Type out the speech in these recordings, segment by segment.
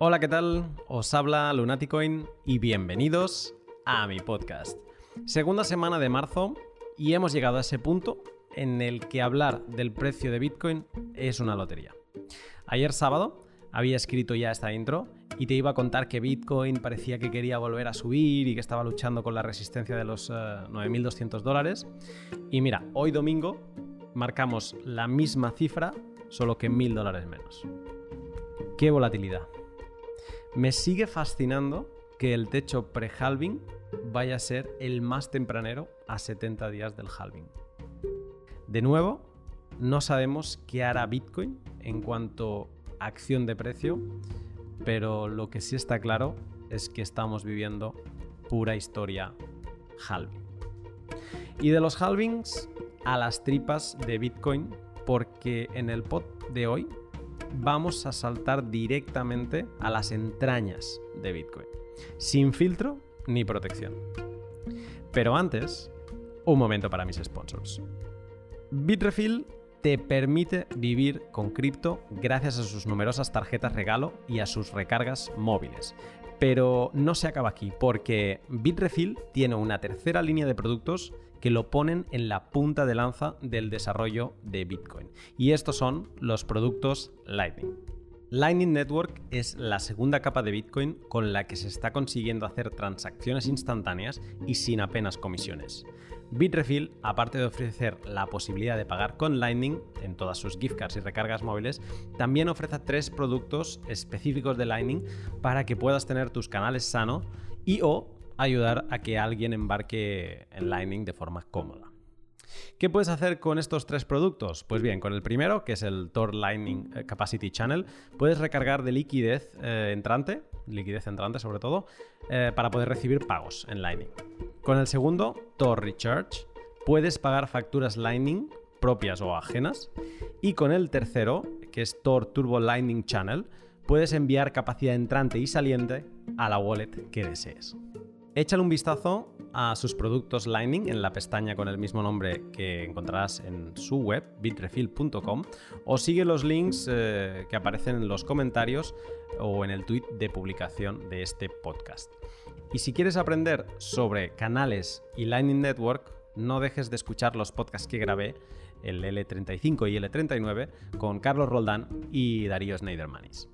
Hola, ¿qué tal? Os habla Lunaticoin y bienvenidos a mi podcast. Segunda semana de marzo y hemos llegado a ese punto en el que hablar del precio de Bitcoin es una lotería. Ayer sábado había escrito ya esta intro y te iba a contar que Bitcoin parecía que quería volver a subir y que estaba luchando con la resistencia de los 9.200 eh, dólares. Y mira, hoy domingo marcamos la misma cifra, solo que 1.000 dólares menos. ¡Qué volatilidad! Me sigue fascinando que el techo pre-halving vaya a ser el más tempranero a 70 días del halving. De nuevo, no sabemos qué hará Bitcoin en cuanto a acción de precio, pero lo que sí está claro es que estamos viviendo pura historia halving. Y de los halvings a las tripas de Bitcoin, porque en el pod de hoy vamos a saltar directamente a las entrañas de Bitcoin, sin filtro ni protección. Pero antes, un momento para mis sponsors. Bitrefill te permite vivir con cripto gracias a sus numerosas tarjetas regalo y a sus recargas móviles. Pero no se acaba aquí, porque Bitrefill tiene una tercera línea de productos que lo ponen en la punta de lanza del desarrollo de Bitcoin. Y estos son los productos Lightning. Lightning Network es la segunda capa de Bitcoin con la que se está consiguiendo hacer transacciones instantáneas y sin apenas comisiones. Bitrefill, aparte de ofrecer la posibilidad de pagar con Lightning en todas sus gift cards y recargas móviles, también ofrece tres productos específicos de Lightning para que puedas tener tus canales sanos y o ayudar a que alguien embarque en Lightning de forma cómoda. ¿Qué puedes hacer con estos tres productos? Pues bien, con el primero, que es el Tor Lightning eh, Capacity Channel, puedes recargar de liquidez eh, entrante, liquidez entrante sobre todo, eh, para poder recibir pagos en Lightning. Con el segundo, Tor Recharge, puedes pagar facturas Lightning propias o ajenas. Y con el tercero, que es Tor Turbo Lightning Channel, puedes enviar capacidad entrante y saliente a la wallet que desees. Échale un vistazo a sus productos Lightning en la pestaña con el mismo nombre que encontrarás en su web, bitrefill.com, o sigue los links eh, que aparecen en los comentarios o en el tweet de publicación de este podcast. Y si quieres aprender sobre canales y Lightning Network, no dejes de escuchar los podcasts que grabé, el L35 y L39, con Carlos Roldán y Darío Schneidermanis.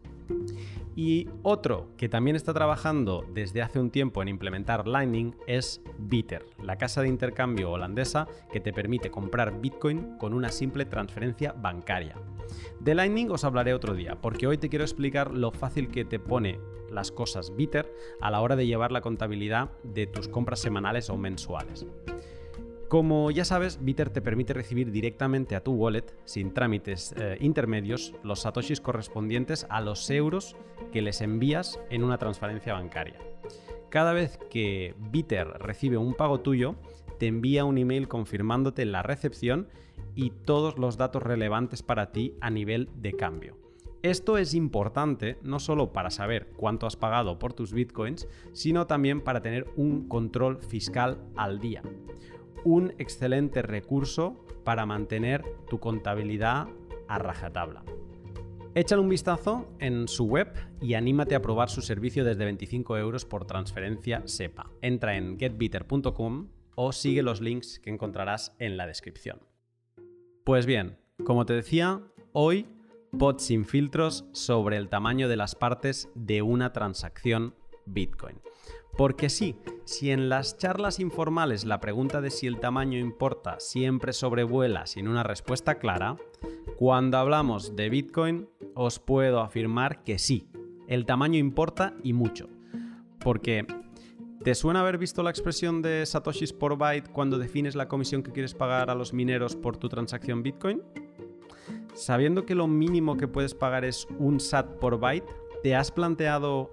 Y otro que también está trabajando desde hace un tiempo en implementar Lightning es Bitter, la casa de intercambio holandesa que te permite comprar Bitcoin con una simple transferencia bancaria. De Lightning os hablaré otro día, porque hoy te quiero explicar lo fácil que te pone las cosas Bitter a la hora de llevar la contabilidad de tus compras semanales o mensuales. Como ya sabes, Bitter te permite recibir directamente a tu wallet, sin trámites eh, intermedios, los satoshis correspondientes a los euros que les envías en una transferencia bancaria. Cada vez que Bitter recibe un pago tuyo, te envía un email confirmándote la recepción y todos los datos relevantes para ti a nivel de cambio. Esto es importante no solo para saber cuánto has pagado por tus bitcoins, sino también para tener un control fiscal al día un excelente recurso para mantener tu contabilidad a rajatabla. Échale un vistazo en su web y anímate a probar su servicio desde 25 euros por transferencia SEPA. Entra en getbitter.com o sigue los links que encontrarás en la descripción. Pues bien, como te decía, hoy pod sin filtros sobre el tamaño de las partes de una transacción Bitcoin. Porque sí, si en las charlas informales la pregunta de si el tamaño importa siempre sobrevuela sin una respuesta clara, cuando hablamos de Bitcoin os puedo afirmar que sí, el tamaño importa y mucho. Porque ¿Te suena haber visto la expresión de satoshis por byte cuando defines la comisión que quieres pagar a los mineros por tu transacción Bitcoin? Sabiendo que lo mínimo que puedes pagar es un sat por byte, ¿te has planteado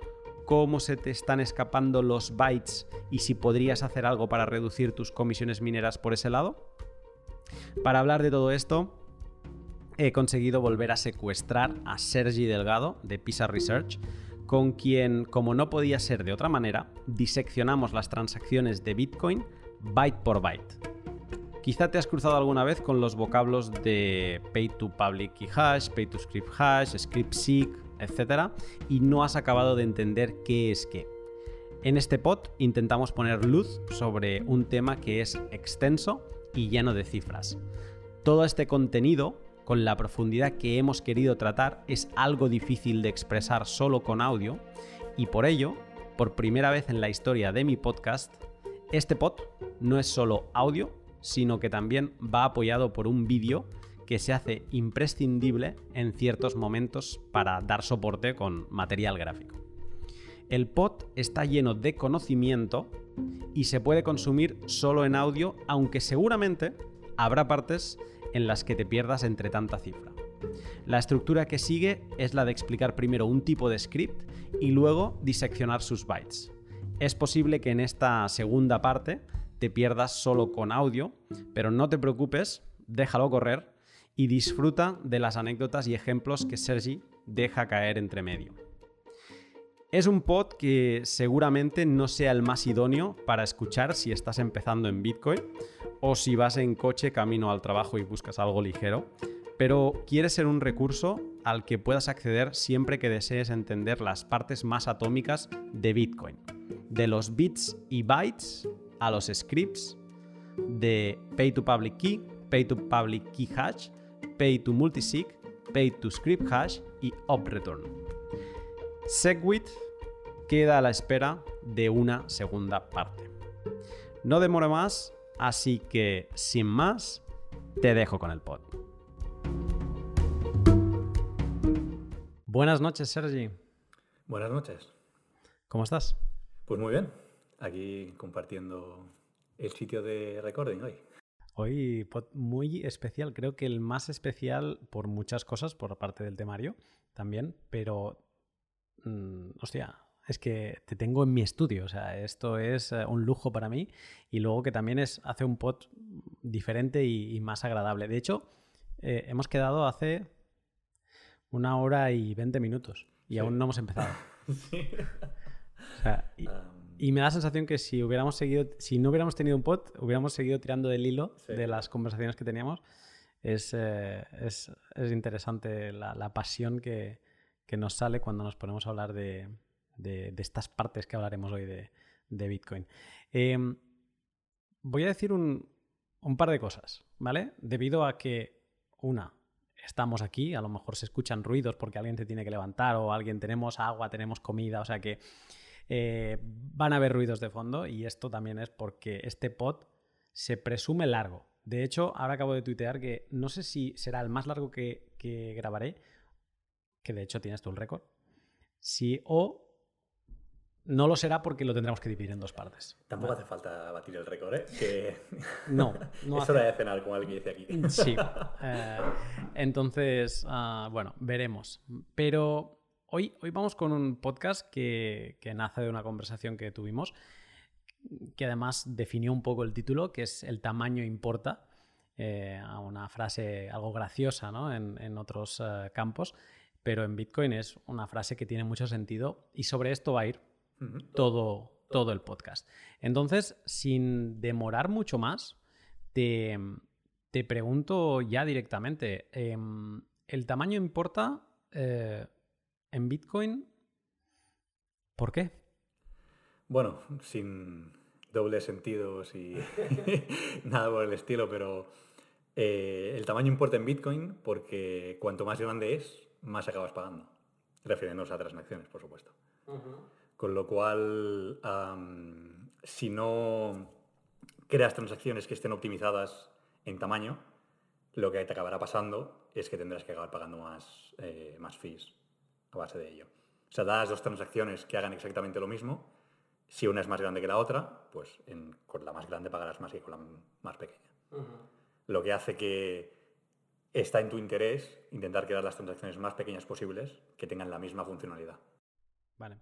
cómo se te están escapando los bytes y si podrías hacer algo para reducir tus comisiones mineras por ese lado? Para hablar de todo esto, he conseguido volver a secuestrar a Sergi Delgado de Pisa Research, con quien, como no podía ser de otra manera, diseccionamos las transacciones de Bitcoin byte por byte. Quizá te has cruzado alguna vez con los vocablos de Pay to Public Key Hash, Pay to Script Hash, Script Seek, etc. Y no has acabado de entender qué es qué. En este pod intentamos poner luz sobre un tema que es extenso y lleno de cifras. Todo este contenido, con la profundidad que hemos querido tratar, es algo difícil de expresar solo con audio y por ello, por primera vez en la historia de mi podcast, este pod no es solo audio, sino que también va apoyado por un vídeo que se hace imprescindible en ciertos momentos para dar soporte con material gráfico. El pod está lleno de conocimiento y se puede consumir solo en audio, aunque seguramente habrá partes en las que te pierdas entre tanta cifra. La estructura que sigue es la de explicar primero un tipo de script y luego diseccionar sus bytes. Es posible que en esta segunda parte te pierdas solo con audio, pero no te preocupes, déjalo correr y disfruta de las anécdotas y ejemplos que Sergi deja caer entre medio. Es un pod que seguramente no sea el más idóneo para escuchar si estás empezando en Bitcoin o si vas en coche camino al trabajo y buscas algo ligero, pero quiere ser un recurso al que puedas acceder siempre que desees entender las partes más atómicas de Bitcoin, de los bits y bytes a los scripts, de Pay to Public Key, Pay to Public Key Hash, Pay to Multisig, Pay to Script Hash y OpReturn. Segwit queda a la espera de una segunda parte. No demora más, así que sin más, te dejo con el pod. Buenas noches, Sergi. Buenas noches. ¿Cómo estás? Pues muy bien. Aquí compartiendo el sitio de recording hoy. Hoy muy especial, creo que el más especial por muchas cosas, por parte del temario también, pero Mm, hostia, es que te tengo en mi estudio, o sea, esto es eh, un lujo para mí y luego que también es, hace un pod diferente y, más agradable. De hecho, eh, hemos quedado hace una hora y veinte minutos y aún no hemos empezado. y, me da la sensación que si hubiéramos seguido, si no hubiéramos tenido un pod, hubiéramos seguido tirando del hilo de las conversaciones que teníamos. Es, eh, es, es interesante la pasión que, que nos sale cuando nos ponemos a hablar de, estas partes que hablaremos hoy de, Bitcoin. Em, voy a decir un, par de cosas, ¿vale? Debido a que, una, estamos aquí, a lo mejor se escuchan ruidos porque alguien se tiene que levantar o alguien tenemos agua, tenemos comida, o sea que eh, van a haber ruidos de fondo y esto también es porque este pod se presume largo. De hecho, ahora acabo de tuitear que no sé si será el más largo que, que grabaré que de hecho tienes tú el récord. Sí, o no lo será porque lo tendremos que dividir en dos partes. Tampoco hace falta batir el récord, ¿eh? Que... No, no es hora de cenar, como alguien dice aquí. Sí. Eh, entonces, ah, bueno, veremos. Pero hoy, hoy vamos con un podcast que, nace de una conversación que tuvimos, que además definió un poco el título, que es El tamaño importa. Eh, una frase algo graciosa ¿no? en, otros eh, campos pero en Bitcoin es una frase que tiene mucho sentido y sobre esto va a ir todo, todo el podcast. Entonces, sin demorar mucho más, te, pregunto ya directamente, em, ¿el tamaño importa eh, en Bitcoin? ¿Por qué? Bueno, sin dobles sentidos y nada por el estilo, pero eh, el tamaño importa en Bitcoin porque cuanto más grande es, más acabas pagando, refiriéndonos a transacciones, por supuesto. Con lo cual, si no creas transacciones que estén optimizadas en tamaño, lo que te acabará pasando es que tendrás que acabar pagando más, eh, más fees a base de ello. O sea, das dos transacciones que hagan exactamente lo mismo. Si una es más grande que la otra, pues con la más grande pagarás más que con la más pequeña. Lo que hace que está en tu interés intentar crear las transacciones más pequeñas posibles que tengan la misma funcionalidad. Vale.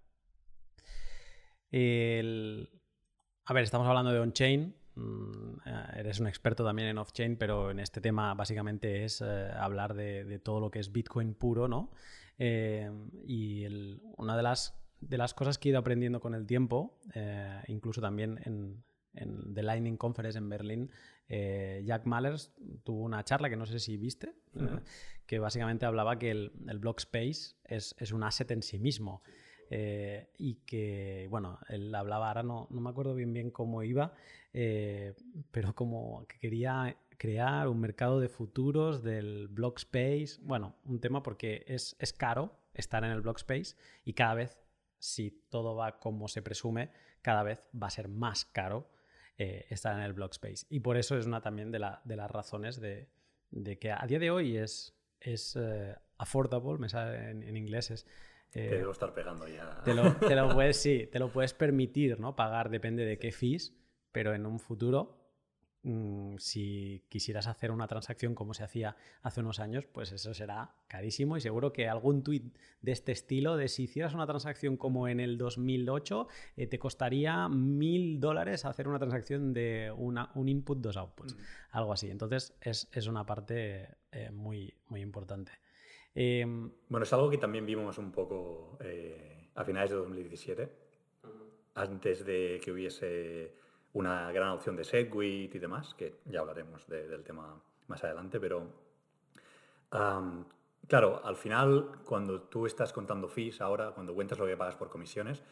A ver, estamos hablando de on-chain. Mm, eh, eres un experto también en off-chain, pero en este tema básicamente es eh, hablar de, todo lo que es Bitcoin puro, ¿no? Eh, y una de las, de las cosas que he ido aprendiendo con el tiempo, incluso también en, en The Lightning Conference en Berlín, eh, Jack Mallers tuvo una charla que no sé si viste, eh, que básicamente hablaba que el, el block space es, es, un asset en sí mismo. Eh, y que, bueno, él hablaba, ahora no, no me acuerdo bien bien cómo iba, pero como que quería crear un mercado de futuros del block space, bueno, un tema porque es, es caro estar en el block space y cada vez, si todo va como se presume, cada vez va a ser más caro eh, estar en el block space. Y por eso es una también de, la, de las razones de, de, que a día de hoy es, es uh, affordable, me sale en, en inglés, es... Eh, te debo estar pegando ya. Te lo, te lo, puedes, sí, te lo puedes permitir, ¿no? Pagar depende de qué fees, pero en un futuro Mm, si quisieras hacer una transacción como se hacía hace unos años, pues eso será carísimo y seguro que algún tweet de este estilo, de si hicieras una transacción como en el 2008, eh, te costaría mil dólares hacer una transacción de una, un input, dos outputs, mm. algo así. Entonces es, es una parte eh, muy, muy importante. Eh, bueno, es algo que también vimos un poco eh, a finales de 2017, antes de que hubiese una gran opción de Segwit y demás, que ya hablaremos del tema más adelante, pero claro, al final, cuando tú estás contando fees ahora, cuando cuentas lo que pagas por comisiones,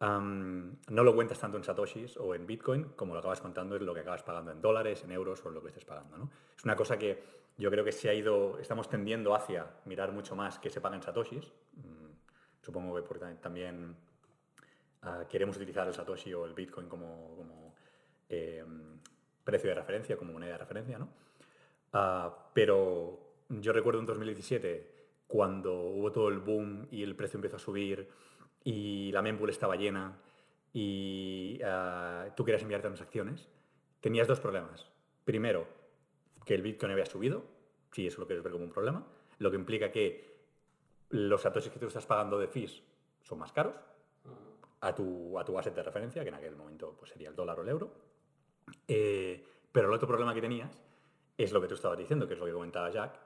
no lo cuentas tanto en satoshis o en bitcoin como lo acabas contando es lo que acabas pagando en dólares, en euros o lo que estés pagando. ¿no? Es una cosa que yo creo que se ha ido, estamos tendiendo hacia mirar mucho más que se paga en satoshis. Mm, supongo que porque también Queremos utilizar el Satoshi o el Bitcoin como, como em, precio de referencia, como moneda de referencia, ¿no? Ah, pero yo recuerdo en 2017, cuando hubo todo el boom y el precio empezó a subir y la mempool estaba llena y ah, tú querías enviar transacciones, tenías dos problemas. Primero, que el Bitcoin había subido, si eso lo quieres ver como un problema, lo que implica que los satoshis que tú estás pagando de fees son más caros, a tu, a tu asset de referencia, que en aquel momento pues, sería el dólar o el euro. Eh, pero el otro problema que tenías es lo que tú estabas diciendo, que es lo que comentaba Jack,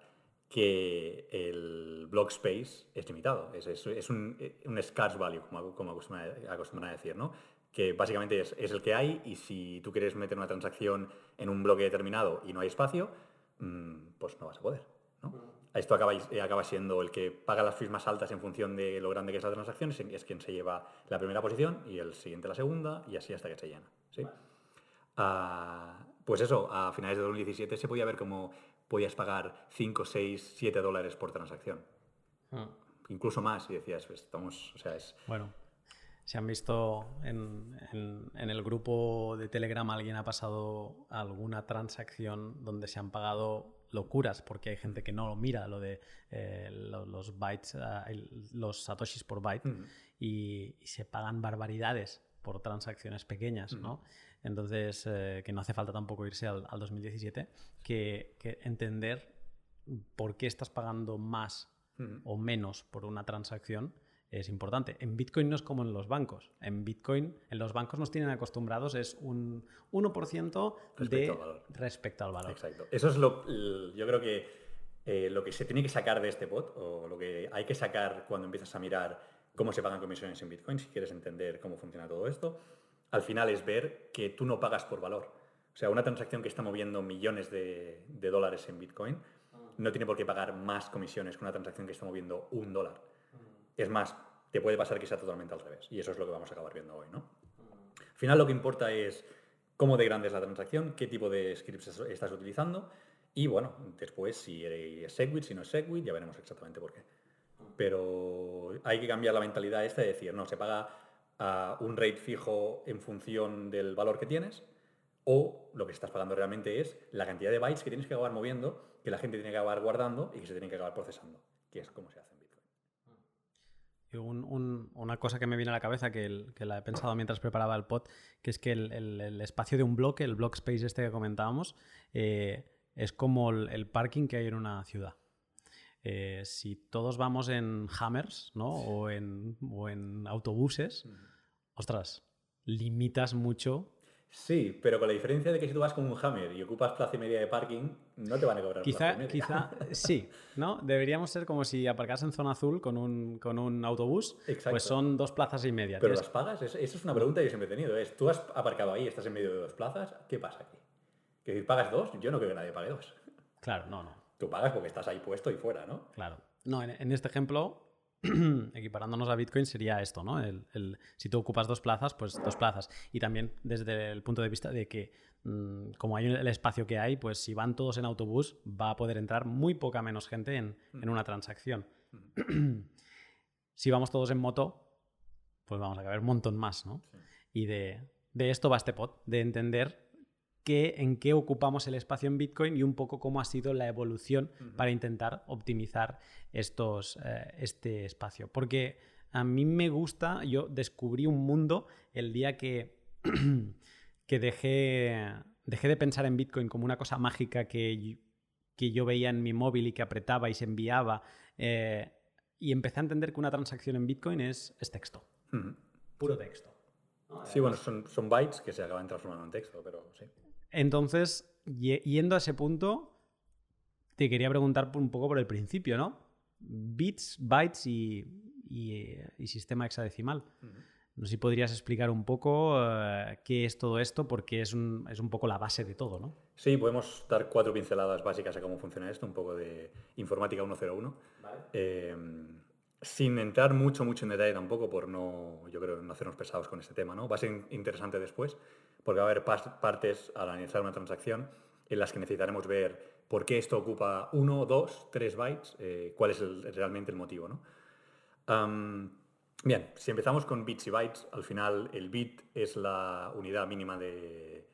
que el block space es limitado, es, es, es un, un, scarce value, como, como acostumbran a decir, ¿no? que básicamente es, es, el que hay y si tú quieres meter una transacción en un bloque determinado y no hay espacio, mmm, pues no vas a poder. ¿no? Esto acaba, eh, acaba, siendo el que paga las fees más altas en función de lo grande que es la transacción, es quien se lleva la primera posición y el siguiente la segunda y así hasta que se llena. ¿sí? Uh, pues eso, a finales de 2017 se podía ver cómo podías pagar 5, 6, 7 dólares por transacción. Ah. Incluso más, y decías, pues, estamos, o sea, es... Bueno, se han visto en, en, en, el grupo de Telegram, alguien ha pasado alguna transacción donde se han pagado locuras, porque hay gente que no lo mira, lo de eh, los, bytes, uh, los satoshis por byte, y, y, se pagan barbaridades por transacciones pequeñas. ¿no? Entonces, eh, que no hace falta tampoco irse al, al 2017, que, que, entender por qué estás pagando más o menos por una transacción es importante. En Bitcoin no es como en los bancos. En Bitcoin, en los bancos nos tienen acostumbrados, es un 1% respecto de al valor. respecto al valor. Exacto. Eso es lo, yo creo que eh, lo que se tiene que sacar de este bot, o lo que hay que sacar cuando empiezas a mirar cómo se pagan comisiones en Bitcoin, si quieres entender cómo funciona todo esto, al final es ver que tú no pagas por valor. O sea, una transacción que está moviendo millones de, de dólares en Bitcoin no tiene por qué pagar más comisiones que una transacción que está moviendo un dólar. Es más, te puede pasar que sea totalmente al revés. Y eso es lo que vamos a acabar viendo hoy, ¿no? Al final lo que importa es cómo de grande es la transacción, qué tipo de scripts estás utilizando y, bueno, después si es Segwit, si no es Segwit, ya veremos exactamente por qué. Pero hay que cambiar la mentalidad esta de decir, no, se paga a un rate fijo en función del valor que tienes o lo que estás pagando realmente es la cantidad de bytes que tienes que acabar moviendo, que la gente tiene que acabar guardando y que se tiene que acabar procesando, que es como se hace. Un, un, una cosa que me viene a la cabeza, que, el, que, la he pensado mientras preparaba el pod, que es que el, el, el, espacio de un bloque, el block space este que comentábamos, eh, es como el, parking que hay en una ciudad. Eh, si todos vamos en Hammers ¿no? o, en, o en autobuses, ostras, limitas mucho Sí, pero con la diferencia de que si tú vas con un Hammer y ocupas plaza y media de parking, no te van a cobrar quizá, Quizá sí, ¿no? Deberíamos ser como si aparcas en zona azul con un, con un autobús, pues son dos plazas y media. ¿Pero las pagas? Esa es una pregunta que yo siempre he tenido. Es, tú has aparcado ahí, estás en medio de dos plazas, ¿qué pasa aquí? Que decir, ¿pagas dos? Yo no creo que nadie pague dos. Claro, no, no. Tú pagas porque estás ahí puesto y fuera, ¿no? Claro. No, en, en este ejemplo, equiparándonos a Bitcoin, sería esto, ¿no? El, el- si tú ocupas dos plazas, pues dos plazas. Y también desde el punto de vista de que, mm, como hay el espacio que hay, pues si van todos en autobús, va a poder entrar muy poca menos gente en, en una transacción. si vamos todos en moto, pues vamos a caber un montón más, ¿no? Y de, de esto va este pod, de entender qué, en qué ocupamos el espacio en Bitcoin y un poco cómo ha sido la evolución para intentar optimizar estos, eh, este espacio. Porque a mí me gusta, yo descubrí un mundo el día que, que dejé, dejé de pensar en Bitcoin como una cosa mágica que, que yo veía en mi móvil y que apretaba y se enviaba. eh, y empecé a entender que una transacción en Bitcoin es, es texto, puro texto. Sí, bueno, son, son bytes que se acaban transformando en texto, pero sí. Entonces, ye- yendo a ese punto, te quería preguntar un poco por el principio, ¿no? Bits, bytes y, y, eh, y sistema hexadecimal. No sé si podrías explicar un poco eh, qué es todo esto, porque es un, es un poco la base de todo, ¿no? Sí, podemos dar cuatro pinceladas básicas a cómo funciona esto, un poco de informática 101. Eh, sin entrar mucho, mucho en detalle tampoco, por no, yo creo, no hacernos pesados con este tema, ¿no? Va a ser in- interesante después, porque va a haber partes al analizar una transacción en las que necesitaremos ver por qué esto ocupa uno, dos, tres bytes, eh, cuál es realmente el motivo, ¿no? Bien, si empezamos con bits y bytes, al final el bit es la unidad mínima de...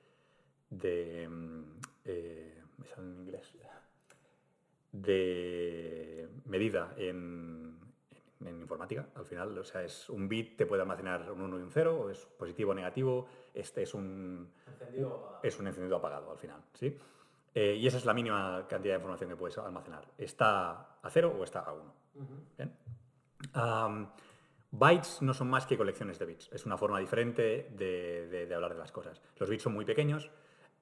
de mm, eh, en inglés. De medida en, en informática, al final. O sea, es un bit, te puede almacenar un 1 y un 0, o es positivo o negativo. Este es un, es un encendido apagado al final, ¿sí? Eh, y esa es la mínima cantidad de información que puedes almacenar. ¿Está a 0 o está a 1? ¿Bien? Am, bytes no son más que colecciones de bits. Es una forma diferente de, de- de hablar de las cosas. Los bits son muy pequeños,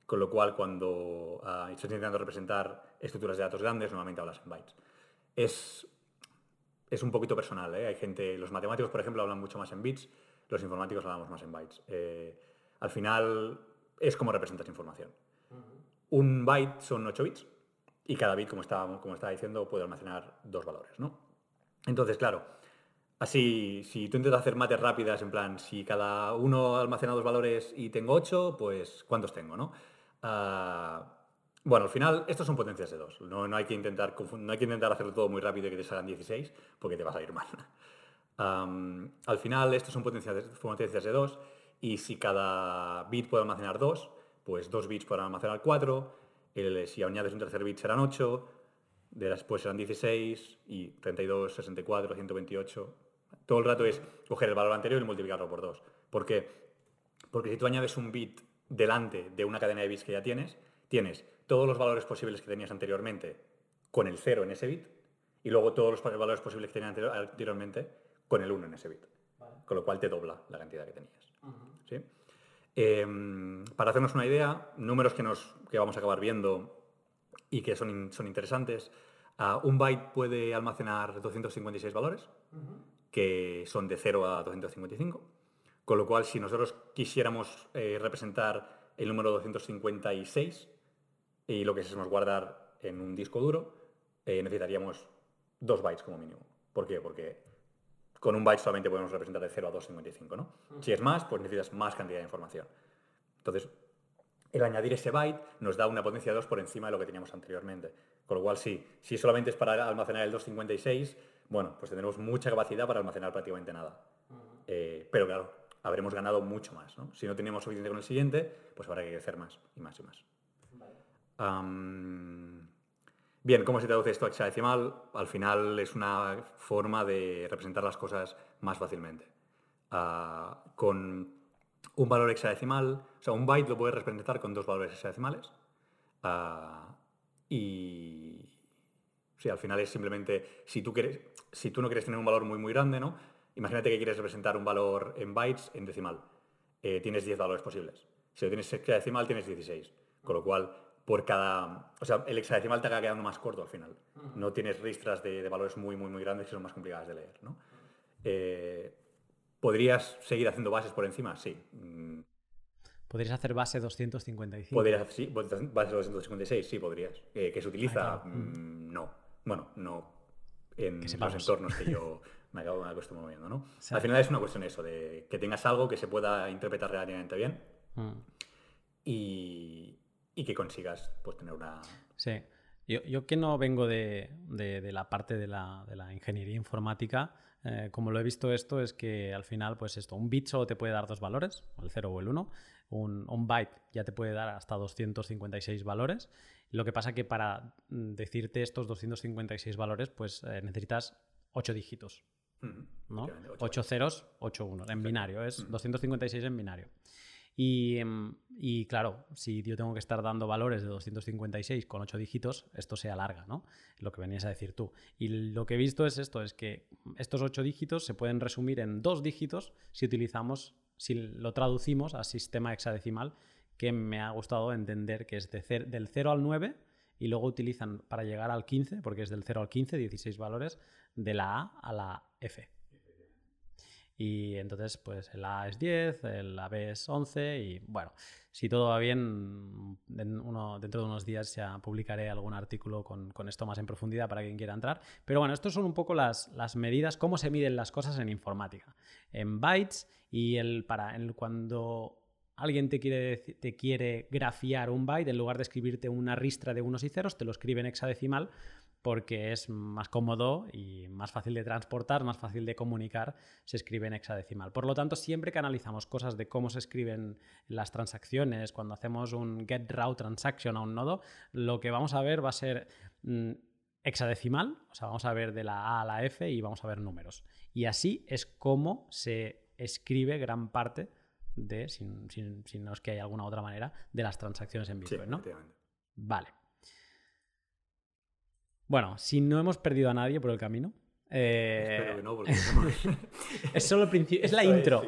con lo cual cuando ah, estás intentando representar estructuras de datos grandes, normalmente hablas en bytes. Es, es un poquito personal. ¿eh? Hay gente, los matemáticos, por ejemplo, hablan mucho más en bits, los informáticos hablamos más en bytes. Eh, al final es como representas información. Un byte son 8 bits y cada bit, como estaba, como estaba diciendo, puede almacenar dos valores, ¿no? Entonces, claro, así, si tú intentas hacer mates rápidas, en plan, si cada uno almacena dos valores y tengo 8, pues ¿cuántos tengo, no? Ah, bueno, al final, estos son potencias de 2. No, no hay que intentar, no hay que intentar hacerlo todo muy rápido y que te salgan 16, porque te vas a ir mal. Am, al final, estos son potencias de, potencias de 2, y si cada bit puede almacenar 2, pues 2 bits podrán almacenar 4, el- si añades un tercer bit serán 8, de después serán 16 y 32, 64, 128. Todo el rato es coger el valor anterior y multiplicarlo por 2. ¿Por qué? Porque si tú añades un bit delante de una cadena de bits que ya tienes, tienes todos los valores posibles que tenías anteriormente con el 0 en ese bit y luego todos los valores posibles que tenías anterior- anteriormente con el 1 en ese bit. Con lo cual te dobla la cantidad que tenías. ¿sí? Em, para hacernos una idea, números que, nos, que vamos a acabar viendo y que son, in- son interesantes. un byte puede almacenar 256 valores, que son de 0 a 255. Con lo cual, si nosotros quisiéramos eh, representar el número 256 y lo que quisiéramos guardar en un disco duro, eh, necesitaríamos dos bytes como mínimo. ¿Por qué? Porque con un byte solamente podemos representar de 0 a 255, ¿no? Si es más, pues necesitas más cantidad de información. Entonces, el añadir ese byte nos da una potencia de 2 por encima de lo que teníamos anteriormente. Con lo cual, sí, si solamente es para almacenar el 256, bueno, pues tendremos mucha capacidad para almacenar prácticamente nada. Eh, pero claro, habremos ganado mucho más. ¿no? Si no tenemos suficiente con el siguiente, pues habrá que crecer más y más y más. Bien, ¿cómo se traduce esto a hexadecimal? Al final es una forma de representar las cosas más fácilmente. Ah, con un valor hexadecimal, o sea, un byte lo puedes representar con dos valores hexadecimales. ah, y sí, al final es simplemente, si tú, quieres, si tú no quieres tener un valor muy, muy grande, ¿no? Imagínate que quieres representar un valor en bytes en decimal. Eh, tienes 10 valores posibles. Si lo tienes hexadecimal, tienes 16. Con lo cual, por cada... O sea, el hexadecimal te acaba quedando más corto al final. No tienes ristras de, de valores muy, muy, muy grandes que son más complicadas de leer, ¿no? Eh, ¿Podrías seguir haciendo bases por encima? Sí. Mm, podrías hacer base 255. Podrías, sí, base 256, sí, podrías. Eh, ¿Que se utiliza? Mm, no. Bueno, no en los entornos que yo me acabo acostumbro moviendo, ¿no? Al final es una cuestión eso, de que tengas algo que se pueda interpretar relativamente bien mm. y, y, que consigas pues, tener una... Sí. Yo, yo que no vengo de, de, la parte de la, de la ingeniería informática, eh, como lo he visto esto, es que al final, pues esto, un bit solo te puede dar dos valores, el 0 o el 1. Un, un, byte ya te puede dar hasta 256 valores. Lo que pasa que para mm, decirte estos 256 valores, pues eh, necesitas 8 dígitos. ¿no? 8 ceros, 8 unos, en binario, es 256 en binario. Em, y, claro, si yo tengo que estar dando valores de 256 con 8 dígitos, esto se alarga, ¿no? Lo que venías a decir tú. Y lo que he visto es esto, es que estos 8 dígitos se pueden resumir en dos dígitos si utilizamos, si lo traducimos a sistema hexadecimal, que me ha gustado entender que es de del 0 al 9 y luego utilizan para llegar al 15, porque es del 0 al 15, 16 valores, de la A a la F. Y entonces, pues el A es 10, el AB es 11 y bueno, si todo va bien, dentro de unos días ya publicaré algún artículo con, esto más en profundidad para quien quiera entrar. Pero bueno, estas son un poco las, las medidas, cómo se miden las cosas en informática. En bytes y el, para, el, cuando alguien te quiere, te quiere grafiar un byte, en lugar de escribirte una ristra de unos y ceros, te lo escribe en hexadecimal porque es más cómodo y más fácil de transportar, más fácil de comunicar, se escribe en hexadecimal. Por lo tanto, siempre que analizamos cosas de cómo se escriben las transacciones, cuando hacemos un get raw transaction a un nodo, lo que vamos a ver va a ser mm, hexadecimal, o sea, vamos a ver de la A a la F y vamos a ver números. Y así es como se escribe gran parte de, si, no es que hay alguna otra manera, de las transacciones en Bitcoin, ¿no? Vale. Bueno, si no hemos perdido a nadie por el camino. Eh, Espero que no, porque es solo el principio, es la intro.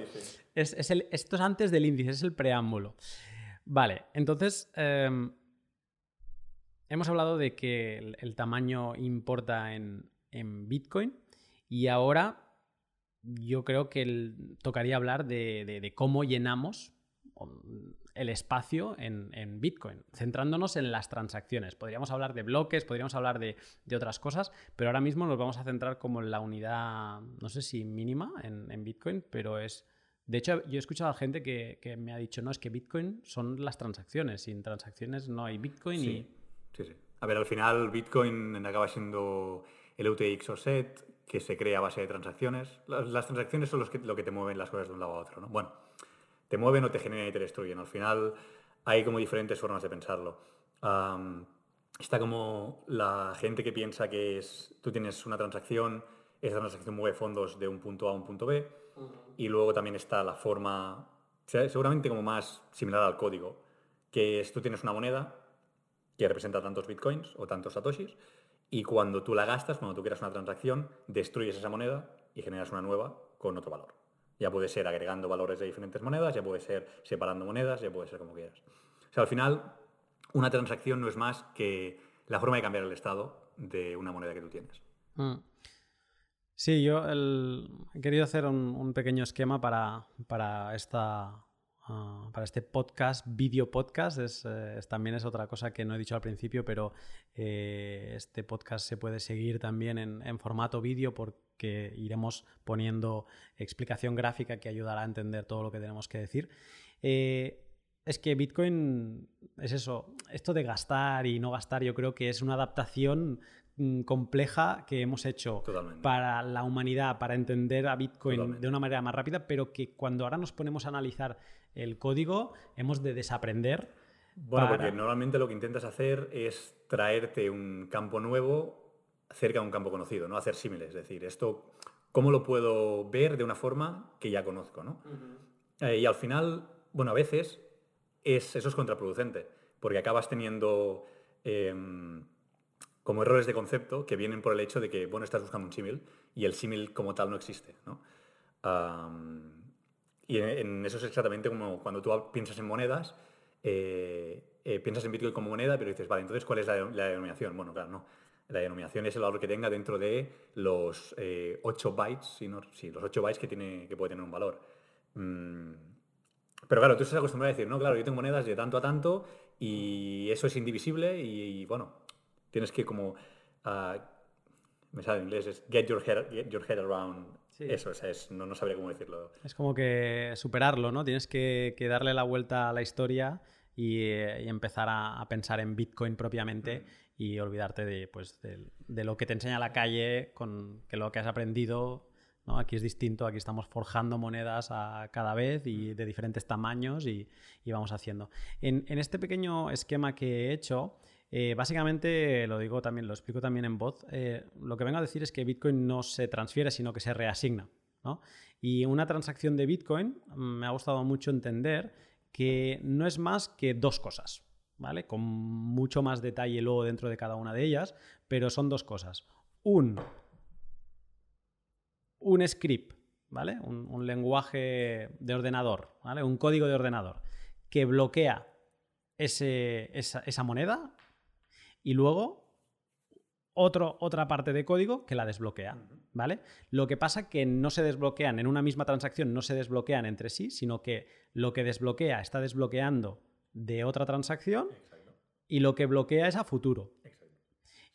Es, esto es antes del índice, es el preámbulo. Vale, entonces em, hemos hablado de que el, tamaño importa en, Bitcoin y ahora yo creo que tocaría hablar de, cómo llenamos el espacio en, Bitcoin, centrándonos en las transacciones. Podríamos hablar de bloques, podríamos hablar de, otras cosas, pero ahora mismo nos vamos a centrar como en la unidad, no sé si mínima en, Bitcoin, pero es... De hecho, yo he escuchado a gente que, me ha dicho, no, es que Bitcoin son las transacciones, sin transacciones no hay Bitcoin y... Sí, sí. A ver, al final Bitcoin acaba siendo el UTX set que se crea a base de transacciones. Las, transacciones son los que, lo que te mueven las cosas de un lado a otro, ¿no? Bueno, te mueven o te generan y te destruyen. Al final hay como diferentes formas de pensarlo. está como la gente que piensa que es, tú tienes una transacción, esa transacción mueve fondos de un punto A a un punto B, y luego también está la forma, seguramente como más similar al código, que es tú tienes una moneda que representa tantos bitcoins o tantos satoshis, y cuando tú la gastas, cuando tú quieras una transacción, destruyes esa moneda y generas una nueva con otro valor. Ya puede ser agregando valores de diferentes monedas, ya puede ser separando monedas, ya puede ser como quieras. O sea, al final, una transacción no es más que la forma de cambiar el estado de una moneda que tú tienes. Mm. Sí, yo he querido hacer un, pequeño esquema para, para esta Ah, para este podcast, video podcast, eh, es, también es otra cosa que no he dicho al principio, pero eh, este podcast se puede seguir también en, formato vídeo porque iremos poniendo explicación gráfica que ayudará a entender todo lo que tenemos que decir. Eh, es que Bitcoin es eso, esto de gastar y no gastar, yo creo que es una adaptación mm, compleja que hemos hecho para la humanidad, para entender a Bitcoin de una manera más rápida, pero que cuando ahora nos ponemos a analizar el código, hemos de desaprender. Bueno, porque normalmente lo que intentas hacer es traerte un campo nuevo cerca de un campo conocido, ¿no? Hacer símiles, es decir, esto, ¿cómo lo puedo ver de una forma que ya conozco, ¿no? Eh, y al final, bueno, a veces es, eso es contraproducente, porque acabas teniendo em, como errores de concepto que vienen por el hecho de que, bueno, estás buscando un símil y el símil como tal no existe, ¿no? Y en, eso es exactamente como cuando tú piensas en monedas, eh, eh, piensas en Bitcoin como moneda, pero dices, vale, entonces, ¿cuál es la, denominación? Bueno, claro, no. La denominación es el valor que tenga dentro de los 8 eh, bytes, sí, los 8 bytes que, tiene, que puede tener un valor. Mm, Pero claro, tú estás acostumbrado a decir, no, claro, yo tengo monedas de tanto a tanto y eso es indivisible y, bueno, tienes que como... ah, me sale en inglés, es get your head, get your head around Sí. eso, o sea, es- no, no sabría cómo decirlo. Es como que superarlo, ¿no? Tienes que, que darle la vuelta a la historia y, eh, y empezar a, a pensar en Bitcoin propiamente y olvidarte de, pues, de lo que te enseña la calle, con que lo que has aprendido, ¿no? Aquí es distinto, aquí estamos forjando monedas a cada vez y de diferentes tamaños y, y vamos haciendo. En, en este pequeño esquema que he hecho, eh, básicamente, lo digo también, lo explico también en voz, eh, lo que vengo a decir es que Bitcoin no se transfiere, sino que se reasigna. ¿no? Y una transacción de Bitcoin mm, me ha gustado mucho entender que no es más que dos cosas, ¿vale? Con mucho más detalle luego dentro de cada una de ellas, pero son dos cosas. Un, un script, ¿vale? Un, un lenguaje de ordenador, ¿vale? Un código de ordenador que bloquea ese- esa, esa moneda y luego otro, otra parte de código que la desbloquea, ¿vale? Lo que pasa que no se desbloquean en una misma transacción, no se desbloquean entre sí, sino que lo que desbloquea está desbloqueando de otra transacción y lo que bloquea es a futuro.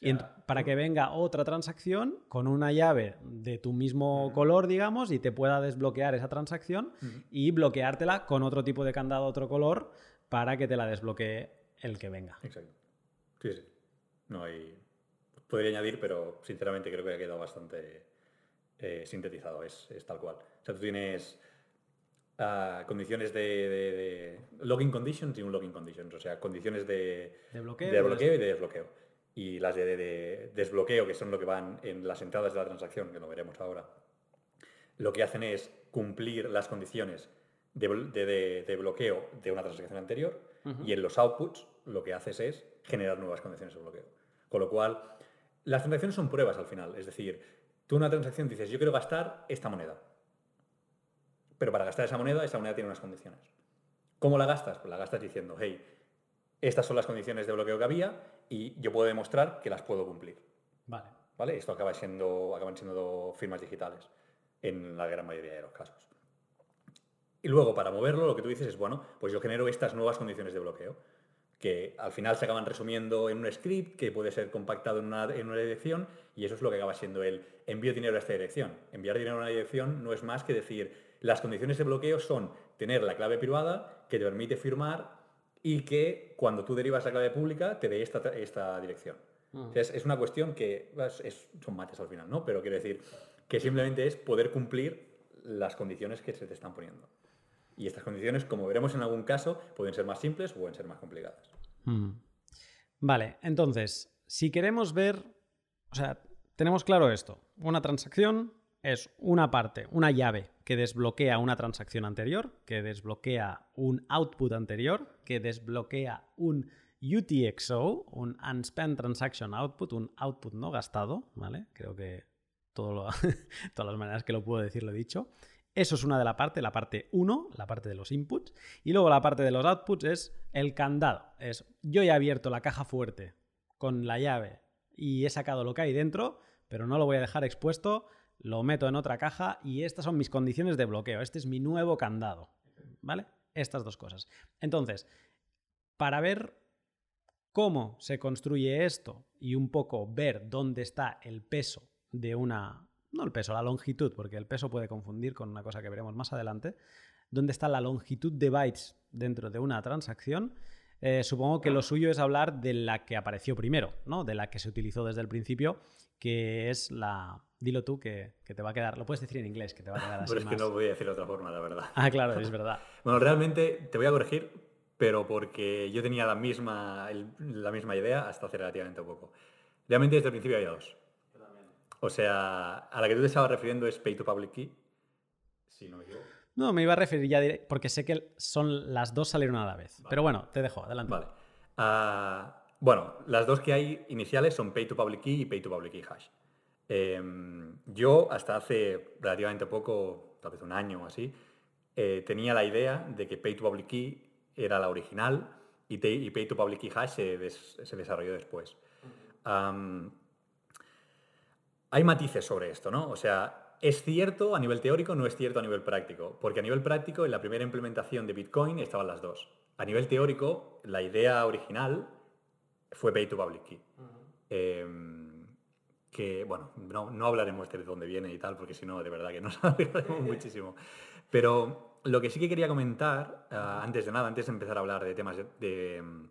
Y ent- para que venga otra transacción con una llave de tu mismo color, digamos, y te pueda desbloquear esa transacción y bloqueártela con otro tipo de candado, otro color, para que te la desbloquee el que venga. Exacto. Sí, sí. No hay... Podría añadir, pero sinceramente creo que ha quedado bastante eh, sintetizado. Es, es tal cual. O sea, tú tienes condiciones de, de- de login conditions y un login conditions. O sea, condiciones de, De bloqueo. y de desbloqueo. Y las de, de- de desbloqueo, que son lo que van en las entradas de la transacción, que lo veremos ahora, lo que hacen es cumplir las condiciones de, bl- de- de- de bloqueo de una transacción anterior y en los outputs lo que haces es generar nuevas condiciones de bloqueo. Con lo cual, las transacciones son pruebas al final. Es decir, tú en una transacción dices, yo quiero gastar esta moneda. Pero para gastar esa moneda, esa moneda tiene unas condiciones. ¿Cómo la gastas? Pues la gastas diciendo, hey, estas son las condiciones de bloqueo que había y yo puedo demostrar que las puedo cumplir. Vale. ¿Vale? Esto acaba siendo, acaban siendo firmas digitales en la gran mayoría de los casos. Y luego, para moverlo, lo que tú dices es, bueno, pues yo genero estas nuevas condiciones de bloqueo, que al final se acaban resumiendo en un script que puede ser compactado en una, en una dirección, y eso es lo que acaba siendo el envío dinero a esta dirección. Enviar dinero a una dirección no es más que decir, las condiciones de bloqueo son tener la clave privada que te permite firmar y que cuando tú derivas la clave pública te dé esta, esta dirección. O sea, es, es una cuestión que es- es- son mates al final, ¿no? Pero quiero decir que simplemente es poder cumplir las condiciones que se te están poniendo. Y estas condiciones, como veremos en algún caso, pueden ser más simples o pueden ser más complicadas. Mm. Vale, entonces, si queremos ver, o sea, tenemos claro esto, una transacción es una parte, una llave que desbloquea una transacción anterior, que desbloquea un output anterior, que desbloquea un UTXO, un Unspent Transaction Output, un output no gastado, ¿vale? Creo que todo lo- todas las maneras que lo puedo decir lo he dicho. Eso es una de la parte, la parte 1, la parte de los inputs. Y luego la parte de los outputs es el candado. Es yo he abierto la caja fuerte con la llave y he sacado lo que hay dentro, pero no lo voy a dejar expuesto, lo meto en otra caja y estas son mis condiciones de bloqueo. Este es mi nuevo candado. ¿Vale? Estas dos cosas. Entonces, para ver cómo se construye esto y un poco ver dónde está el peso de una, no el peso, la longitud, porque el peso puede confundir con una cosa que veremos más adelante, dónde está la longitud de bytes dentro de una transacción, eh, supongo que lo suyo es hablar de la que apareció primero, ¿no? de la que se utilizó desde el principio, que es la... Dilo tú que, que te va a quedar, lo puedes decir en inglés, que te va a quedar así Pero es que no voy a decir de otra forma, la verdad. Ah, claro, es verdad. Bueno, realmente te voy a corregir, pero porque yo tenía la misma, el- la misma idea hasta hace relativamente poco. Realmente desde el principio había dos. O sea, a la que tú te estabas refiriendo es Pay to Public Key, si no me equivoco. No, me iba a referir ya dire- porque sé que son las dos salieron a la vez. Pero bueno, te dejo, adelante. Vale. Ah, bueno, las dos que hay iniciales son Pay to Public Key y Pay to Public Key Hash. Em, yo hasta hace relativamente poco, tal vez un año o así, eh, tenía la idea de que Pay to Public Key era la original y, te- y Pay to Public Key Hash se, des- se desarrolló después. Hay matices sobre esto, ¿no? O sea, es cierto a nivel teórico, no es cierto a nivel práctico, porque a nivel práctico en la primera implementación de Bitcoin estaban las dos. A nivel teórico, la idea original fue Pay to Public Key. Em, que, bueno, no, no, hablaremos de dónde viene y tal, porque si no, de verdad que nos hablaremos muchísimo. Pero lo que sí que quería comentar, ah, antes de nada, antes de empezar a hablar de temas de, em,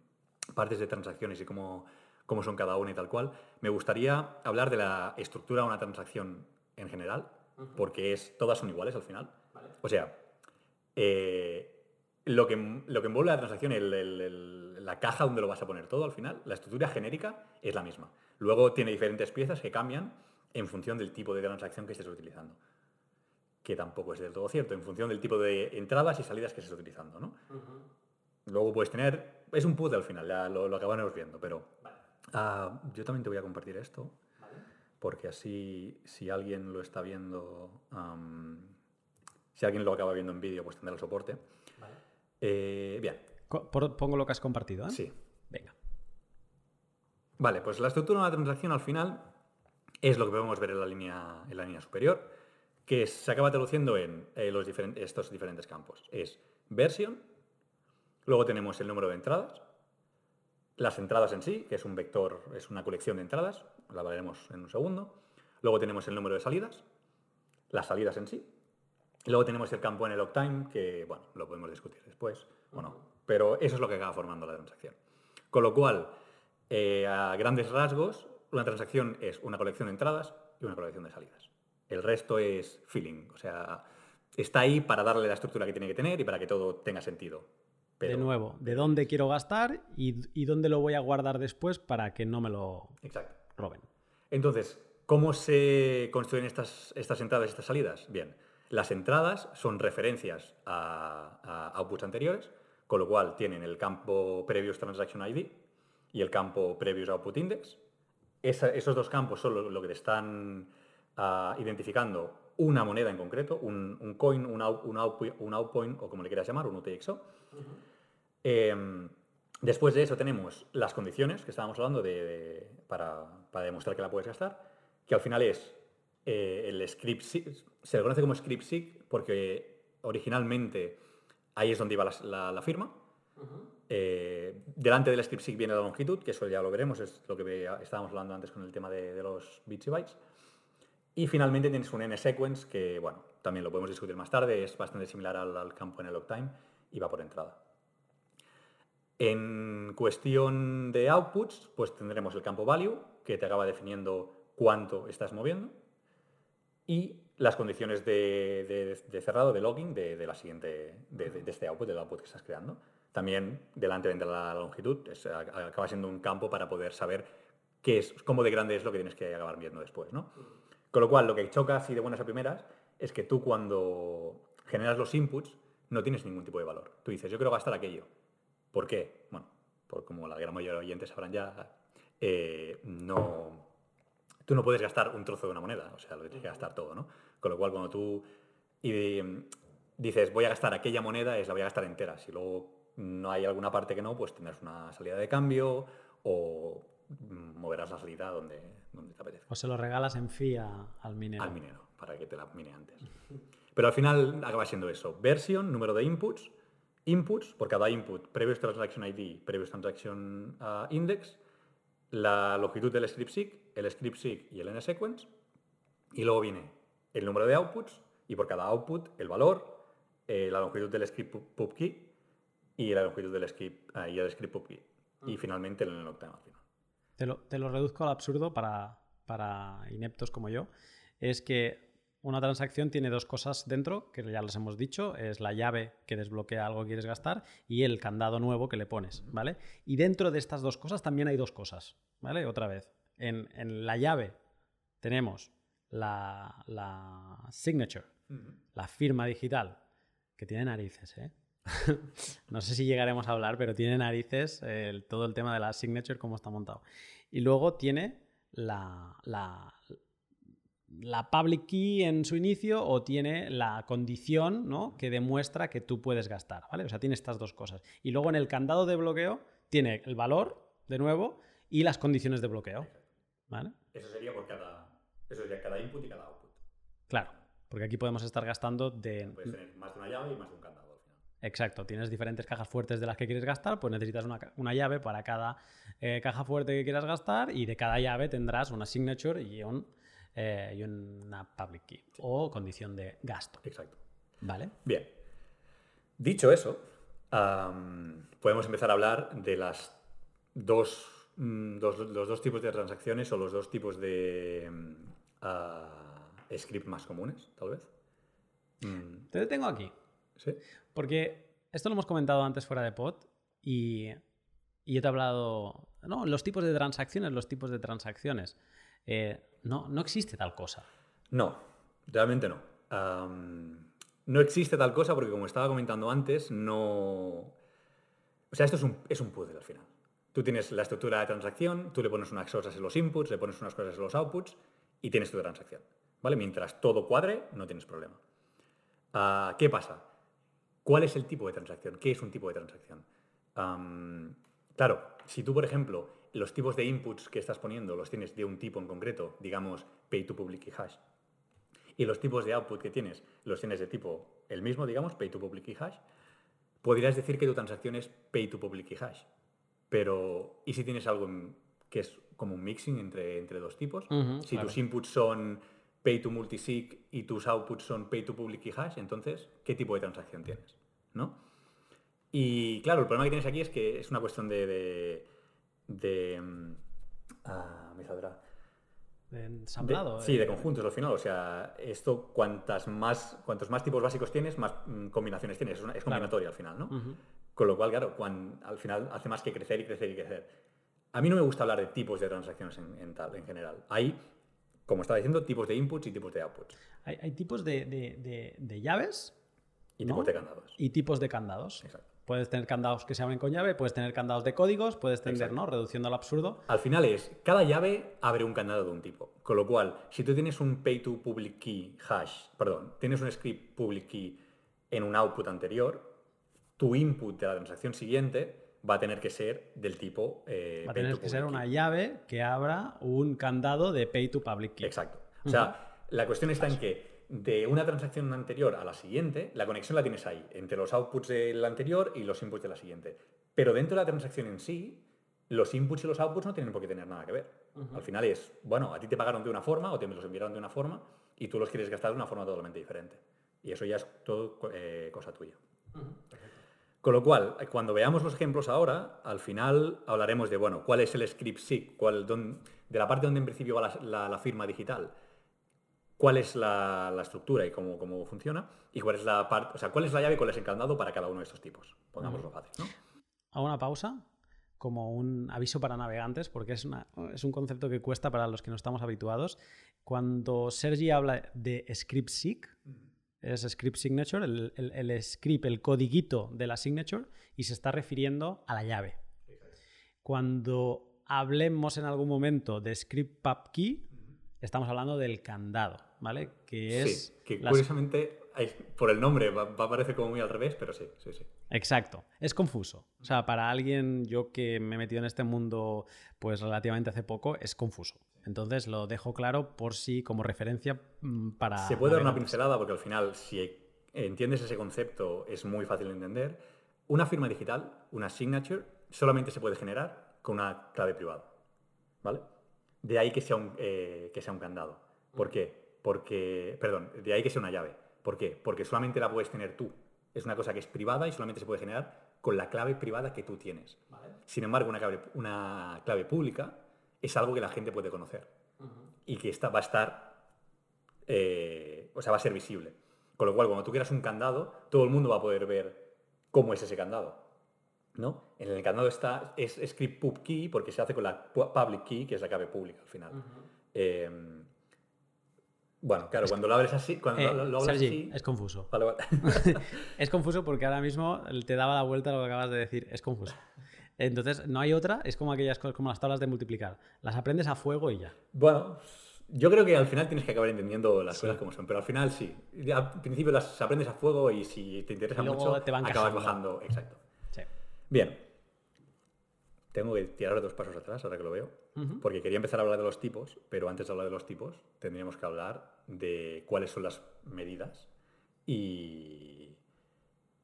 partes de transacciones y cómo, cómo son cada una y tal cual, me gustaría hablar de la estructura de una transacción en general, porque es, todas son iguales al final. O sea, eh, lo, que, lo que envuelve la transacción, la caja donde lo vas a poner todo al final, la estructura genérica es la misma. Luego tiene diferentes piezas que cambian en función del tipo de transacción que estés utilizando. Que tampoco es del todo cierto, en función del tipo de entradas y salidas que estés utilizando. ¿no? Luego puedes tener. Es un puzzle al final, ya lo, lo acabaremos viendo, pero. Ah, yo también te voy a compartir esto porque así si alguien lo está viendo, si alguien lo acaba viendo en vídeo, pues tendrá el soporte. Vale. Eh, bien. Pongo lo que has compartido, ¿eh? Sí. Venga. Vale, pues la estructura de una transacción al final es lo que podemos ver en la línea, en la línea superior, que se acaba traduciendo en eh, los estos diferentes campos. Es versión, luego tenemos el número de entradas, las entradas en sí, que es un vector, es una colección de entradas, la veremos en un segundo. Luego tenemos el número de salidas, las salidas en sí. luego tenemos el campo en el time, que, bueno, lo podemos discutir después o no. Pero eso es lo que acaba formando la transacción. Con lo cual, eh, a grandes rasgos, una transacción es una colección de entradas y una colección de salidas. El resto es feeling, o sea, está ahí para darle la estructura que tiene que tener y para que todo tenga sentido de nuevo, de dónde quiero gastar y, dónde lo voy a guardar después para que no me lo roben. Entonces, ¿cómo se construyen estas, estas entradas y estas salidas? Bien, las entradas son referencias a, outputs anteriores, con lo cual tienen el campo Previous Transaction ID y el campo Previous Output Index. esos dos campos son lo, que te están ah, identificando una moneda en concreto, un, coin, un, out, un, outpoint o como le quieras llamar, un UTXO. Em, después de eso tenemos las condiciones que estábamos hablando de, para, demostrar que la puedes gastar, que al final es eh, el script se le conoce como script SIG porque originalmente ahí es donde iba la, firma. Eh, delante del script SIG viene la longitud, que eso ya lo veremos, es lo que estábamos hablando antes con el tema de, los bits y bytes. Y finalmente tienes un n-sequence que, bueno, también lo podemos discutir más tarde, es bastante similar al, campo en el log-time y va por entrada. En cuestión de outputs, pues tendremos el campo value, que te acaba definiendo cuánto estás moviendo, y las condiciones de, cerrado, de logging, de, la siguiente, de, este output, del output que estás creando. También delante de la longitud, acaba siendo un campo para poder saber qué es, cómo de grande es lo que tienes que acabar viendo después. ¿no? Con lo cual, lo que choca así de buenas a primeras es que tú cuando generas los inputs no tienes ningún tipo de valor. Tú dices, yo quiero gastar aquello ¿Por qué? Bueno, por como la gran mayoría de oyentes sabrán ya, eh, no, tú no puedes gastar un trozo de una moneda, o sea, lo tienes que gastar todo, ¿no? Con lo cual, cuando tú y, dices, voy a gastar aquella moneda, es la voy a gastar entera. Si luego no hay alguna parte que no, pues tendrás una salida de cambio o moverás la salida donde, donde te apetezca. O se lo regalas en FIA al minero. Al minero, para que te la mine antes. Pero al final acaba siendo eso. Versión, número de inputs, inputs, por cada input, previous transaction ID, previous transaction uh, index, la longitud del script seek, el script seek y el n-sequence, y luego viene el número de outputs, y por cada output el valor, eh, la longitud del script pub key y la longitud del script, uh, y el script pub key. Y mm. finalmente el octave al final. Te lo, te lo reduzco al absurdo para, para ineptos como yo. Es que una transacción tiene dos cosas dentro, que ya las hemos dicho, es la llave que desbloquea algo que quieres gastar y el candado nuevo que le pones, ¿vale? Y dentro de estas dos cosas también hay dos cosas, ¿vale? Otra vez, en, la llave tenemos la, signature, la firma digital, que tiene narices, ¿eh? no sé si llegaremos a hablar, pero tiene narices todo el tema de la signature, cómo está montado. Y luego tiene la, la public key en su inicio o tiene la condición ¿no? que demuestra que tú puedes gastar, ¿vale? O sea, tiene estas dos cosas. Y luego en el candado de bloqueo tiene el valor, de nuevo, y las condiciones de bloqueo, ¿vale? Eso sería por cada, eso sería cada input y cada output. Claro, porque aquí podemos estar gastando de... Puedes tener más de una llave y más de un candado. Exacto, tienes diferentes cajas fuertes de las que quieres gastar, pues necesitas una, una llave para cada eh, caja fuerte que quieras gastar y de cada llave tendrás una signature y, un, eh, y una public key o condición de gasto. Exacto. ¿Vale? Bien. Dicho eso, podemos empezar a hablar de las dos, mm, dos- los dos tipos de transacciones o los dos tipos de ah, script más comunes, tal vez. Mm, Te detengo aquí, ¿Sí? porque esto lo hemos comentado antes fuera de pod y, y yo te he hablado, no, los tipos de transacciones, los tipos de transacciones. Eh, no, no existe tal cosa. No, realmente no. No existe tal cosa porque, como estaba comentando antes, no. O sea, esto es un, es un puzzle al final. Tú tienes la estructura de transacción, tú le pones unas cosas en los inputs, le pones unas cosas en los outputs y tienes tu transacción. ¿Vale? Mientras todo cuadre, no tienes problema. Ah, ¿Qué pasa? ¿Cuál es el tipo de transacción? ¿Qué es un tipo de transacción? Claro, si tú, por ejemplo, los tipos de inputs que estás poniendo los tienes de un tipo en concreto, digamos pay to public key hash, y los tipos de output que tienes los tienes de tipo el mismo, digamos, pay to public key hash, podrías decir que tu transacción es pay to public key hash. Pero, ¿y si tienes algo en- que es como un mixing entre, entre dos tipos? Si claro. tus inputs son pay to multisig y tus outputs son pay to public key hash, entonces, ¿qué tipo de transacción tienes? ¿No? Y claro, el problema que tienes aquí es que es una cuestión de... de, de, mm, ah, me saldrá. De De- ensamblado. sí, eh. de conjuntos al final. O sea, esto cuantas más, cuantos más tipos básicos tienes, más mm, combinaciones tienes. Es, una- es combinatoria al final, ¿no? Con lo cual, claro, al final hace más que crecer y crecer y crecer. A mí no me gusta hablar de tipos de transacciones en, en tal, en general. Hay, como estaba diciendo, tipos de inputs y tipos de outputs. Hay, hay tipos de- de- de llaves Y ¿no? tipos de candados. y tipos de candados. Exacto. Puedes tener candados que se abren con llave, puedes tener candados de códigos, puedes tener. ¿no? Reduciendo al absurdo. Al final es, cada llave abre un candado de un tipo. Con lo cual, si tú tienes un pay to public key hash, perdón, tienes un script public key en un output anterior, tu input de la transacción siguiente va a tener que ser del tipo eh, Va a tener que ser una llave que abra un candado de pay to public key. Exacto. O sea, la cuestión está en que de una transacción anterior a la siguiente, la conexión la tienes ahí, entre los outputs del anterior y los inputs de la siguiente. Pero dentro de la transacción en sí, los inputs y los outputs no tienen por qué tener nada que ver. Al final es, bueno, a ti te pagaron de una forma o te los enviaron de una forma y tú los quieres gastar de una forma totalmente diferente. Y eso ya es todo eh, cosa tuya. Con lo cual, cuando veamos los ejemplos ahora, al final hablaremos de, bueno, cuál es el script SIG, cuál, de la parte donde en principio va la, la- la firma digital, cuál es la, la estructura y cómo, cómo funciona, y cuál es la parte, o sea, cuál es la llave y cuál es el candado para cada uno de estos tipos. Pongámoslo fácil, ¿no? Hago una pausa como un aviso para navegantes, porque es, una- es un concepto que cuesta para los que no estamos habituados. Cuando Sergi habla de script es script signature, el, el- el script, el codiguito de la signature, y se está refiriendo a la llave. Cuando hablemos en algún momento de script pub key, estamos hablando del candado, ¿vale? Que es sí, que las- curiosamente, por el nombre va, va a parecer como muy al revés, pero sí, sí, sí. Exacto, es confuso. O sea, para alguien, yo que me he metido en este mundo pues relativamente hace poco, es confuso. Entonces lo dejo claro por si como referencia mm, para... Se puede dar una pincelada porque al final, si entiendes ese concepto, es muy fácil de entender. Una firma digital, una signature, solamente se puede generar con una clave privada. ¿Vale? De ahí que sea un, eh, que sea un candado. ¿Por qué? Porque, perdón, de ahí que sea una llave. ¿Por qué? Porque solamente la puedes tener tú. Es una cosa que es privada y solamente se puede generar con la clave privada que tú tienes. Sin embargo, una clave, una clave pública es algo que la gente puede conocer y que esta va a estar, eh, o sea, va a ser visible. Con lo cual, cuando tú quieras un candado, todo el mundo va a poder ver cómo es ese candado. ¿no? En el candado está, es script pub key porque se hace con la pu- public key, que es la clave pública al final. Eh, bueno, claro, cuando lo abres así, cuando Eh, lo, lo Sergi, así... es confuso. Vale, vale. Es confuso porque ahora mismo te daba la vuelta a lo que acabas de decir. Es confuso. Entonces, no hay otra. Es como aquellas cosas, como las tablas de multiplicar. Las aprendes a fuego y ya. Bueno, yo creo que al final tienes que acabar entendiendo las cosas como son, pero al final sí. Al principio las aprendes a fuego y si te interesa mucho, te van acabas bajando. Exacto. Sí. Bien. Tengo que tirar dos pasos atrás ahora que lo veo. Porque quería empezar a hablar de los tipos, pero antes de hablar de los tipos tendríamos que hablar de cuáles son las medidas y,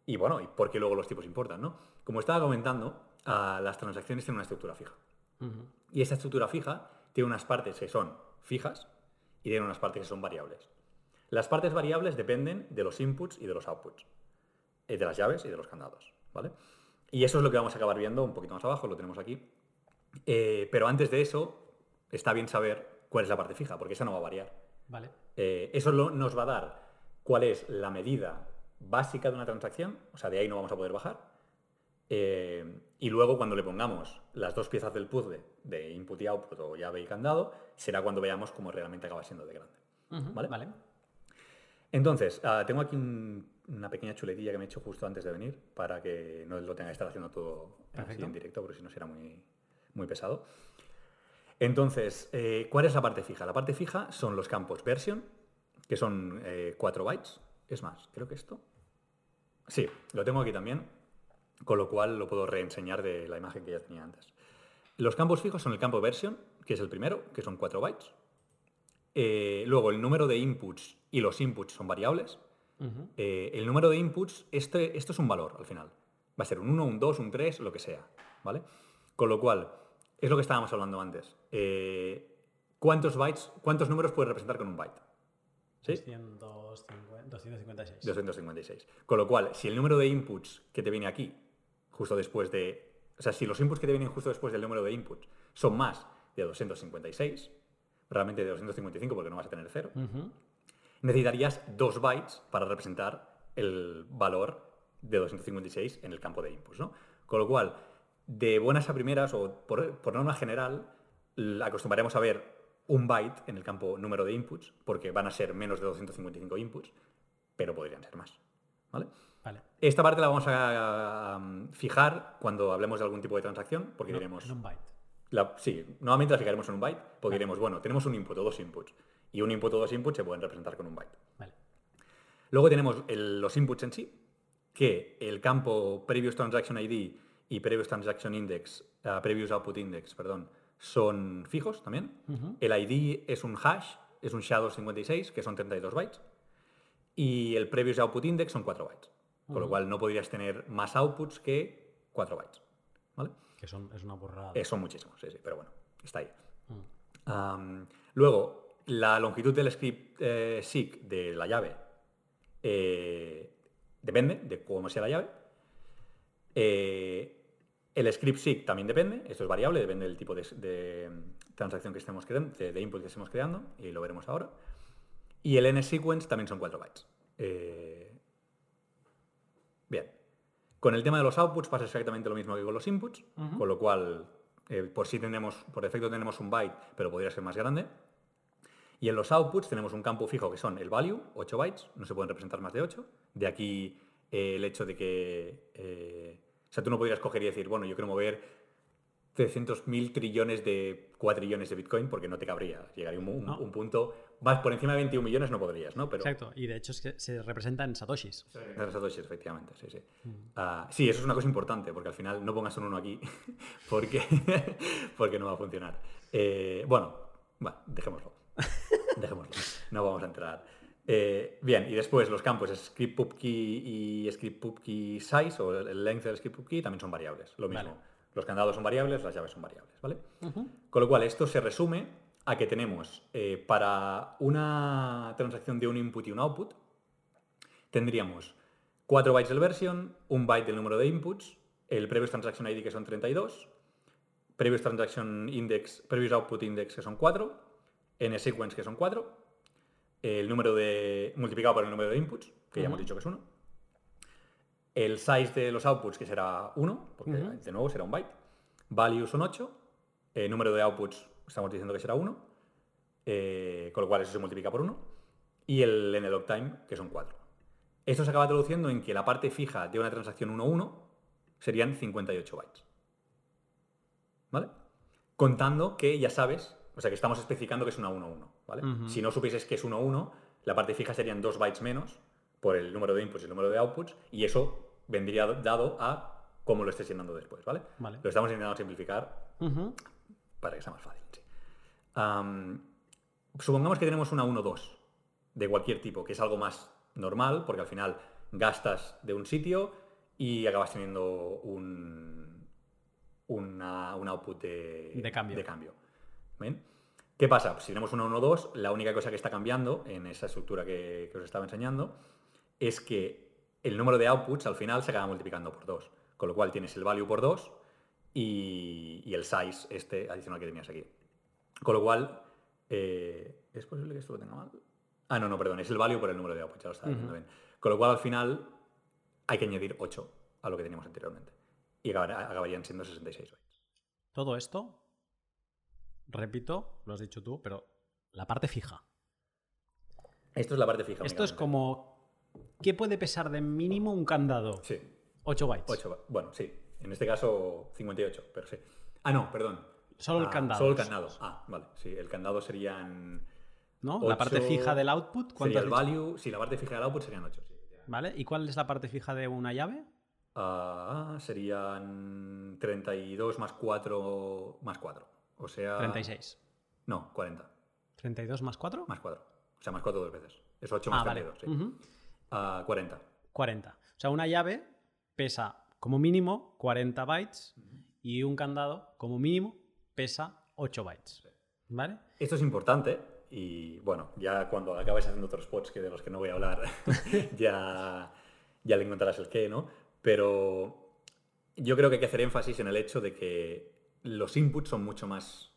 y bueno, y por qué luego los tipos importan, ¿no? Como estaba comentando, ah, las transacciones tienen una estructura fija. Y esa estructura fija tiene unas partes que son fijas y tiene unas partes que son variables. Las partes variables dependen de los inputs y de los outputs, eh, de las llaves y de los candados, ¿vale? Y eso es lo que vamos a acabar viendo un poquito más abajo, lo tenemos aquí. Eh, pero antes de eso, está bien saber cuál es la parte fija, porque esa no va a variar. Vale. Eh, eso nos va a dar cuál es la medida básica de una transacción, o sea, de ahí no vamos a poder bajar. y luego cuando le pongamos las dos piezas del puzzle de input y output o llave y candado, será cuando veamos cómo realmente acaba siendo de grande. ¿Vale? Vale. Entonces, ah, tengo aquí una pequeña chuletilla que me he hecho justo antes de venir para que no lo tenga que estar haciendo todo así en directo, porque si no será muy, muy pesado. Entonces, eh, ¿cuál es la parte fija? La parte fija son los campos version, que son 4 eh, bytes. Es más, creo que esto. Sí, lo tengo aquí también, con lo cual lo puedo reenseñar de la imagen que ya tenía antes. Los campos fijos son el campo version, que es el primero, que son 4 bytes. Eh, luego, el número de inputs y los inputs son variables. Eh, el número de inputs, este, esto es un valor al final. Va a ser un 1, un 2, un 3, lo que sea. ¿Vale? Con lo cual, es lo que estábamos hablando antes. Eh, ¿Cuántos bytes, cuántos números puedes representar con un byte? ¿Sí? 256. 256. Con lo cual, si el número de inputs que te viene aquí, justo después de. O sea, si los inputs que te vienen justo después del número de inputs son más de 256, realmente de 255 porque no vas a tener cero, necesitarías dos bytes para representar el valor de 256 en el campo de inputs. ¿no? Con lo cual, de buenas a primeras, o por, norma general, acostumbraremos a ver un byte en el campo número de inputs, porque van a ser menos de 255 inputs, pero podrían ser más. ¿Vale? Esta parte la vamos a, fijar cuando hablemos de algún tipo de transacción, porque diremos... En un byte. sí, nuevamente la fijaremos en un byte, porque diremos, bueno, tenemos un input o dos inputs, y un input o dos inputs se pueden representar con un byte. Luego tenemos los inputs en sí, que el campo Previous Transaction ID y Previous Transaction Index, uh, Previous Output Index, perdón, son fijos también. El ID es un hash, es un SHA-256, que son 32 bytes. Y el Previous Output Index son 4 bytes. Con lo cual no podrías tener más outputs que 4 bytes. ¿Vale? Que son, es una borrada. Eh, son muchísimos, sí, sí, pero bueno, está ahí. luego, la longitud del script eh, SIG de la llave eh, depende de cómo sea la llave. Eh, el script SIG también depende, esto es variable, depende del tipo de, transacción que estemos creando, de, input que estemos creando, y lo veremos ahora. Y el NSequence también son 4 bytes. Eh, bien. Con el tema de los outputs pasa exactamente lo mismo que con los inputs, con lo cual, eh, por si tenemos, por defecto tenemos un byte, pero podría ser más grande. Y en los outputs tenemos un campo fijo que son el value, 8 bytes, no se pueden representar más de 8. De aquí el hecho de que o sea, tú no podrías coger y decir, bueno, yo quiero mover 300.000 trillones de cuatrillones de Bitcoin porque no te cabría. Llegaría un, un, punto. Vas por encima de 21 millones no podrías, ¿no? Pero, Exacto, y de hecho es que se representa en Satoshis. En Satoshis, efectivamente, sí, sí. Mm. Ah, sí, eso es una cosa importante porque al final no pongas un uno aquí porque, porque no va a funcionar. Eh, bueno, va, dejémoslo. Dejémoslo. No vamos a entrar. Eh, bien, y después los campos script pub key y script pub key size o el length del script pub key también son variables. Lo mismo. Los candados son variables, las llaves son variables, ¿vale? Con lo cual, esto se resume a que tenemos eh, para una transacción de un input y un output, tendríamos 4 bytes del version, un byte del número de inputs, el previous transaction ID que son 32, previous transaction index, previous output index que son 4, n sequence que son 4, el número de. multiplicado por el número de inputs, que ya hemos dicho que es 1. El size de los outputs, que será 1, porque de nuevo será un byte. Value son 8. El número de outputs, estamos diciendo que será 1. Eh, con lo cual eso se multiplica por 1. Y el n time, que son 4. Esto se acaba traduciendo en que la parte fija de una transacción 1-1 serían 58 bytes. ¿Vale? Contando que ya sabes o sea que estamos especificando que es una 1-1, ¿vale? Si no supieses que es 1-1, la parte fija serían 2 bytes menos por el número de inputs y el número de outputs, y eso vendría dado a cómo lo estés llenando después, ¿vale? Lo estamos intentando simplificar para que sea más fácil. sí. Supongamos que tenemos una 1-2 de cualquier tipo, que es algo más normal, porque al final gastas de un sitio y acabas teniendo un, una, un output de, De cambio. de cambio. ¿Ven? ¿Qué pasa? Pues si tenemos una 1-2, la única cosa que está cambiando en esa estructura que, que os estaba enseñando es que el número de outputs al final se acaba multiplicando por 2. Con lo cual tienes el value por 2 y, y el size este adicional que tenías aquí. Con lo cual, eh, ¿es posible que esto lo tenga mal? Ah, no, no, perdón, es el value por el número de outputs, ya lo estaba diciendo bien. Con lo cual al final hay que añadir 8 a lo que teníamos anteriormente. Y acabarían siendo 66 bytes. Todo esto, repito, lo has dicho tú, pero la parte fija. Esto es la parte fija. Esto es como, ¿qué puede pesar de mínimo un candado? Sí, 8 bytes. 8, bueno, sí. En este caso 58, pero sí. Ah, no, perdón. Solo el Ah, candado. Solo el candado. Ah, vale. Sí, el candado serían. ¿No? La parte fija del output, ¿cuánto Sería el value. Sí, la parte fija del output serían 8. Sí. ¿Vale? ¿Y cuál es la parte fija de una llave? Ah, serían 32 más 4 más 4. O sea. 36. No, 40. 32 más 4? Más 4. O sea, más 4 dos veces. Es 8 Ah, más vale. 32. Sí. Ujú. Ah, 40. 40. O sea, una llave pesa como mínimo 40 bytes y un candado como mínimo pesa 8 bytes. ¿Vale? Esto es importante y bueno, ya cuando acabes haciendo otros spots que de los que no voy a hablar, ya, ya le encontrarás el qué, ¿no? Pero yo creo que hay que hacer énfasis en el hecho de que los inputs son mucho más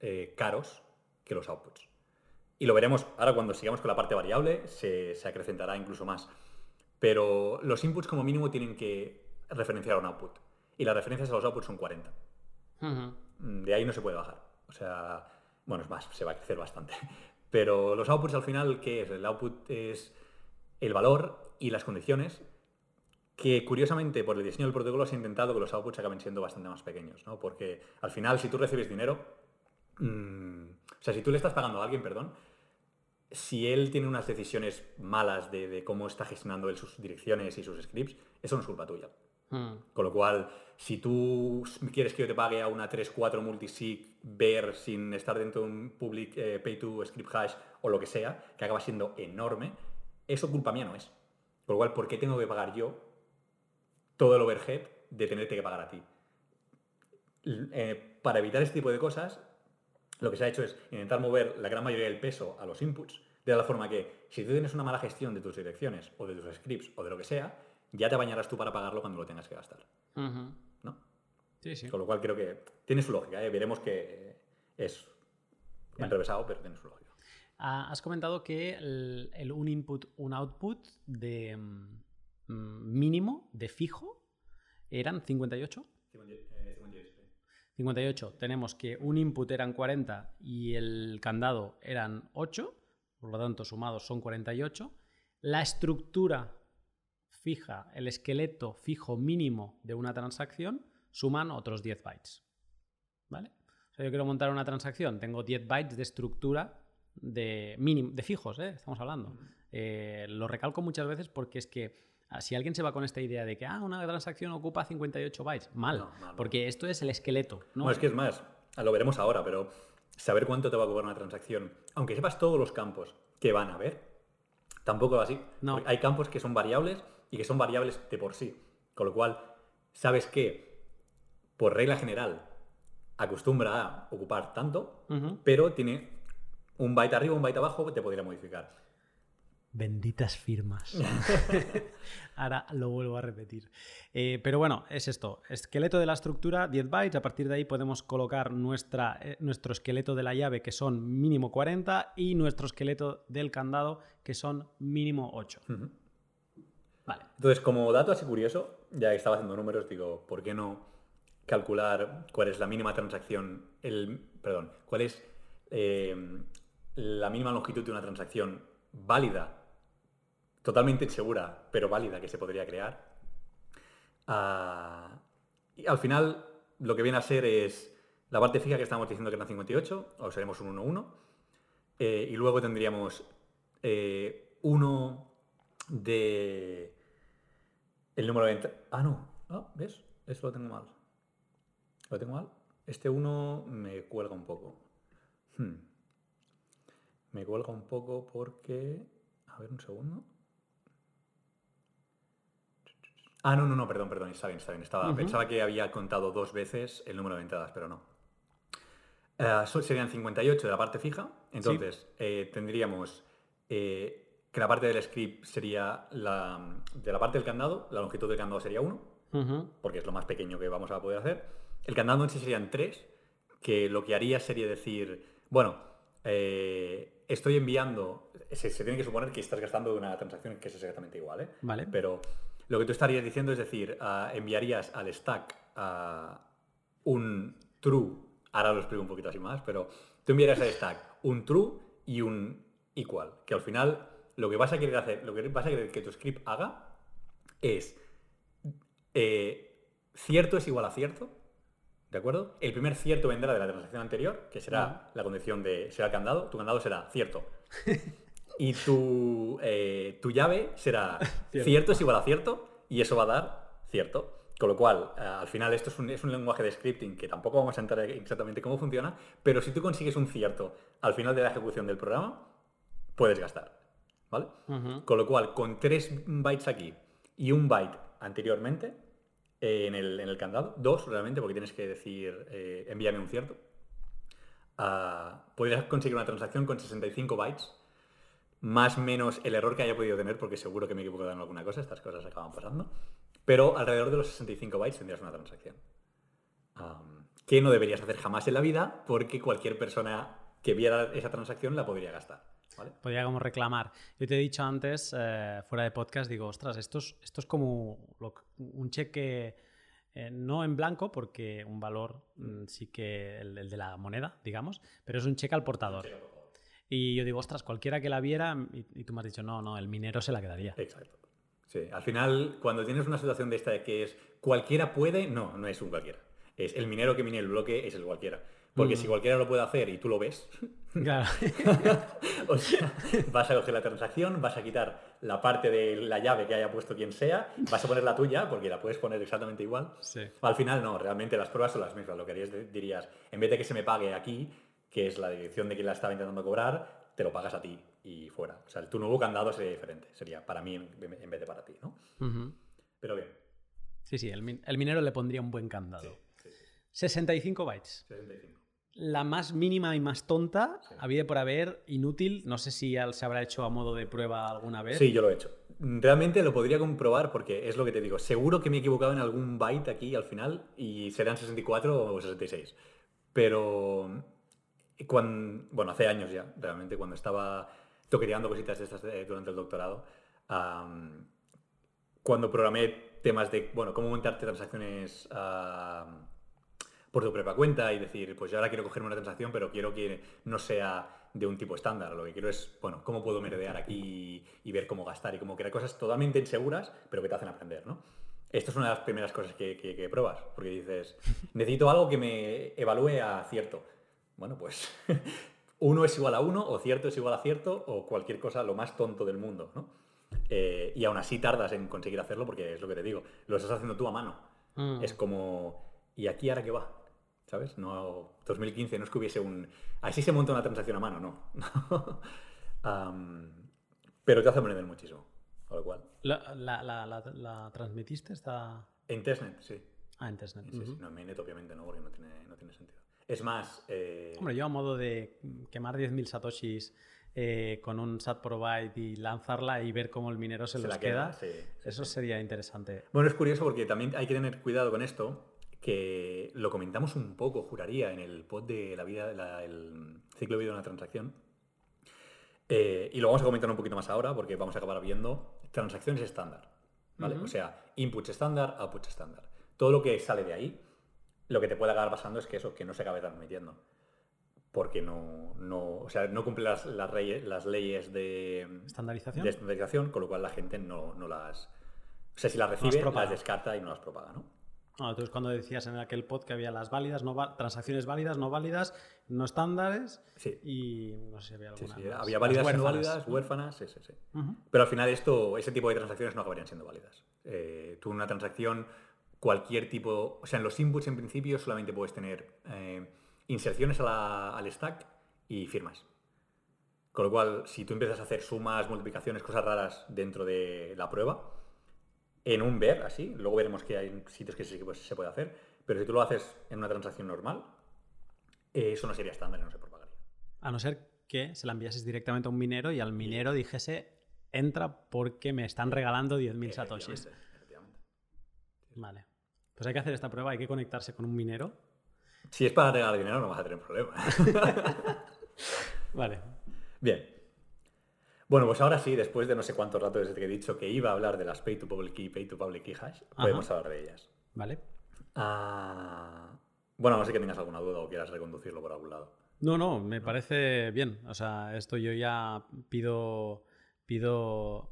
eh, caros que los outputs. Y lo veremos ahora cuando sigamos con la parte variable, se, se acrecentará incluso más. Pero los inputs como mínimo tienen que referenciar a un output. Y las referencias a los outputs son 40. Ujú. Mm, De ahí no se puede bajar. O sea, bueno, es más, se va a crecer bastante. Pero los outputs al final, ¿qué es? El output es el valor y las condiciones que curiosamente por el diseño del protocolo se ha intentado que los outputs acaben siendo bastante más pequeños, ¿no? Porque al final si tú recibes dinero, mm, o sea, si tú le estás pagando a alguien, perdón, si él tiene unas decisiones malas de, de cómo está gestionando él sus direcciones y sus scripts, eso no es culpa tuya. Mm. Con lo cual, si tú quieres que yo te pague a una 3.4 multisig ver sin estar dentro de un public eh, pay to script hash o lo que sea, que acaba siendo enorme, eso culpa mía no es. Con lo cual, ¿por qué tengo que pagar yo todo el overhead de tenerte que pagar a ti? Eh, para evitar este tipo de cosas, lo que se ha hecho es intentar mover la gran mayoría del peso a los inputs, de la forma que si tú tienes una mala gestión de tus direcciones o de tus scripts o de lo que sea, ya te bañarás tú para pagarlo cuando lo tengas que gastar. ¿no? Sí, sí. Con lo cual creo que tiene su lógica. ¿eh? Veremos que es enrevesado, pero tiene su lógica. Ah, has comentado que el, el un input, un output de mm, mínimo, de fijo, eran 58. 58. Tenemos que un input eran 40 y el candado eran 8, por lo tanto sumados son 48. La estructura fija, el esqueleto fijo mínimo de una transacción suman otros 10 bytes. ¿Vale? O sea, yo quiero montar una transacción, tengo 10 bytes de estructura de, mínimo, de fijos, ¿eh? estamos hablando. Eh, lo recalco muchas veces porque es que si alguien se va con esta idea de que ah, una transacción ocupa 58 bytes, mal, No, mal, porque esto es el esqueleto. ¿no? Es que es más, lo veremos ahora, pero saber cuánto te va a cobrar una transacción, aunque sepas todos los campos que van a haber, tampoco va así. No. Hay campos que son variables y que son variables de por sí. Con lo cual, sabes que, por regla general, acostumbra a ocupar tanto, pero tiene un byte arriba, un byte abajo, te podría modificar. Benditas firmas. Ahora lo vuelvo a repetir. Eh, pero bueno, es esto. Esqueleto de la estructura, 10 bytes. A partir de ahí podemos colocar nuestra, eh, nuestro esqueleto de la llave, que son mínimo 40, y nuestro esqueleto del candado, que son mínimo 8. Ujú. Vale. Entonces, como dato así curioso, ya que estaba haciendo números, digo, ¿por qué no calcular cuál es la mínima transacción, el, perdón, cuál es eh, la mínima longitud de una transacción válida, totalmente insegura, pero válida que se podría crear? Ah, y al final, lo que viene a ser es la parte fija que estamos diciendo que era 58, o seremos un 1-1, eh, y luego tendríamos eh, uno de el número de Ah, no. Ah, ¿Ves? Esto lo tengo mal. ¿Lo tengo mal? Este 1 me cuelga un poco. Hmm. Me cuelga un poco porque... A ver, un segundo. Ah, no, no, no, perdón, perdón, está bien, está bien. Estaba, Pensaba que había contado dos veces el número de entradas, pero no. Eh, serían 58 de la parte fija, entonces eh, tendríamos eh, que la parte del script sería la, de la parte del candado, la longitud del candado sería 1, porque es lo más pequeño que vamos a poder hacer. El candado en sí serían 3, que lo que haría sería decir, bueno, estoy enviando, se, se, tiene que suponer que estás gastando una transacción que es exactamente igual, ¿eh? Vale. Pero lo que tú estarías diciendo es decir, ah, enviarías al stack a un true, ahora lo explico un poquito así más, pero tú enviarías al stack un true y un equal, que al final lo que vas a querer hacer, lo que vas a querer que tu script haga es eh, cierto es igual a cierto, ¿de acuerdo? El primer cierto vendrá de la transacción anterior, que será la condición de, será el candado, tu candado será cierto. y tu, eh, tu llave será cierto. es igual a cierto y eso va a dar cierto. Con lo cual, eh, al final esto es un, es un, lenguaje de scripting que tampoco vamos a entrar exactamente cómo funciona, pero si tú consigues un cierto al final de la ejecución del programa, puedes gastar. ¿Vale? Con lo cual, con tres bytes aquí y un byte anteriormente eh, en, el, en, el, candado, dos realmente, porque tienes que decir envíame un cierto, uh, podrías conseguir una transacción con 65 bytes más menos el error que haya podido tener, porque seguro que me he equivocado en alguna cosa, estas cosas acaban pasando, pero alrededor de los 65 bytes tendrías una transacción. que no deberías hacer jamás en la vida, porque cualquier persona que viera esa transacción la podría gastar. Podría como reclamar. Yo te he dicho antes, eh, fuera de podcast, digo, ostras, esto es, esto es como un cheque... Eh, no en blanco, porque un valor mm, sí que el, de la moneda, digamos, pero es un cheque al portador. Y yo digo, ostras, cualquiera que la viera, y, tú me has dicho, no, no, el minero se la quedaría. Exacto. Sí, al final, cuando tienes una situación de esta de que es cualquiera puede, no, no es un cualquiera. Es el minero que mine el bloque, es el cualquiera. Porque si mm. cualquiera lo puede hacer y tú lo ves, claro. o sea, vas a coger la transacción, vas a quitar la parte de la llave que haya puesto quien sea, vas a poner la tuya, porque la puedes poner exactamente igual. Sí. Al final, no, realmente las pruebas son las mismas. Lo que harías, dirías, en vez de que se me pague aquí, que es la dirección de quien la estaba intentando cobrar, te lo pagas a ti y fuera. O sea, tu nuevo candado sería diferente. Sería para mí en vez de para ti, ¿no? Pero bien. Sí, sí, el, minero le pondría un buen candado. 65 bytes. 65. La más mínima y más tonta, había por haber, inútil. No sé si se habrá hecho a modo de prueba alguna vez. Sí, yo lo he hecho. Realmente lo podría comprobar porque es lo que te digo. Seguro que me he equivocado en algún byte aquí al final y serán 64 o 66. Pero cuando, bueno, hace años ya, realmente, cuando estaba toqueteando cositas de estas durante el doctorado, cuando programé temas de, bueno, cómo montarte transacciones por tu propia cuenta y decir, pues yo ahora quiero cogerme una transacción, pero quiero que no sea de un tipo estándar. Lo que quiero es, bueno, cómo puedo merodear aquí y, ver cómo gastar y cómo crear cosas totalmente inseguras, pero que te hacen aprender, ¿no? Esto es una de las primeras cosas que, que pruebas, porque dices, necesito algo que me evalúe a cierto bueno, pues uno es igual a uno, o cierto es igual a cierto, o cualquier cosa lo más tonto del mundo, ¿no? Eh, y aún así tardas en conseguir hacerlo porque es lo que te digo, lo estás haciendo tú a mano. Mm. Es como, ¿y aquí ahora qué va? ¿Sabes? No, 2015 no es que hubiese un... Así se monta una transacción a mano, no. pero te hace aprender muchísimo, con lo cual. ¿La, la, transmitiste? Está... En testnet, sí. Ah, en testnet. Sí, sí. No, en mainnet obviamente no, porque no tiene, no tiene sentido. Es más... Eh, Hombre, yo a modo de quemar 10.000 satoshis eh, con un SAT provide y lanzarla y ver cómo el minero se, los queda, eso sería interesante. Bueno, es curioso porque también hay que tener cuidado con esto, que lo comentamos un poco, juraría, en el pod de la vida, el ciclo de vida de una transacción. Eh, y lo vamos a comentar un poquito más ahora porque vamos a acabar viendo transacciones estándar. ¿vale? O sea, inputs estándar, outputs estándar. Todo lo que sale de ahí lo que te puede acabar pasando es que eso, que no se acabe transmitiendo. Porque no, no, o sea, no cumple las, las, las leyes de ¿Estandarización? de estandarización, con lo cual la gente no, no las... O sea, si las recibe, las, descarta y no las propaga, ¿no? Ah, entonces, cuando decías en aquel pod que había las válidas, no transacciones válidas, no válidas, no estándares sí. y no sé si había alguna. Sí, sí. Había válidas y no válidas, huérfanas, sí, sí, sí. Pero al final esto, ese tipo de transacciones no acabarían siendo válidas. Eh, tú una transacción cualquier tipo, o sea, en los inputs en principio solamente puedes tener eh, inserciones al stack y firmas. Con lo cual, si tú empiezas a hacer sumas, multiplicaciones, cosas raras dentro de la prueba, en un ver así, luego veremos que hay sitios que sí que pues, se puede hacer, pero si tú lo haces en una transacción normal, eh, eso no sería estándar y no se propagaría. A no ser que se la enviases directamente a un minero y al minero dijese, entra porque me están regalando 10.000 satoshis. Vale. Pues hay que hacer esta prueba, hay que conectarse con un minero. Si es para regalar dinero no vas a tener problema. vale. Bien. Bueno, pues ahora sí, después de no sé cuántos rato desde que he dicho que iba a hablar de las Pay to Public Key, Pay to Public Key Hash, podemos hablar de ellas. Vale. Ah, bueno, no sé que tengas alguna duda o quieras reconducirlo por algún lado. No, no, me parece bien. O sea, esto yo ya pido, pido,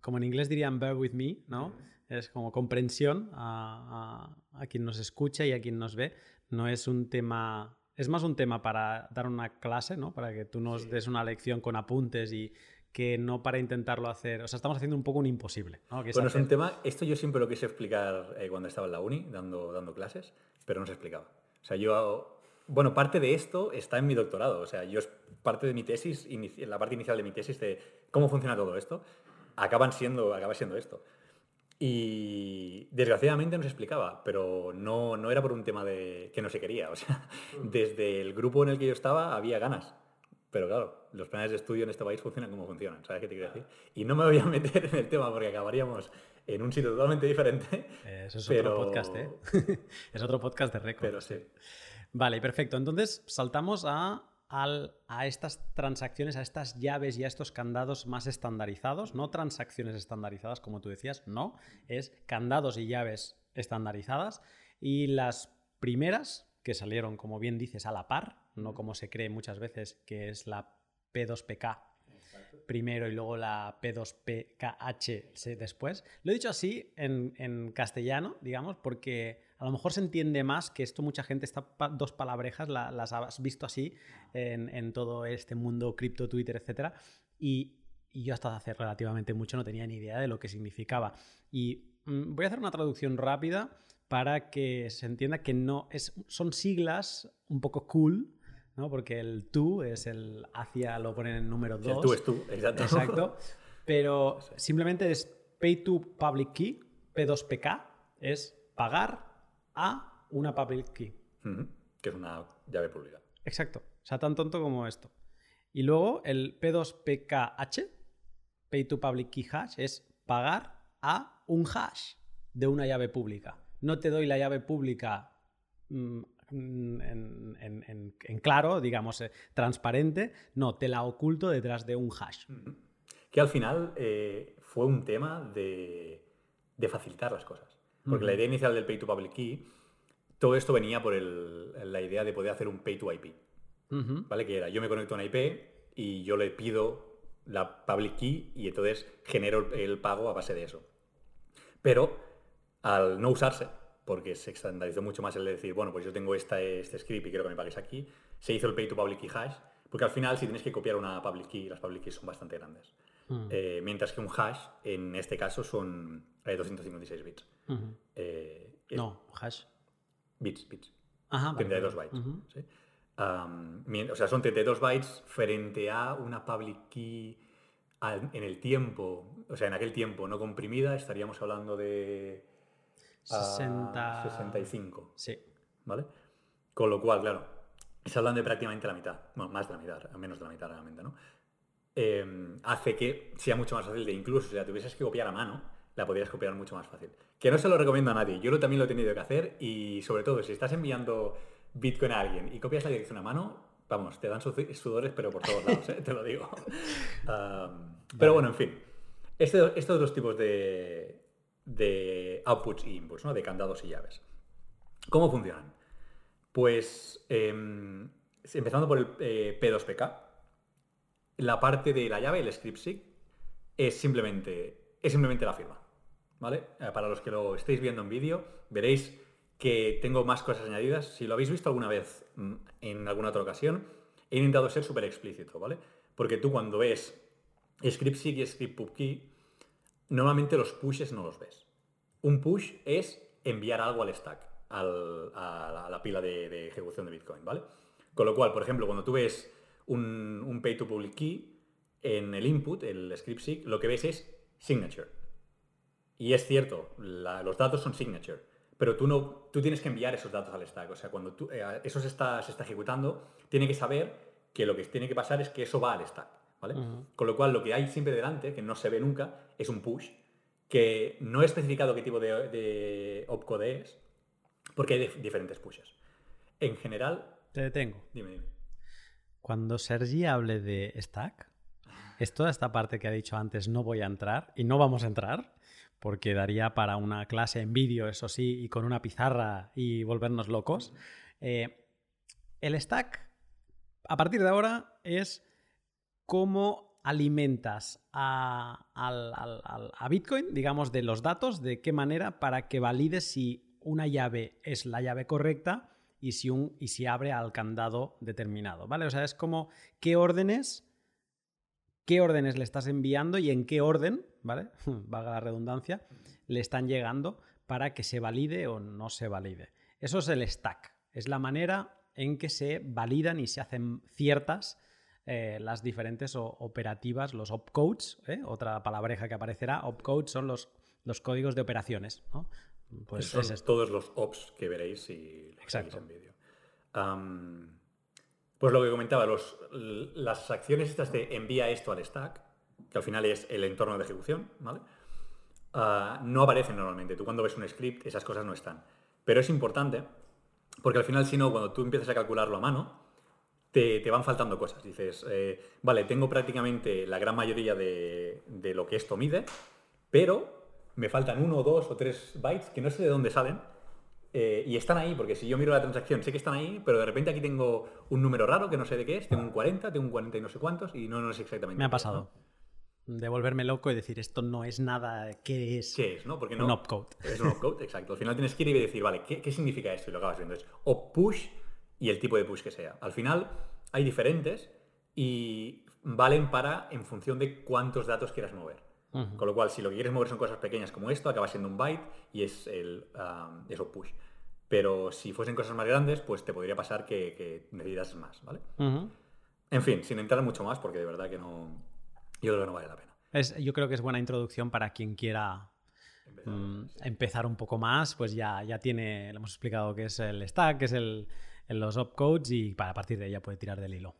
como en inglés dirían bear with me, ¿no? Es como comprensión a, quien nos escucha y a quien nos ve. No es un tema, es más un tema para dar una clase, ¿no? Para que tú nos des una lección con apuntes y que no para intentarlo hacer. O sea, estamos haciendo un poco un imposible. ¿no? bueno, es un tema, esto yo siempre lo quise explicar eh, cuando estaba en la uni dando, dando clases, pero no se explicaba. O sea, yo bueno, parte de esto está en mi doctorado. O sea, yo es parte de mi tesis, la parte inicial de mi tesis de cómo funciona todo esto, acaban siendo, acaba siendo esto. Y desgraciadamente no se explicaba, pero no, no era por un tema de que no se quería. O sea, mm. desde el grupo en el que yo estaba había ganas. Pero claro, los planes de estudio en este país funcionan como funcionan, ¿sabes qué te quiero decir? Y no me voy a meter en el tema porque acabaríamos en un sitio totalmente diferente. Eso es otro podcast, ¿eh? es otro podcast de récord. Pero sí. Vale, perfecto. Entonces saltamos a, a, estas transacciones, a estas llaves y a estos candados más estandarizados. No transacciones estandarizadas, como tú decías, no. Es candados y llaves estandarizadas. Y las primeras, que salieron, como bien dices, a la par, no como se cree muchas veces, que es la P2PK primero y luego la P2PKH después. Lo he dicho así en, en castellano, digamos, porque a lo mejor se entiende más que esto mucha gente, estas dos palabrejas las has visto así en, todo este mundo cripto, Twitter, etc. Y, yo hasta hace relativamente mucho no tenía ni idea de lo que significaba. Y mm, voy a hacer una traducción rápida para que se entienda que no es, son siglas un poco cool, ¿no? Porque el tú es el hacia, lo ponen en número 2. El tú es tú, exacto. Exacto. Pero simplemente es pay to public key, P2PK, es pagar a una public key. Que es una llave pública. Exacto. O sea, tan tonto como esto. Y luego el P2PKH, Pay to Public Key Hash, es pagar a un hash de una llave pública. No te doy la llave pública mm, en, claro, digamos, eh, transparente. No, te la oculto detrás de un hash. Que al final eh, fue un tema de, de facilitar las cosas. Porque la idea inicial del Pay to Public Key, todo esto venía por la idea de poder hacer un Pay to IP. ¿Vale? Que era, yo me conecto a una IP y yo le pido la Public Key y entonces genero el pago a base de eso. Pero al no usarse, porque se estandarizó mucho más el de decir, bueno, pues yo tengo esta, este script y quiero que me pagues aquí, se hizo el Pay to Public Key Hash, porque al final si tienes que copiar una Public Key, las Public Keys son bastante grandes. Mm. Eh, mientras que un hash, en este caso, son 256 bits. Eh, no, hash. Bits, bits. Ajá, 32 bytes. o sea, son 32 bytes frente a una public key en el tiempo, o sea, en aquel tiempo no comprimida, estaríamos hablando de 60... 65. Sí. ¿Vale? Con lo cual, claro, se hablan de prácticamente la mitad, bueno, más de la mitad, menos de la mitad realmente, ¿no? Em, hace que sea mucho más fácil de incluso, si la tuvieses que copiar a mano, la podrías copiar mucho más fácil. Que no se lo recomiendo a nadie, yo también lo he tenido que hacer y sobre todo si estás enviando Bitcoin a alguien y copias la dirección a mano, vamos, te dan sudores pero por todos lados, ¿eh? te lo digo. pero bueno, en fin, este, estos dos tipos de, de outputs y inputs, ¿no? de candados y llaves. ¿Cómo funcionan? Pues em, empezando por el eh, P2PK, la parte de la llave, el script SIG, es simplemente, es simplemente la firma. ¿vale? Eh, para los que lo estéis viendo en vídeo, veréis que tengo más cosas añadidas. Si lo habéis visto alguna vez mm, en alguna otra ocasión, he intentado ser súper explícito, ¿vale? Porque tú cuando ves script y script pub key, normalmente los pushes no los ves. Un push es enviar algo al stack, a, la, pila de ejecución de Bitcoin, ¿vale? Con lo cual, por ejemplo, cuando tú ves un, un pay to public key, en el input, el script seek, lo que ves es signature. Y es cierto, la- los datos son signature, pero tú, no, tú tienes que enviar esos datos al stack. O sea, cuando tú, eh, eso se está, se está ejecutando, tiene que saber que lo que tiene que pasar es que eso va al stack. ¿vale? Con lo cual, lo que hay siempre delante, que no se ve nunca, es un push, que no he especificado qué tipo de, de opcode es, porque hay dif- diferentes pushes. En general, Te detengo. dime, dime. Cuando Sergi hable de stack, es toda esta parte que ha dicho antes, no voy a entrar y no vamos a entrar, porque daría para una clase en vídeo, eso sí, y con una pizarra y volvernos locos. Eh, el stack, a partir de ahora, es cómo alimentas a, al- al- a Bitcoin, digamos, de los datos, de qué manera para que valide si una llave es la llave correcta y si, un, y si abre al candado determinado, ¿vale? O sea, es como qué órdenes, qué órdenes le estás enviando y en qué orden, ¿vale? Valga la redundancia, le están llegando para que se valide o no se valide. Eso es el stack, es la manera en que se validan y se hacen ciertas eh, las diferentes operativas, los opcodes, ¿eh? otra palabreja que aparecerá, opcodes son los, los códigos de operaciones, ¿no? Pues son es esto. todos los ops que veréis si Exacto. en vídeo. Pues lo que comentaba, los, las acciones estas de envía esto al stack, que al final es el entorno de ejecución, ¿vale? Ah, no aparecen normalmente. Tú cuando ves un script, esas cosas no están. Pero es importante, porque al final, si no, cuando tú empiezas a calcularlo a mano, te, te van faltando cosas. Dices, eh, vale, tengo prácticamente la gran mayoría de, de lo que esto mide, pero me faltan uno, dos o tres bytes que no sé de dónde salen. eh, y están ahí, porque si yo miro la transacción, sé que están ahí, pero de repente aquí tengo un número raro que no sé de qué es, tengo un 40, tengo un 40 y no sé cuántos, y no, no sé exactamente. Me ha pasado. ¿no? De volverme loco y decir, esto no es nada, ¿qué es? ¿Qué es, no? Porque no. Un opcode. Es un opcode, exacto. Al final tienes que ir y decir, vale, ¿qué, qué significa esto? Y lo acabas viendo. Es op push y el tipo de push que sea. Al final hay diferentes y valen para en función de cuántos datos quieras mover. Con lo cual, si lo que quieres mover son cosas pequeñas como esto, acaba siendo un byte y es el um, es op push. Pero si fuesen cosas más grandes, pues te podría pasar que, que necesitas más, ¿vale? En fin, sin entrar mucho más, porque de verdad que no. Yo creo que no vale la pena. Es- yo creo que es buena introducción para quien quiera Empezar. mm, empezar un poco más, pues ya, ya tiene, le hemos explicado qué es el stack, qué es el, el- los opcodes y para a partir de ahí ya puede tirar del hilo.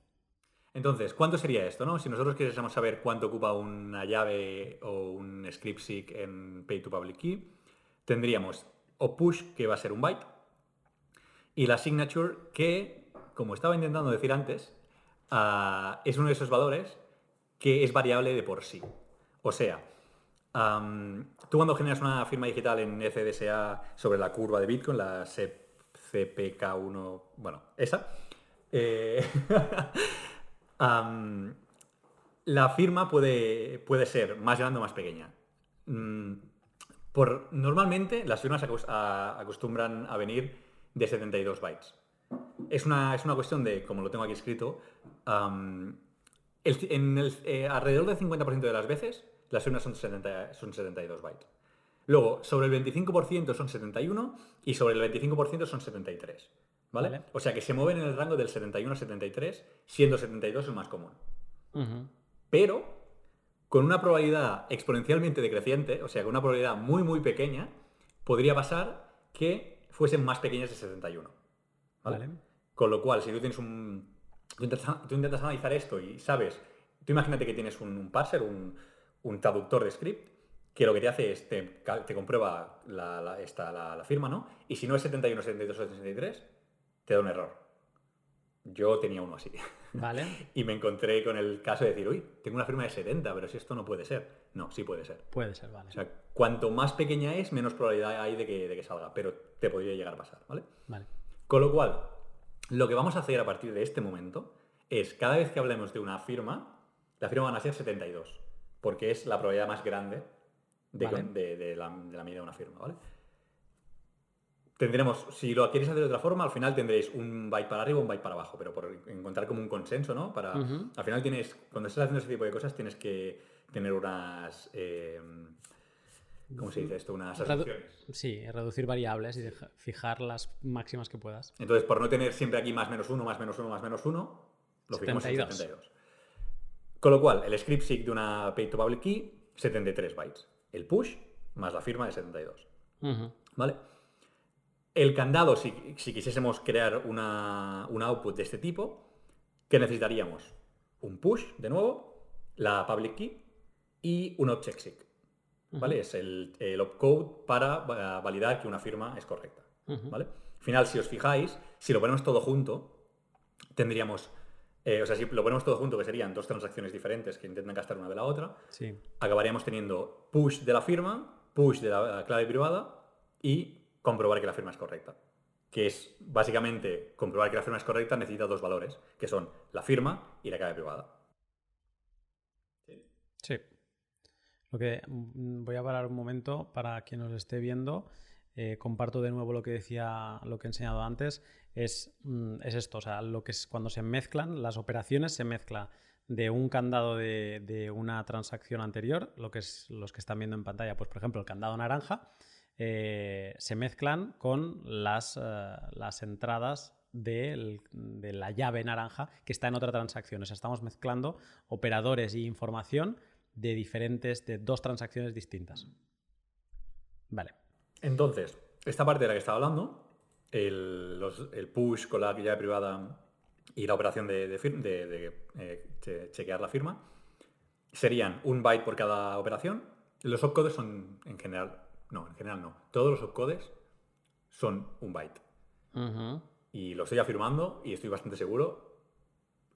Entonces, ¿cuánto sería esto? No? Si nosotros quisiéramos saber cuánto ocupa una llave o un script seek en Pay to Public Key, tendríamos o push, que va a ser un byte, y la signature, que, como estaba intentando decir antes, ah, es uno de esos valores que es variable de por sí. O sea, tú cuando generas una firma digital en FDSA sobre la curva de Bitcoin, la C- CPK1, bueno, esa, eh, la firma puede, puede ser más grande o más pequeña. Mm, por, normalmente las firmas acostumbran a venir de 72 bytes. Es una, es una cuestión de, como lo tengo aquí escrito, el en el- eh, alrededor del 50% de las veces las firmas son, 70 son 72 bytes. Luego, sobre el 25% son 71 y sobre el 25% son 73. ¿Vale? Vale. O sea que se mueven en el rango del 71 a 73, siendo 72 el más común. Pero con una probabilidad exponencialmente decreciente, o sea, con una probabilidad muy, muy pequeña, podría pasar que fuesen más pequeñas de 71. ¿vale? Vale. Con lo cual, si tú tienes un. Tú intentas, tú intentas analizar esto y sabes. Tú imagínate que tienes un, un parser, un, un traductor de script, que lo que te hace es te, comprueba la, la- esta, la, la firma, ¿no? Y si no es 71, 72 o 73, te da un error. Yo tenía uno así. Vale, Y me encontré con el caso de decir, uy, tengo una firma de 70, pero si esto no puede ser. No, sí puede ser. puede ser, vale. O sea, cuanto más pequeña es, menos probabilidad hay de que, de que salga, pero te podría llegar a pasar, ¿vale? Vale. Con lo cual, lo que vamos a hacer a partir de este momento es, cada vez que hablemos de una firma, la firma van a ser 72, porque es la probabilidad más grande de, Vale. de- de la, de la medida de una firma, ¿vale? Tendremos, si lo queréis hacer de otra forma, al final tendréis un byte para arriba, un byte para abajo, pero por encontrar como un consenso, ¿no? Para. Al final tienes, cuando estás haciendo ese tipo de cosas, tienes que tener unas... eh, ¿cómo se dice esto? Unas asunciones. Sí, reducir variables y fijar las máximas que puedas. Entonces, por no tener siempre aquí más menos uno, más menos uno, más menos uno, lo fijamos en 72. 72. Con lo cual, el script SIG de una pay to public key, 73 bytes. El push más la firma de 72. Ujú. ¿Vale? El candado, si, si quisiésemos crear una, un output de este tipo, ¿qué necesitaríamos? Un push, de nuevo, la public key y un object. ¿Vale? Es el, el opcode para va- validar que una firma es correcta. ¿Vale? Al final, si os fijáis, si lo ponemos todo junto, tendríamos. eh, o sea, si lo ponemos todo junto, que serían dos transacciones diferentes que intentan gastar una de la otra, Sí. acabaríamos teniendo push de la firma, push de la clave privada y comprobar que la firma es correcta. Que es básicamente comprobar que la firma es correcta necesita dos valores, que son la firma y la clave privada. Sí. Lo que mm, voy a parar un momento para quien nos esté viendo. eh, comparto de nuevo lo que decía, lo que he enseñado antes. Es, mm, es esto, o sea, lo que es cuando se mezclan las operaciones, se mezcla de un candado de, de una transacción anterior, lo que es los que están viendo en pantalla, pues por ejemplo el candado naranja, eh, se mezclan con las, eh, las entradas de la llave naranja que está en otra transacción. O sea, estamos mezclando operadores y información de diferentes, de dos transacciones distintas. Vale. Entonces, esta parte de la que estaba hablando, el, push con la llave privada y la operación de, eh, che- chequear la firma, serían un byte por cada operación. Los opcodes son, en general, no, en general no. Todos los opcodes son un byte. Y lo estoy afirmando y estoy bastante seguro.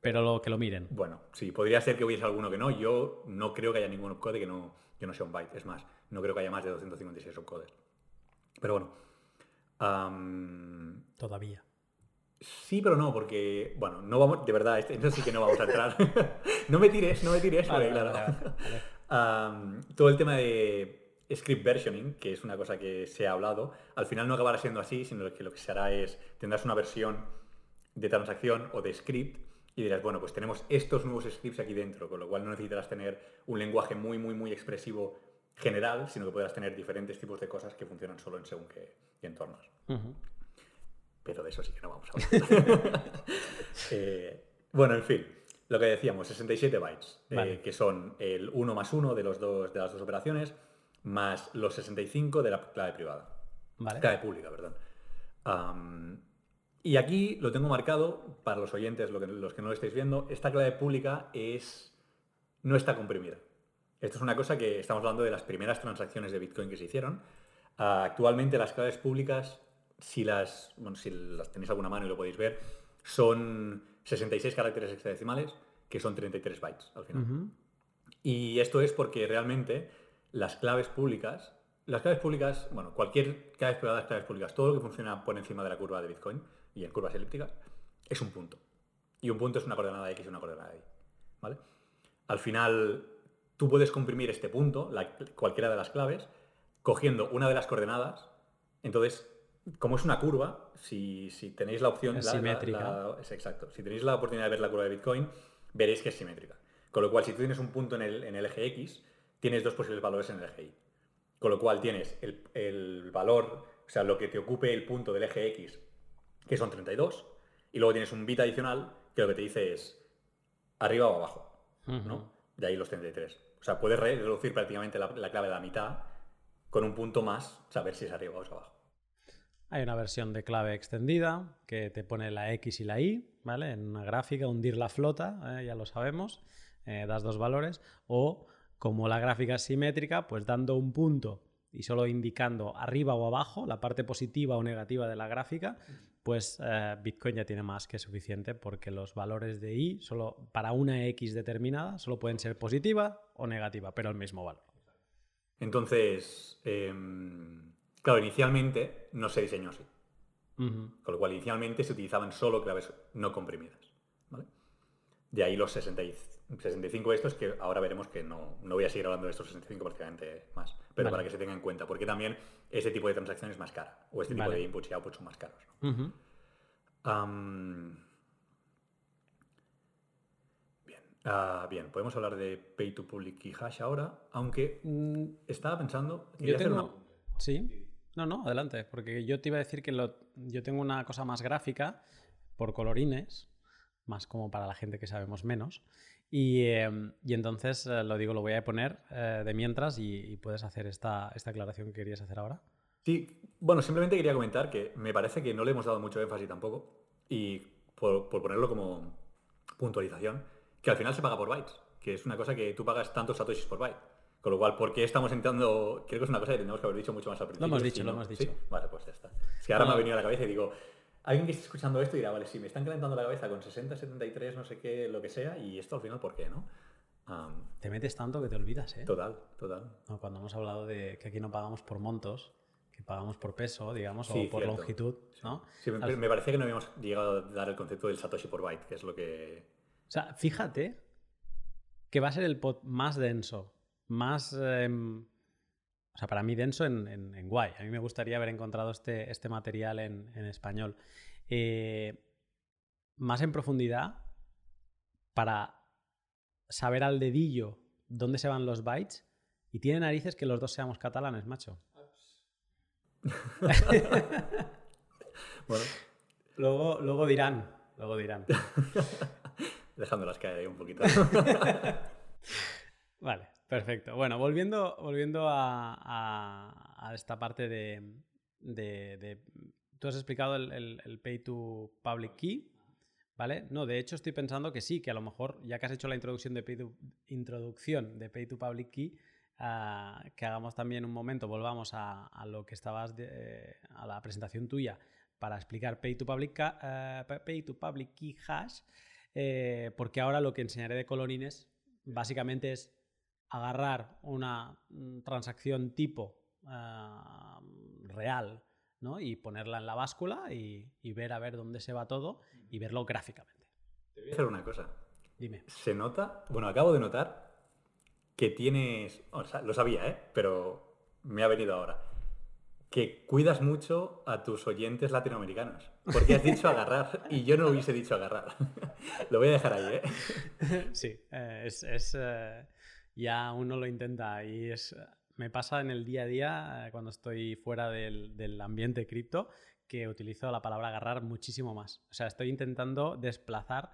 Pero lo que lo miren. Bueno, sí, podría ser que hubiese alguno que no. Yo no creo que haya ningún opcode que no, que no sea un byte. Es más, no creo que haya más de 256 opcodes. Pero bueno. Todavía. sí, pero no, porque, bueno, no vamos, de verdad, este- eso sí que no vamos a entrar. no me tires, no me tires, Vale, porque, vale, claro. vale, vale. Am, todo el tema de script versioning, que es una cosa que se ha hablado, al final no acabará siendo así, sino que lo que se hará es, tendrás una versión de transacción o de script y dirás, bueno, pues tenemos estos nuevos scripts aquí dentro, con lo cual no necesitarás tener un lenguaje muy, muy, muy expresivo general, sino que podrás tener diferentes tipos de cosas que funcionan solo en según qué entornos. Pero de eso sí que no vamos a hablar. Eh, bueno, en fin, lo que decíamos, 67 bytes, eh, Vale. que son el 1 más 1 de, los dos, de las dos operaciones, más los 65 de la clave privada. Vale. Clave pública, perdón. Y aquí lo tengo marcado, para los oyentes, lo que- los que no lo estáis viendo, esta clave pública es, no está comprimida. Esto es una cosa que estamos hablando de las primeras transacciones de Bitcoin que se hicieron. Ah, actualmente las claves públicas, si las, bueno, si las tenéis alguna mano y lo podéis ver, son 66 caracteres hexadecimales, que son 33 bytes al final. Y esto es porque realmente las claves públicas, las claves públicas, bueno, cualquier claves privadas, claves públicas, todo lo que funciona por encima de la curva de Bitcoin y en curvas elípticas, es un punto. Y un punto es una coordenada X y una coordenada Y. ¿Vale? Al final, tú puedes comprimir este punto, la- cualquiera de las claves, cogiendo una de las coordenadas. Entonces, como es una curva, si, si tenéis la opción... Es la- la- simétrica. la- es exacto. Si tenéis la oportunidad de ver la curva de Bitcoin, veréis que es simétrica. Con lo cual, si tú tienes un punto en el, en el eje X, tienes dos posibles valores en el eje Y. Con lo cual tienes el, el valor, o sea, lo que te ocupe el punto del eje X, que son 32, y luego tienes un bit adicional que lo que te dice es arriba o abajo, ¿no? De ahí los 33. O sea, puedes re- reducir prácticamente la, la clave a la mitad con un punto más, saber si es arriba o es abajo. Hay una versión de clave extendida que te pone la X y la Y, ¿vale? En una gráfica, hundir la flota, eh, ya lo sabemos, eh, das dos valores. O como la gráfica es simétrica, pues dando un punto y solo indicando arriba o abajo, la parte positiva o negativa de la gráfica, pues eh, Bitcoin ya tiene más que suficiente porque los valores de Y solo para una X determinada solo pueden ser positiva o negativa, pero el mismo valor. Entonces, em, claro, inicialmente no se diseñó así. Con lo cual, inicialmente se utilizaban solo claves no comprimidas. ¿vale? De ahí los 60 y 65 estos, que ahora veremos que no, no voy a seguir hablando de estos 65 prácticamente más, pero Vale. para que se tenga en cuenta, porque también ese tipo de transacción es más cara, o este tipo Vale. de inputs y outputs son más caros. Ah, bien, podemos hablar de Pay to Public Key Hash ahora, aunque Mm, estaba pensando... Yo quería hacer tengo... una- Sí. No, no, adelante, porque yo te iba a decir que lo... yo tengo una cosa más gráfica por colorines, más como para la gente que sabemos menos. Y, eh, y entonces eh, lo digo, lo voy a poner eh, de mientras y, y puedes hacer esta, esta aclaración que querías hacer ahora. Sí, bueno, simplemente quería comentar que me parece que no le hemos dado mucho énfasis tampoco, y por, por ponerlo como puntualización, que al final se paga por bytes, que es una cosa que tú pagas tantos satoshis por byte. Con lo cual, ¿por qué estamos entrando? Creo que es una cosa que tenemos que haber dicho mucho más al principio. hemos si dicho, lo hemos ¿sí? dicho. Vale, pues ya está. Es que ahora me ha venido a la cabeza y digo, alguien que esté escuchando esto dirá, vale, sí, me están calentando la cabeza con 60, 73, no sé qué, lo que sea, y esto al final, ¿por qué, no? Te metes tanto que te olvidas, ¿eh? total, total. No, Cuando hemos hablado de que aquí no pagamos por montos, que pagamos por peso, digamos, Sí, o por cierto. longitud, ¿no? Sí, me, Al- me parecía que no habíamos llegado a dar el concepto del satoshi por byte, que es lo que... O sea, fíjate que va a ser el pod más denso, más... em, o sea, para mí denso en, en- en guay. A mí me gustaría haber encontrado este, este material en, en español. Eh, más en profundidad para saber al dedillo dónde se van los bytes y tiene narices que los dos seamos catalanes, macho. Bueno, Luego, luego dirán, luego dirán. dejándolas caer ahí un poquito. Vale, perfecto. Bueno, volviendo, volviendo a, esta parte de, Tú has explicado el, Pay to Public Key, ¿vale? No, de hecho estoy pensando que sí, que a lo mejor, ya que has hecho la introducción de Pay to, introducción de Pay to Public Key, ah, que hagamos también un momento, volvamos a, lo que estabas, a la presentación tuya para explicar Pay to Public, eh, Pa- Pay to Public Key Hash, eh, porque ahora lo que enseñaré de colorines básicamente es agarrar una mm, transacción tipo ah, real ¿no? y ponerla en la báscula y, y ver a ver dónde se va todo y verlo gráficamente. Te voy a hacer una cosa. Dime. Se nota, bueno, acabo de notar que tienes, o sea, lo sabía, ¿eh? Pero me ha venido ahora. Que cuidas mucho a tus oyentes latinoamericanos. Porque has dicho agarrar y yo no hubiese dicho agarrar. lo voy a dejar ahí, ¿eh? sí, eh, es, es, eh, ya uno lo intenta y es, me pasa en el día a día eh, cuando estoy fuera del, del ambiente cripto que utilizo la palabra agarrar muchísimo más. O sea, estoy intentando desplazar,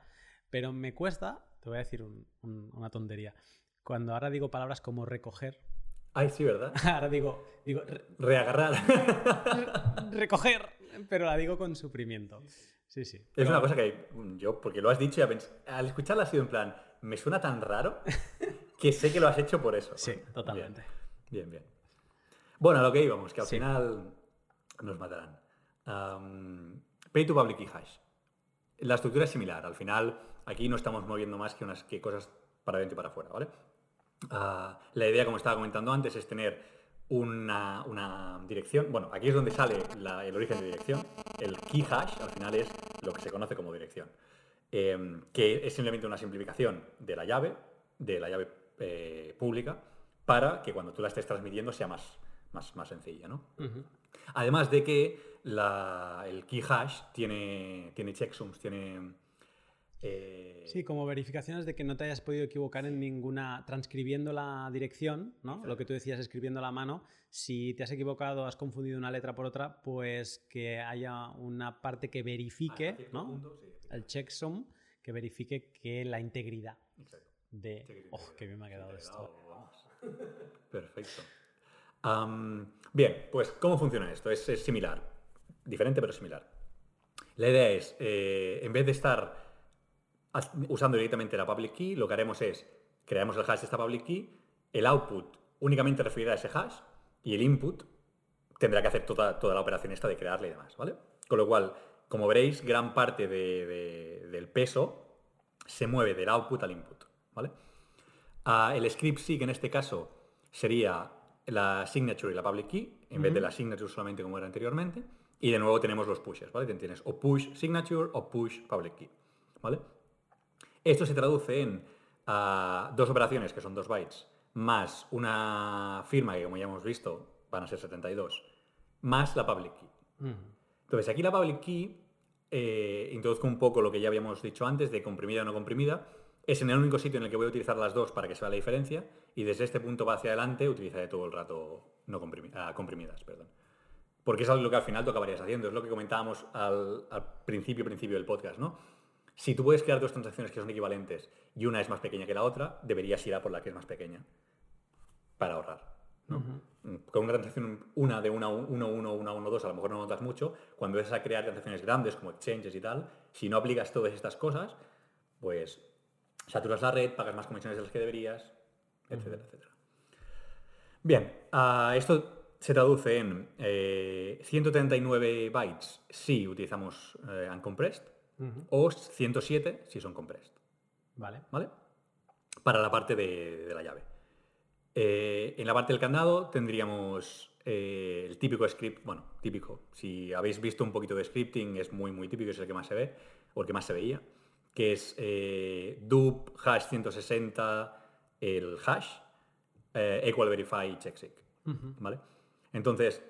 pero me cuesta, te voy a decir un- un- una tontería, cuando ahora digo palabras como recoger, Ay, sí, ¿verdad? ahora digo, digo re- Reagarrar. recoger, pero la digo con sufrimiento. Sí, sí. Es Pero- una cosa que yo, porque lo has dicho, ya al escucharla ha sido en plan, me suena tan raro que sé que lo has hecho por eso. Sí, totalmente. Bien, bien. Bueno, a lo que íbamos, que al Sí. final nos matarán. Pay to public key hash. La estructura es similar. Al final, aquí no estamos moviendo más que unas que cosas para adentro y para afuera, ¿vale? Ah, la idea, como estaba comentando antes, es tener una, una dirección. Bueno, aquí es donde sale la- el origen de dirección. El key hash, al final, es lo que se conoce como dirección. Em, que es simplemente una simplificación de la llave, de la llave eh, pública, para que cuando tú la estés transmitiendo sea más, más, más sencilla, ¿no? Además de que la- el key hash tiene, tiene checksums, tiene... eh, Sí, como verificaciones de que no te hayas podido equivocar en ninguna, transcribiendo la dirección, ¿no? Lo que tú decías escribiendo a la mano, si te has equivocado, has confundido una letra por otra, pues que haya una parte que verifique, ¿no? punto, sí, El checksum que verifique que la integridad exacto. De... Oh, qué bien me ha sí, quedado te he esto. dado, vamos. Perfecto. Bien, pues ¿cómo funciona esto? Es, es similar. Diferente pero similar. La idea es, eh, en vez de estar usando directamente la public key, lo que haremos es, creamos el hash de esta public key, el output únicamente referirá a ese hash y el input tendrá que hacer toda, toda la operación esta de crearle y demás, ¿vale? Con lo cual, como veréis, gran parte de- de- del peso se mueve del output al input, ¿vale? Ah, el script SIG en este caso sería la signature y la public key, en vez de la signature solamente como era anteriormente. Y de nuevo tenemos los pushes, ¿vale? Tienes o push signature o push public key, ¿vale? Esto se traduce en ah, dos operaciones que son dos bytes, más una firma que como ya hemos visto van a ser 72, más la public key. Entonces, aquí la public key, eh, introduzco un poco lo que ya habíamos dicho antes de comprimida o no comprimida. Es en el único sitio en el que voy a utilizar las dos para que se vea la diferencia y desde este punto va hacia adelante utilizaré todo el rato no ah, comprimidas. Perdón. Porque es algo que al final tú acabarías haciendo, es lo que comentábamos al, principio, principio del podcast, ¿no? Si tú puedes crear dos transacciones que son equivalentes y una es más pequeña que la otra, deberías ir a por la que es más pequeña para ahorrar. Con una transacción, una de 1 1, 1, 1, 1, 2, a lo mejor no notas mucho. Cuando vas a crear transacciones grandes como exchanges y tal, si no aplicas todas estas cosas, pues saturas la red, pagas más comisiones de las que deberías, etcétera, etcétera. Bien, uh, esto se traduce en eh, 139 bytes si utilizamos eh, uncompressed o 107 si son compressed. Vale. ¿Vale? Para la parte de, de la llave. Eh, en la parte del candado tendríamos eh, el típico script, bueno, típico, si habéis visto un poquito de scripting es muy muy típico, es el que más se ve, o el que más se veía, que es eh, dup hash 160 el hash equal verify checksig, ¿vale? Entonces,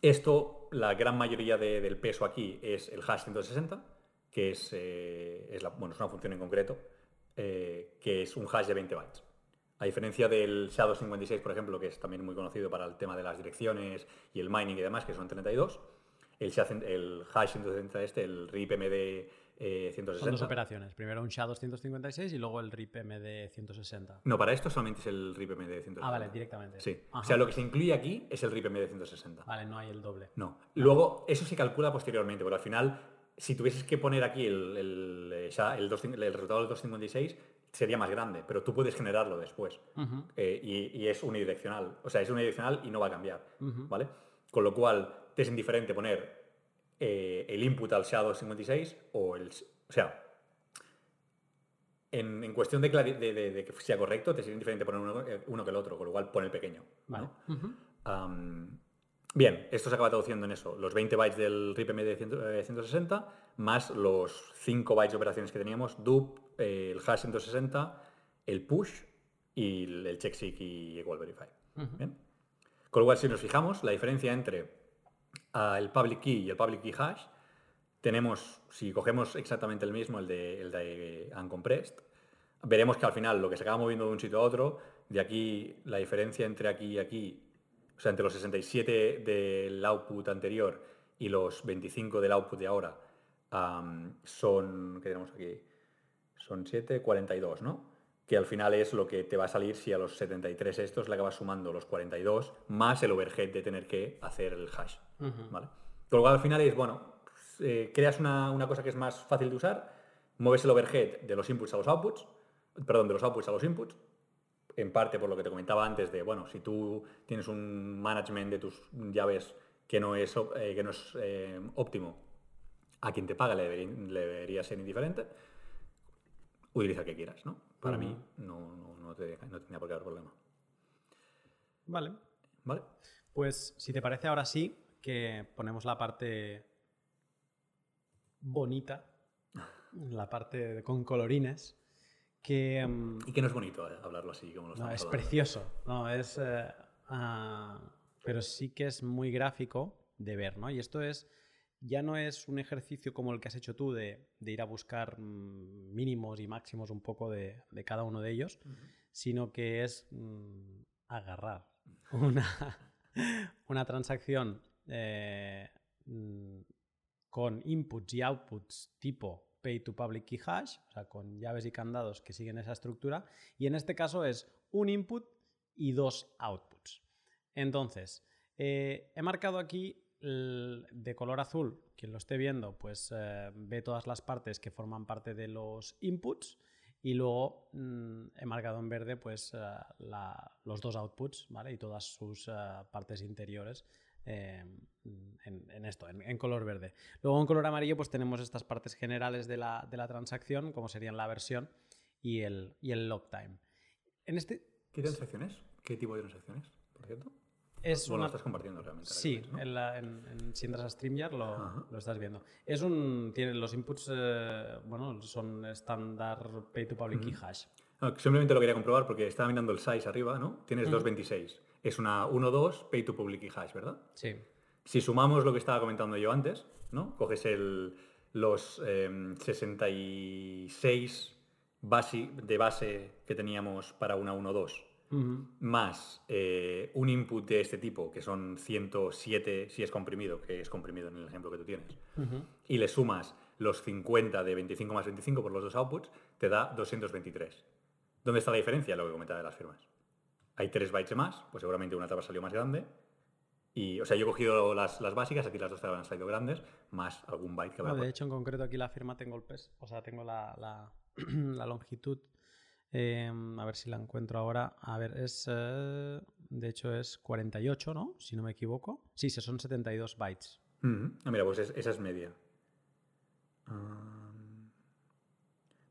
esto, la gran mayoría del peso aquí es el hash 160, que es, es, bueno, es una función en concreto, que es un hash de 20 bytes. A diferencia del Shadow 56, por ejemplo, que es también muy conocido para el tema de las direcciones y el mining y demás, que son 32, el, el hash 160 este, el RIP 160. Son dos operaciones. Primero un Shadow 156 y luego el RIP MD 160. No, para esto solamente es el RIP MD 160. Ah, vale, directamente. Sí. O sea, lo que se incluye aquí es el RIP MD 160. Vale, no hay el doble. No. Luego, eso se calcula posteriormente, porque al final, si tuvieses que poner aquí el, el, el, el resultado del 256, sería más grande, pero tú puedes generarlo después. Eh, y, es unidireccional. O sea, es unidireccional y no va a cambiar. ¿Vale? Con lo cual, te es indiferente poner eh, el input al Shadow 56 o el. O sea, en, cuestión de, de, que sea correcto, te es indiferente poner eh, uno, que el otro, con lo cual pone el pequeño. bien, esto se acaba traduciendo en eso: los 20 bytes del RIPM de 160 más los 5 bytes de operaciones que teníamos, dup, el hash 160, el push y el checkseek y equal verify. Con lo cual, si nos fijamos, la diferencia entre el public key y el public key hash, tenemos, si cogemos exactamente el mismo, el de, el de uncompressed, veremos que al final lo que se acaba moviendo de un sitio a otro, de aquí, la diferencia entre aquí y aquí, o sea, entre los 67 del output anterior y los 25 del output de ahora, son, ¿qué tenemos aquí? son 7, 42, ¿no? Que al final es lo que te va a salir si a los 73 estos le acabas sumando los 42 más el overhead de tener que hacer el hash, ¿vale? Con lo cual al final es, bueno, eh, creas una, cosa que es más fácil de usar, mueves el overhead de los inputs a los outputs, perdón, de los outputs a los inputs, en parte por lo que te comentaba antes de, bueno, si tú tienes un management de tus llaves que no es, eh, que no es eh, óptimo, a quien te paga le debería ser indiferente utiliza el que quieras, ¿no? Para mí no, no, no, tenía por qué haber problema. Vale. Vale. Pues si te parece ahora sí que ponemos la parte bonita, la parte con colorines. Que, mm, y que no es bonito eh, hablarlo así como lo No, es precioso. No, es. Eh, ah, pero sí que es muy gráfico de ver, ¿no? Y esto es ya no es un ejercicio como el que has hecho tú de, ir a buscar mm, mínimos y máximos un poco de, cada uno de ellos, sino que es mm, agarrar una, transacción eh, mm, con inputs y outputs tipo pay to public key hash, o sea, con llaves y candados que siguen esa estructura, y en este caso es un input y dos outputs. Entonces, eh, he marcado aquí de color azul, quien lo esté viendo, pues eh, ve todas las partes que forman parte de los inputs y luego mm, he marcado en verde pues los dos outputs ¿vale? y todas sus partes interiores en, esto, en, color verde. Luego en color amarillo pues tenemos estas partes generales de la, de la transacción, como serían la versión y el, y el log time. En este... ¿Qué transacciones? ¿Qué tipo de transacciones, por cierto? Es bueno, lo estás compartiendo realmente. Sí, en, si entras a StreamYard lo, lo, estás viendo. Es un, tiene, los inputs eh, bueno, son estándar pay to public key hash. simplemente lo quería comprobar porque estaba mirando el size arriba, ¿no? Tienes 226. Es una 1.2 pay to public key hash, ¿verdad? Sí. Si sumamos lo que estaba comentando yo antes, ¿no? Coges el, los 66 em, base, de base que teníamos para una 1.2 más eh, un input de este tipo, que son 107 si es comprimido, que es comprimido en el ejemplo que tú tienes, y le sumas los 50 de 25 más 25 por los dos outputs, te da 223. ¿Dónde está la diferencia? Lo que comentaba de las firmas. Hay 3 bytes más, pues seguramente una te va a salido más grande. Y, o sea, yo he cogido las, las básicas, aquí las dos te han salido grandes, más algún byte que va a De hecho, en concreto aquí la firma tengo el peso, o sea, tengo la, la, la longitud Em, a ver si la encuentro ahora. A ver, es. Eh, de hecho, es 48, ¿no? Si no me equivoco. Sí, son 72 bytes. Ah, mira, pues esa es media. Um,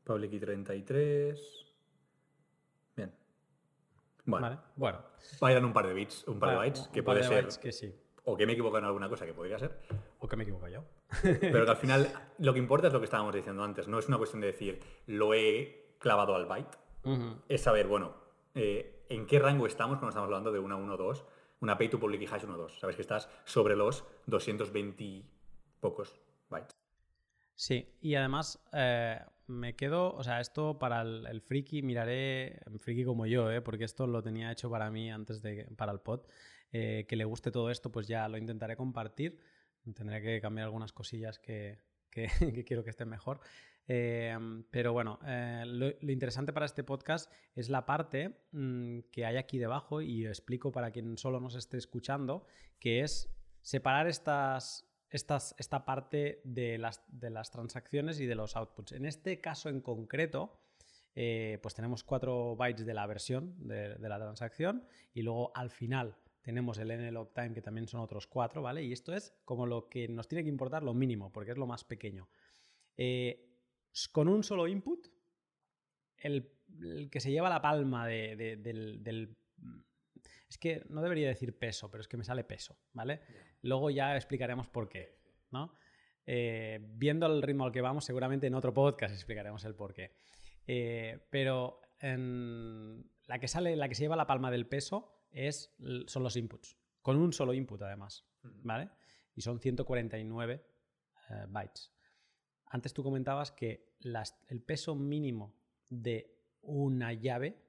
public y 33. Bueno. Vale, bueno. Vayan un par de bits, un par de bytes, que puede ser. que sí. O que me equivoco en alguna cosa, que podría ser. O que me equivoco yo. Pero que al final lo que importa es lo que estábamos diciendo antes. No es una cuestión de decir, lo he clavado al byte es saber, bueno, eh, en qué rango estamos cuando estamos hablando de una 1.2, una pay to public y hash 1.2. Sabes que estás sobre los 220 pocos bytes. Sí, y además eh, me quedo, o sea, esto para el, friki, miraré, friki como yo, eh, porque esto lo tenía hecho para mí antes de, para el pod, que le guste todo esto, pues ya lo intentaré compartir. Tendré que cambiar algunas cosillas que, que quiero que estén mejor. Em, pero bueno, eh, lo, interesante para este podcast es la parte mm, que hay aquí debajo y explico para quien solo nos esté escuchando, que es separar estas, estas, esta parte de las, de las transacciones y de los outputs. En este caso en concreto, eh, pues tenemos 4 bytes de la versión de, la transacción y luego al final tenemos el nlog time que también son otros 4, ¿vale? Y esto es como lo que nos tiene que importar lo mínimo, porque es lo más pequeño. Eh, con un solo input, el, que se lleva la palma del, Es que no debería decir peso, pero es que me sale peso, ¿vale? Luego ya explicaremos por qué, ¿no? Eh, viendo el ritmo al que vamos, seguramente en otro podcast explicaremos el por qué. Eh, pero la que sale, la que se lleva la palma del peso es, son los inputs, con un solo input además, ¿vale? Y son 149 eh, bytes. Antes tú comentabas que el peso mínimo de una llave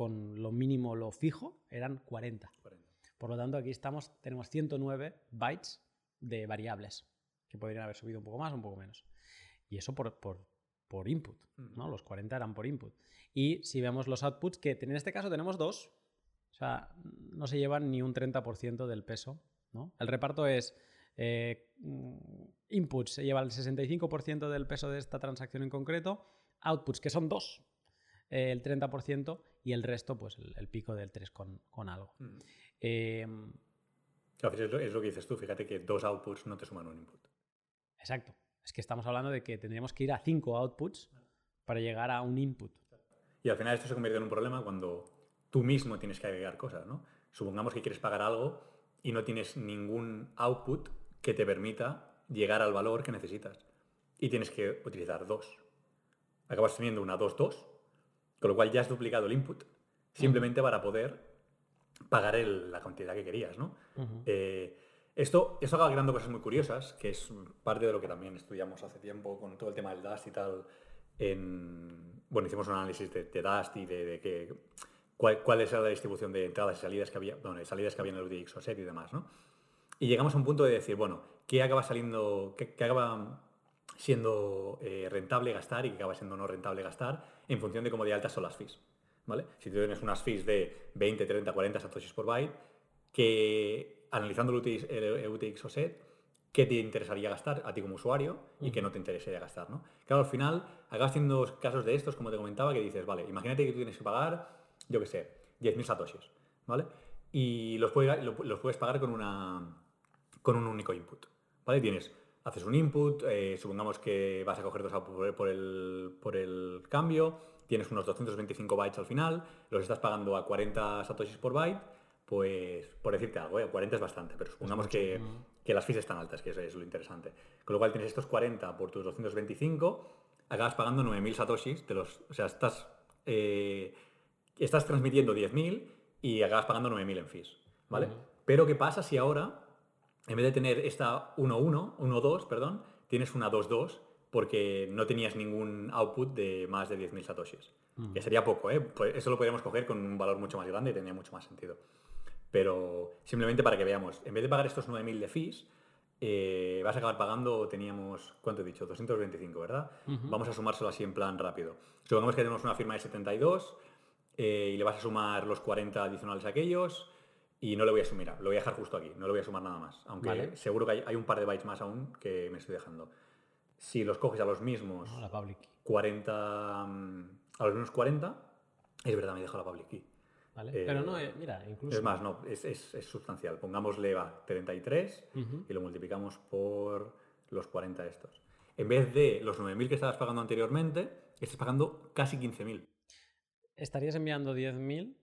con lo mínimo, lo fijo, eran 40. Por lo tanto, aquí estamos, tenemos 109 bytes de variables, que podrían haber subido un poco más o un poco menos. Y eso por, por, input, ¿no? Los 40 eran por input. Y si vemos los outputs, que en este caso tenemos dos, o sea, no se llevan ni un 30% del peso, ¿no? El reparto es eh, inputs se lleva el 65% del peso de esta transacción en concreto, outputs que son dos, eh, el 30% y el resto, pues el, pico del 3 con, algo. Mm. Em, es, lo, que dices tú, fíjate que dos outputs no te suman un input. Exacto. Es que estamos hablando de que tendríamos que ir a cinco outputs para llegar a un input. Y al final esto se convierte en un problema cuando tú mismo tienes que agregar cosas, ¿no? Supongamos que quieres pagar algo y no tienes ningún output que te permita llegar al valor que necesitas. Y tienes que utilizar dos. Acabas teniendo una 2-2, con lo cual ya has duplicado el input, simplemente para poder pagar la cantidad que querías, ¿no? Eh, esto, esto acaba creando cosas muy curiosas, que es parte de lo que también estudiamos hace tiempo con todo el tema del Dust y tal. En, bueno, hicimos un análisis de, Dust y de, que, cuál, cuál, es la distribución de entradas y salidas que había, bueno, salidas que había en el UDX o set y demás, ¿no? Y llegamos a un punto de decir, bueno, ¿qué acaba saliendo, qué, acaba siendo eh, rentable gastar y qué acaba siendo no rentable gastar en función de cómo de altas son las fees? ¿Vale? Si tú tienes unas fees de 20, 30, 40 satoshis por byte, que analizando el UTX, o set, qué te interesaría gastar a ti como usuario y qué no te interesaría gastar, ¿no? Claro, al final acabas haciendo casos de estos, como te comentaba, que dices, vale, imagínate que tú tienes que pagar, yo qué sé, 10.000 satoshis, ¿vale? Y los los puedes pagar con una, con un único input. ¿Vale? Tienes, haces un input, eh, supongamos que vas a coger dos por el, por el cambio, tienes unos 225 bytes al final, los estás pagando a 40 satoshis por byte, pues por decirte algo, 40 eh, es bastante, pero supongamos que, que, las fees están altas, que eso es lo interesante. Con lo cual tienes estos 40 por tus 225, acabas pagando 9.000 satoshis, de los, o sea, estás, eh, estás transmitiendo 10.000 y acabas pagando 9.000 en fees, ¿vale? Pero ¿qué pasa si ahora en vez de tener esta 1-1, 1-2, perdón, tienes una 2-2 porque no tenías ningún output de más de 10.000 satoshis. Mm. Que sería poco, ¿eh? Pues eso lo podríamos coger con un valor mucho más grande y tendría mucho más sentido. Pero simplemente para que veamos, en vez de pagar estos 9.000 de fees, eh, vas a acabar pagando, teníamos, ¿cuánto he dicho? 225, ¿verdad? Vamos a sumárselo así en plan rápido. Supongamos que tenemos una firma de 72 eh, y le vas a sumar los 40 adicionales a aquellos y no le voy a sumar, lo voy a dejar justo aquí, no le voy a sumar nada más. Aunque Vale. seguro que hay, hay un par de bytes más aún que me estoy dejando. Si los coges a los mismos No, la public key, 40, mm, a los mismos 40, es verdad, me he dejado la public key. ¿vale? Eh, Pero no, eh, mira, incluso... Es más, no, es, es- es sustancial. Pongámosle va 33 Ujú. y lo multiplicamos por los 40 estos. En vez de los 9.000 que estabas pagando anteriormente, estás pagando casi 15.000. Estarías enviando 10.000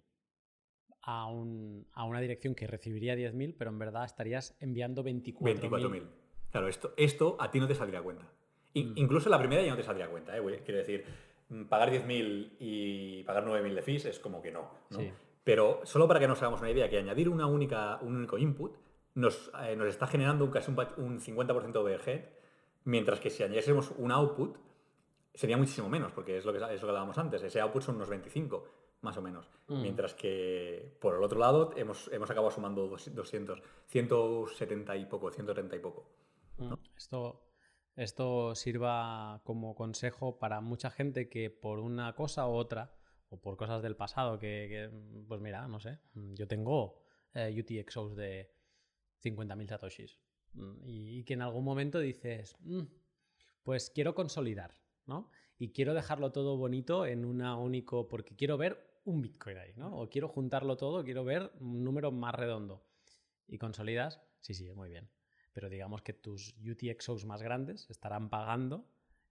a, un- a una dirección que recibiría 10.000, pero en verdad estarías enviando 24.000. 24.000. Claro, esto, esto a ti no te saldría a cuenta. Mm. Incluso la primera ya no te saldría a cuenta. ¿eh? Quiero decir, mm, pagar 10.000 y pagar 9.000 de fees es como que no. ¿no? Sí. Pero solo para que nos hagamos una idea, que añadir una única, un único input nos, eh, nos está generando un, casi un, un 50% de overhead, mientras que si añadiésemos un output sería muchísimo menos, porque es lo que, es lo que hablábamos antes. Ese output son unos 25, más o menos. Mm. Mientras que por el otro lado hemos, hemos acabado sumando dos- 200, 170 y poco, 130 y poco. Mm, Esto, esto sirva como consejo para mucha gente que por una cosa u otra, o por cosas del pasado, que, que, pues mira, no sé, mm, yo tengo eh, UTXOs de 50.000 satoshis y, y que en algún momento dices, "Mm, pues quiero consolidar, ¿no? Y quiero dejarlo todo bonito en una único, porque quiero ver un Bitcoin ahí, ¿no? O quiero juntarlo todo, quiero ver un número más redondo. Y consolidas, sí, sí, muy bien. Pero digamos que tus UTXOs más grandes estarán pagando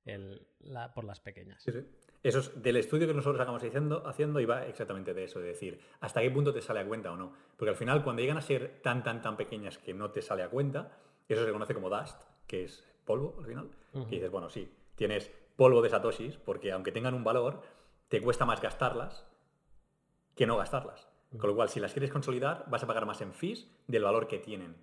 el- la- por las pequeñas. Sí, sí. Eso es del estudio que nosotros acabamos haciendo, haciendo iba exactamente de eso, de decir, hasta qué punto te sale a cuenta o no. Porque al final, cuando llegan a ser tan, tan, tan pequeñas que no te sale a cuenta, eso se conoce como dust, que es polvo al final. Que dices, bueno, sí, tienes polvo de satoshis, porque aunque tengan un valor, te cuesta más gastarlas que no gastarlas. Con lo cual, si las quieres consolidar, vas a pagar más en fees del valor que tienen.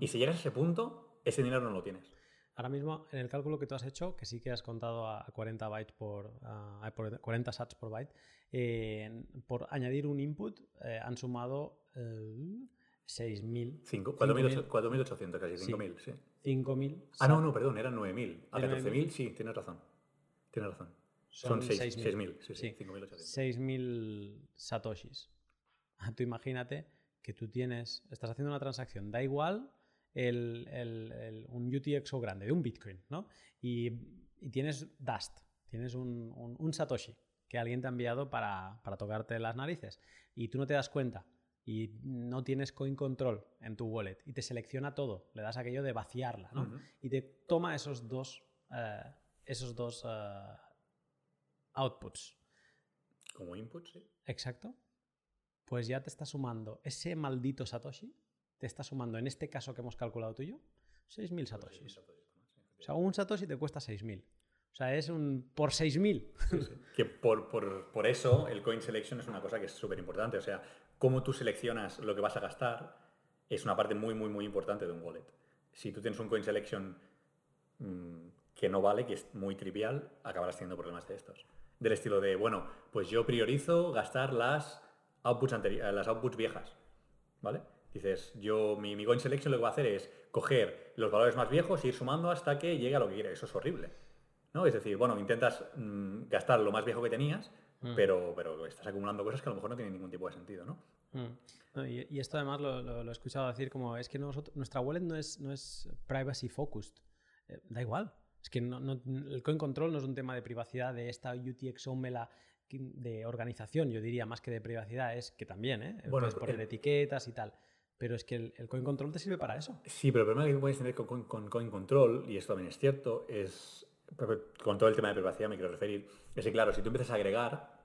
Y si llegas a ese punto, ese dinero no lo tienes. Ahora mismo, en el cálculo que tú has hecho, que sí que has contado a a 40 bytes por, a- a por 40 sats por byte, eh, por añadir un input eh, han sumado eh, 6.000. Cinco- 5.000, 4.800, casi Sí. 5.000, sí. 5.000. Ah, no, no, perdón, eran 9.000. A ¿De 14.000, sí, tienes razón. Tienes razón. Son Son 6.000, 6.000, sí, sí, sí. 5.800. 6.000 satoshis. Tú imagínate que tú tienes, estás haciendo una transacción, da igual el, el- el- un UTXO grande, de un Bitcoin, ¿no? Y, y tienes Dust, tienes un, un- un Satoshi que alguien te ha enviado para, para tocarte las narices y tú no te das cuenta y no tienes coin control en tu wallet y te selecciona todo, le das aquello de vaciarla, ¿no? Ujú. Y te toma esos dos, eh, esos dos eh, outputs. Como input, sí. Exacto. Pues ya te está sumando ese maldito Satoshi, te está sumando, en este caso que hemos calculado tú y yo, 6.000 Satoshis. O sea, un Satoshi te cuesta 6.000. O sea, es un por 6.000. Sí, sí. Que por, por- por eso el coin selection es una cosa que es súper importante. O sea, cómo tú seleccionas lo que vas a gastar es una parte muy, muy, muy importante de un wallet. Si tú tienes un coin selection mm, que no vale, que es muy trivial, acabarás teniendo problemas de estos. Del estilo de, bueno, pues yo priorizo gastar las outputs, eh, las outputs viejas. ¿Vale? Dices, yo, mi, mi coin selection lo que va a hacer es coger los valores más viejos e ir sumando hasta que llegue a lo que quiere. Eso es horrible. ¿no? Es decir, bueno, intentas mm, gastar lo más viejo que tenías, Mm. pero, pero estás acumulando cosas que a lo mejor no tienen ningún tipo de sentido, ¿no? Mm. No, y, y esto además lo, lo- lo he escuchado decir como es que nosotros- nuestra wallet no es, no es privacy focused. Eh, da igual. Es que no- no- el coin control no es un tema de privacidad de esta UTXO me la- de organización, yo diría, más que de privacidad, es que también, ¿eh? Bueno, Puedes poner el- etiquetas y tal. Pero es que el, el coin control te sirve para eso. Sí, pero el problema que puedes tener con, con- con Coin Control, y esto también es cierto, es con todo el tema de privacidad me quiero referir, es que claro, si tú empiezas a agregar,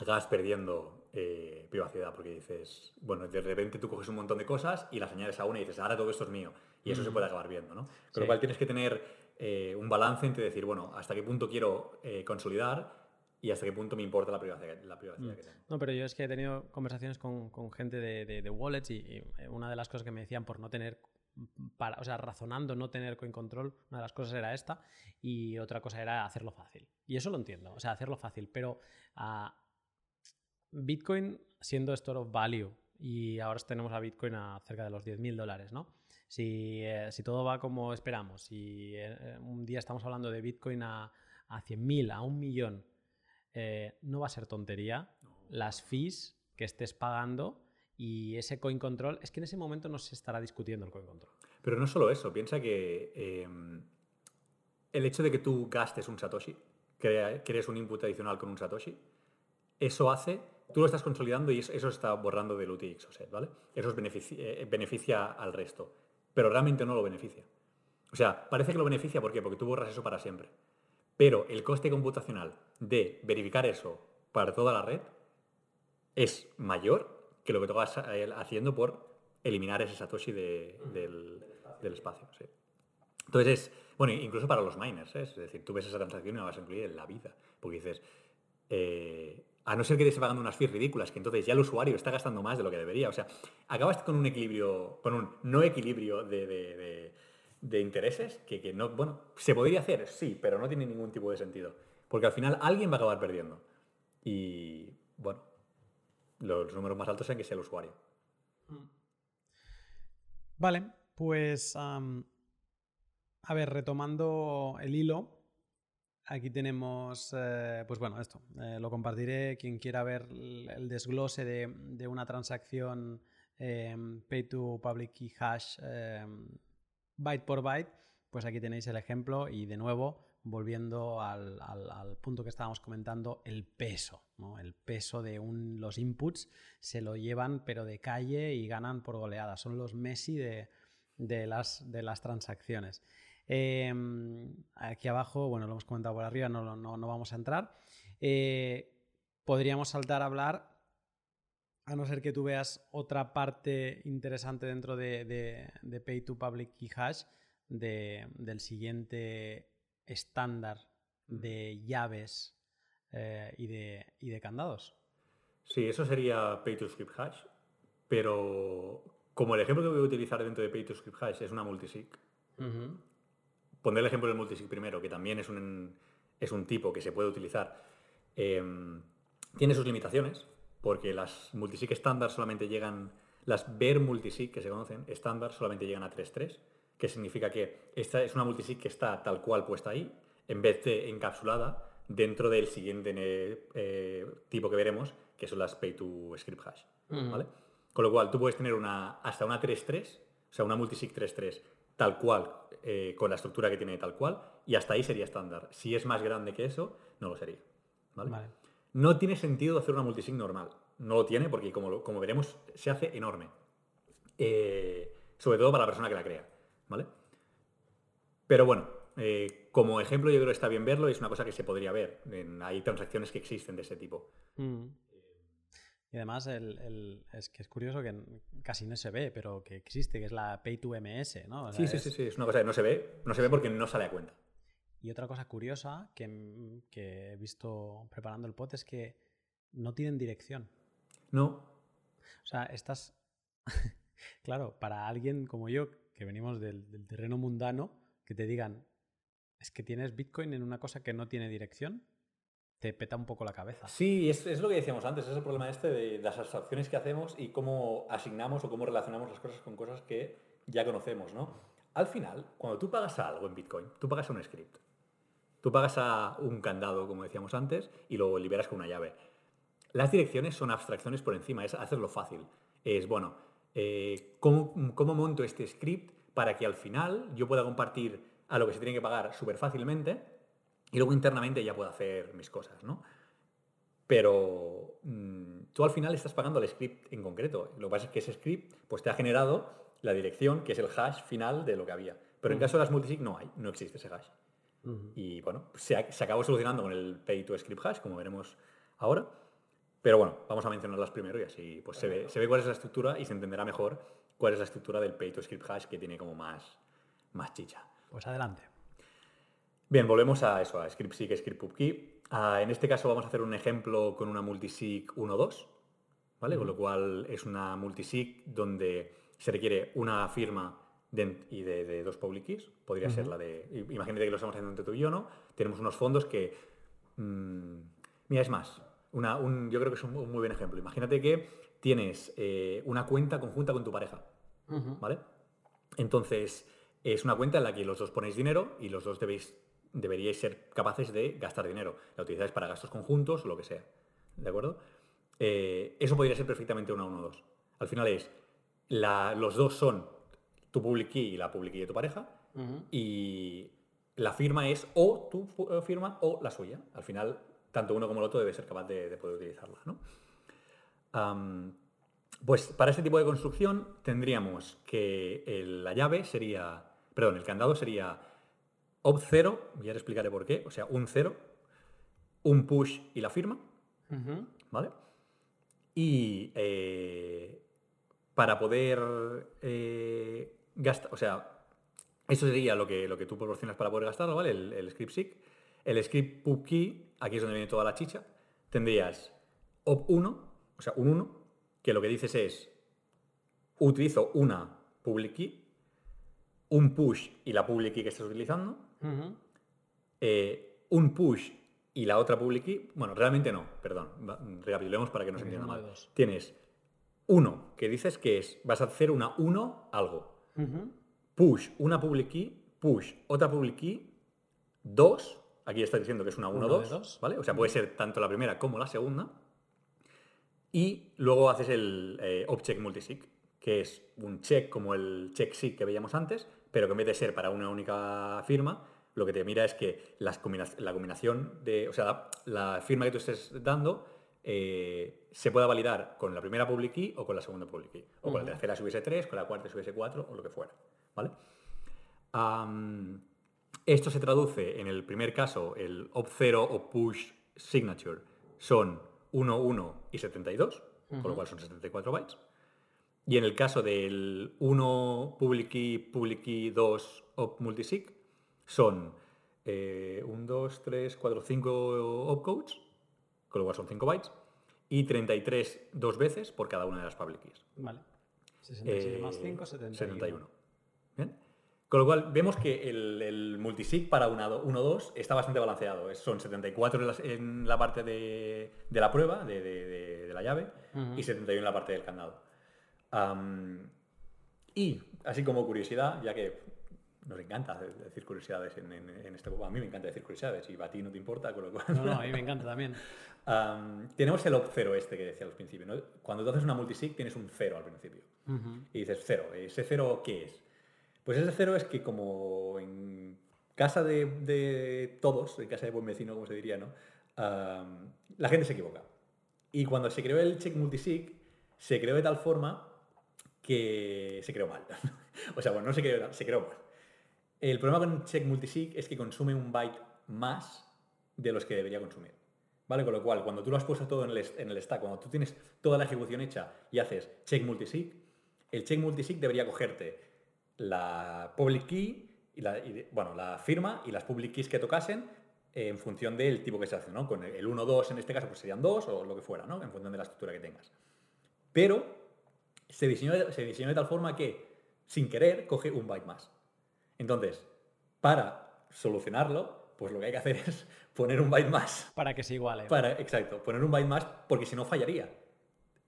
acabas perdiendo eh, privacidad, porque dices, bueno, de repente tú coges un montón de cosas y las añades a una y dices, ahora todo esto es mío, y eso se puede acabar viendo, ¿no? Con Sí. lo cual tienes que tener eh, un balance entre decir, bueno, hasta qué punto quiero eh, consolidar y hasta qué punto me importa la privacidad, la privacidad que tengo. No, pero yo es que he tenido conversaciones con, con gente de, de- de wallets y, y una de las cosas que me decían por no tener para, o sea, razonando no tener coin control, una de las cosas era esta y otra cosa era hacerlo fácil. Y eso lo entiendo, o sea, hacerlo fácil, pero uh, Bitcoin siendo store of value y ahora tenemos a Bitcoin a cerca de los 10.000 dólares, ¿no? Si, eh, si, todo va como esperamos, si eh, un día estamos hablando de Bitcoin a, a 100.000, a un millón, eh, no va a ser tontería las fees que estés pagando y ese coin control, es que en ese momento no se estará discutiendo el coin control. Pero no solo eso, piensa que em, el hecho de que tú gastes un Satoshi, que crees un input adicional con un Satoshi, eso hace, tú lo estás consolidando y eso, está borrando del UTXOset, ¿vale? Eso beneficia, eh, beneficia al resto, pero realmente no lo beneficia. O sea, parece que lo beneficia, ¿por qué? Porque tú borras eso para siempre. Pero el coste computacional de verificar eso para toda la red es mayor que lo que tú vas eh, haciendo por eliminar ese Satoshi del, espacio. Entonces, bueno, incluso para los miners, ¿eh? es decir, tú ves esa transacción y no la vas a incluir en la vida, porque dices, eh, a no ser que esté pagando unas fees ridículas, que entonces ya el usuario está gastando más de lo que debería. O sea, acabas con un equilibrio, con un no equilibrio de, intereses que, que, no, bueno, se podría hacer, sí, pero no tiene ningún tipo de sentido. Porque al final alguien va a acabar perdiendo. Y bueno, los números más altos sean que sea el usuario. Mm. Vale, pues a ver, retomando el hilo, aquí tenemos, eh, pues bueno, esto, eh, lo compartiré, quien quiera ver el, desglose de, una transacción em, pay to public key hash em, byte por byte, pues aquí tenéis el ejemplo y de nuevo volviendo al, punto que estábamos comentando, el peso. El peso de los inputs se lo llevan pero de calle y ganan por goleada. Son los Messi de, las, transacciones. Em, aquí abajo, bueno, lo hemos comentado por arriba, no, vamos a entrar. Eh, podríamos saltar a hablar, a no ser que tú veas otra parte interesante dentro de, Pay to Public Key Hash del siguiente estándar de llaves eh, y, de, de, candados. Sí, eso sería Pay to Script Hash, pero como el ejemplo que voy a utilizar dentro de Pay to Script Hash es una multisig, pondré el ejemplo del multisig primero, que también es un, es un tipo que se puede utilizar. Em, tiene sus limitaciones, porque las multisig estándar solamente llegan, las ver multisig que se conocen, estándar solamente llegan a 3.3 que significa que esta es una multisig que está tal cual puesta ahí, en vez de encapsulada dentro del siguiente eh, tipo que veremos, que son las pay to script hash. ¿vale? Con lo cual, tú puedes tener una, hasta una 3.3, o sea, una multisig 3.3, tal cual, eh, con la estructura que tiene tal cual, y hasta ahí sería estándar. Si es más grande que eso, no lo sería. ¿vale? No tiene sentido hacer una multisig normal. No lo tiene porque, como, como veremos, se hace enorme. Eh, sobre todo para la persona que la crea. ¿vale? Pero bueno, eh, como ejemplo yo creo que está bien verlo y es una cosa que se podría ver. hay transacciones que existen de ese tipo. Mm. Y además es que es curioso que casi no se ve, pero que existe, que es la Pay to MS, ¿no? sí, sí, sí, sí, es una cosa que no se ve, no se ve porque no sale a cuenta. Y otra cosa curiosa que, que he visto preparando el pot es que no tienen dirección. No. O sea, estas... claro, para alguien como yo que venimos del, terreno mundano, que te digan, es que tienes Bitcoin en una cosa que no tiene dirección, te peta un poco la cabeza. Sí, es, es, lo que decíamos antes, es el problema este de las abstracciones que hacemos y cómo asignamos o cómo relacionamos las cosas con cosas que ya conocemos, ¿no? Al final, cuando tú pagas a algo en Bitcoin, tú pagas a un script. Tú pagas a un candado, como decíamos antes, y lo liberas con una llave. Las direcciones son abstracciones por encima, es hacerlo fácil. Es, bueno, eh, ¿cómo, monto este script para que al final yo pueda compartir a lo que se tiene que pagar súper fácilmente y luego internamente ya pueda hacer mis cosas, ¿no? Pero mm, tú al final estás pagando el script en concreto. Lo que pasa es que ese script pues, te ha generado la dirección, que es el hash final de lo que había. Pero en caso de las multisig no hay, no existe ese hash. Y bueno, se, se, acabó solucionando con el pay to script hash, como veremos ahora. Pero bueno, vamos a mencionarlas primero y así pues se ve, se ve cuál es la estructura y se entenderá mejor cuál es la estructura del pay to script hash que tiene como más, más chicha. Pues adelante. Bien, volvemos a eso, a script seek, script pubkey. Ah, en este caso vamos a hacer un ejemplo con una multisig 1.2, ¿vale? Con lo cual es una multisig donde se requiere una firma de- y de, de dos public keys. Podría ser la de. Imagínate que lo estamos haciendo entre tú y yo, ¿no? Tenemos unos fondos que. mm, mira, es más. Una, un, yo creo que es un, un muy buen ejemplo. Imagínate que tienes eh, una cuenta conjunta con tu pareja. ¿Vale? Entonces, es una cuenta en la que los dos ponéis dinero y los dos debéis, deberíais ser capaces de gastar dinero. La utilizáis para gastos conjuntos o lo que sea. ¿De acuerdo? Eh, eso podría ser perfectamente una 1-2. Al final es, la- los dos son tu public key y la public key de tu pareja y la firma es o tu eh, firma o la suya. Al final, tanto uno como el otro debe ser capaz de, de poder utilizarla. ¿no? Pues para este tipo de construcción tendríamos que el- la llave sería, perdón, el candado sería op 0, ya te explicaré por qué, o sea, un 0, un push y la firma. ¿vale? Y eh, para poder eh, gastar, o sea, eso sería lo que, lo que tú proporcionas para poder gastarlo, ¿vale? El, el script SIG. El script pub key, aquí es donde viene toda la chicha, tendrías op1, o sea, un 1, que lo que dices es, utilizo una public key, un push y la public key que estás utilizando, Eh, un push y la otra public key, bueno, realmente no, perdón, recapitulemos para que no se entienda mal. dos. Tienes uno, que dices que es, vas a hacer una 1 algo, push, una public key, push, otra public key, 2, aquí está diciendo que es una Uno 1, de 2, dos. ¿vale? O sea, puede ser tanto la primera como la segunda. Y luego haces el eh, object multisig, que es un check como el check sig que veíamos antes, pero que en vez de ser para una única firma, lo que te mira es que las la combinación de, o sea, la, la firma que tú estés dando eh, se pueda validar con la primera public key o con la segunda public key, o con la tercera si hubiese 3, con la cuarta si hubiese 4 o lo que fuera, ¿vale? Esto se traduce en el primer caso, el op0 o push signature son 1, 1 y 72, con lo cual son 74 bytes. Y en el caso del 1 public key, public key 2 op multisig, son 1, 2, 3, 4, 5 opcodes, con lo cual son 5 bytes, y 33 dos veces por cada una de las public keys. Vale. 66 más Eh, 5, 71. 71. ¿Bien? Con lo cual, vemos que el, el multisig para 1-2 está bastante balanceado. Es- Son 74 en la, en la parte de, de la prueba, de, de- de- de la llave, y 71 en la parte del candado. Y, así como curiosidad, ya que nos encanta decir curiosidades en, en- en este A mí me encanta decir curiosidades y a ti no te importa, con lo cual... No, no, a mí me encanta también. Am, tenemos el op 0 este que decía al principio. ¿no? Cuando tú haces una multisig tienes un 0 al principio. Y dices 0. ¿Ese 0 qué es? Pues ese 0 es que como en casa de, de todos, en casa de buen vecino, como se diría, ¿no? La gente se equivoca. Y cuando se creó el check multisig, se creó de tal forma que se creó mal. o sea, bueno, no se creó, se creó mal. El problema con check multisig es que consume un byte más de los que debería consumir. ¿Vale? Con lo cual, cuando tú lo has puesto todo en el, en el stack, cuando tú tienes toda la ejecución hecha y haces check multisig, el check multisig debería cogerte la public key, y la, bueno, la firma y las public keys que tocasen en función del tipo que se hace, ¿no? Con el 1, 2 en este caso pues serían 2 o lo que fuera, ¿no? En función de la estructura que tengas. Pero se diseñó, de- se diseñó de tal forma que, sin querer, coge un byte más. Entonces, para solucionarlo, pues lo que hay que hacer es poner un byte más. Para que se iguale. Para, exacto, poner un byte más porque si no fallaría.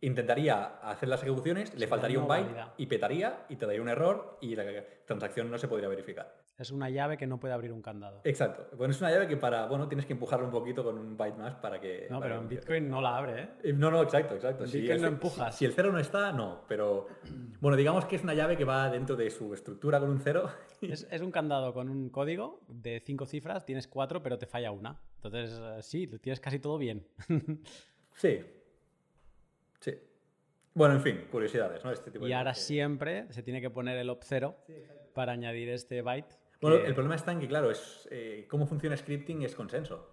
Intentaría hacer las ejecuciones, le faltaría un byte válida. y petaría y te daría un error y la transacción no se podría verificar. Es una llave que no puede abrir un candado. Exacto. Bueno, es una llave que para, bueno, tienes que empujarlo un poquito con un byte más para que... No, para pero en que- Bitcoin no la abre, ¿eh? Eh, No, no, exacto, exacto. En Si Bitcoin no empujas. Si, si el cero no está, no. Pero bueno, digamos que es una llave que va dentro de su estructura con un cero. Es, es un candado con un código de cinco cifras, tienes cuatro, pero te falla una. Entonces, eh, sí, lo tienes casi todo bien. Sí. Bueno, en fin, curiosidades, ¿no? Este tipo y de ahora cosas siempre se tiene que poner el op 0 para añadir este byte. Bueno, que- el problema está en que, claro, es eh, cómo funciona scripting es consenso.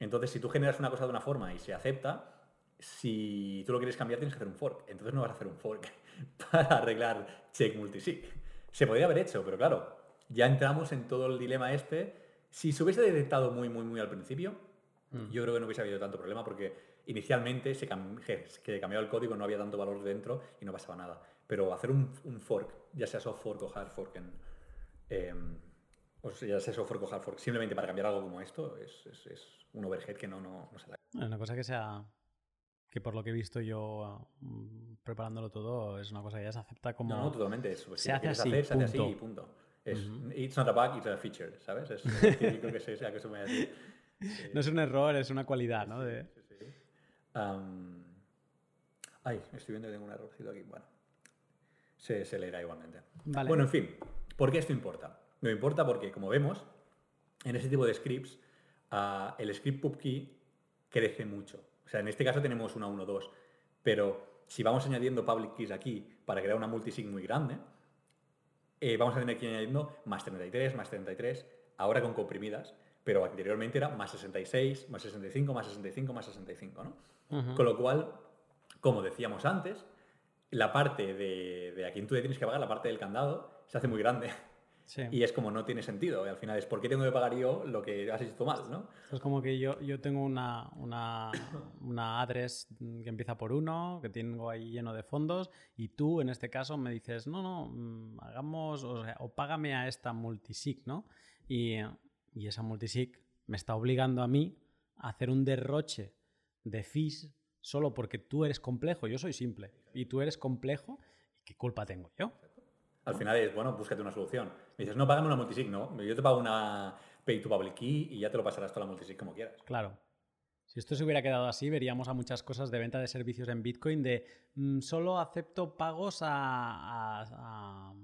Entonces, si tú generas una cosa de una forma y se acepta, si tú lo quieres cambiar tienes que hacer un fork. Entonces no vas a hacer un fork para arreglar check multisig. Se podría haber hecho, pero claro, ya entramos en todo el dilema este. Si se hubiese detectado muy, muy, muy al principio, yo creo que no hubiese habido tanto problema porque inicialmente se, cam- que cambiaba el código, no había tanto valor dentro y no pasaba nada. pero hacer un, un fork, ya sea soft fork o hard fork, en, o sea, ya sea soft fork o hard fork, simplemente para cambiar algo como esto, es, es- es un overhead que no, no, no se da. Una cosa que sea. que por lo que he visto yo mm, preparándolo todo, es una cosa que ya se acepta como. No, no, totalmente. Es, pues, se si hace así, hacer, se hace así y punto. Es. It's not a bug, it's a feature, ¿sabes? Es es típico que se, sea que se vaya así. No es un error, es una cualidad, ¿no? De- Ay, estoy viendo que tengo un errorcito aquí. Bueno, se, se leerá igualmente. Vale. Bueno, en fin, ¿por qué esto importa? Me importa porque, como vemos, en ese tipo de scripts, ah, el script pubkey crece mucho. O sea, en este caso tenemos una 1.2, pero si vamos añadiendo public keys aquí para crear una multisig muy grande, eh, vamos a tener que ir añadiendo más 33, más 33, ahora con comprimidas, pero anteriormente era más 66, más 65, más 65, más 65, ¿no? Ujú. Con lo cual, como decíamos antes, la parte de, de a quien tú le tienes que pagar, la parte del candado, se hace muy grande. Sí. Y es como no tiene sentido. Y al final es, ¿por qué tengo que pagar yo lo que has hecho tú mal, no? Es como que yo, yo tengo una, una, una address que empieza por uno, que tengo ahí lleno de fondos, y tú en este caso me dices, no, no, mm, hagamos, o, sea, o págame a esta multisig, ¿no? Y, y esa multisig me está obligando a mí a hacer un derroche de fees solo porque tú eres complejo, yo soy simple, y tú eres complejo, ¿y qué culpa tengo yo? Al final es, bueno, búscate una solución. Me dices, no, págame una multisig, no. Yo te pago una pay to public key y ya te lo pasarás toda la multisig como quieras. Claro. Si esto se hubiera quedado así, veríamos a muchas cosas de venta de servicios en Bitcoin de mm, solo acepto pagos a, a- a-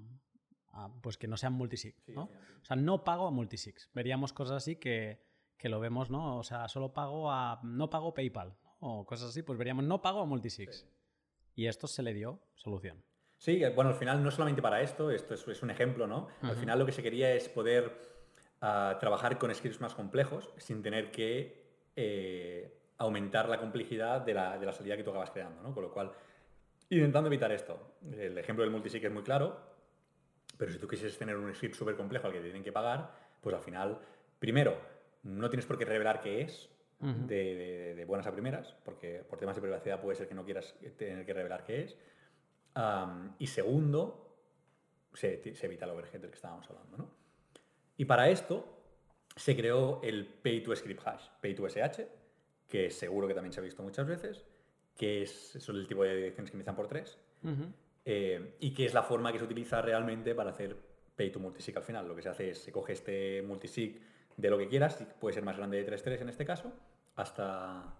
a, pues que no sean multisig, ¿no? sí. O sea, no pago a multisigs. Veríamos cosas así que, que lo vemos, ¿no? O sea, solo pago a no pago PayPal ¿no? o cosas así, pues veríamos no pago a multisigs. Sí. Y esto se le dio solución. Sí, que, bueno, al final no solamente para esto, esto es, es un ejemplo, ¿no? Al final lo que se quería es poder ah, trabajar con scripts más complejos sin tener que eh, aumentar la complejidad de la, de la salida que tú acabas creando, ¿no? Con lo cual, intentando evitar esto. El ejemplo del multisig es muy claro, pero si tú quisieras tener un script súper complejo al que te tienen que pagar, pues al final, primero, no tienes por qué revelar qué es, de, de- de buenas a primeras, porque por temas de privacidad puede ser que no quieras tener que revelar qué es. Y segundo, se, se evita el overhead del que estábamos hablando. ¿no? Y para esto se creó el Pay to Script Hash, Pay to SH, que seguro que también se ha visto muchas veces, que es, son el tipo de direcciones que empiezan por 3, Ujú. Eh, y que es la forma que se utiliza realmente para hacer Pay to Multisig al final. Lo que se hace es, se coge este multisig de lo que quieras, puede ser más grande de 3.3 en este caso, hasta,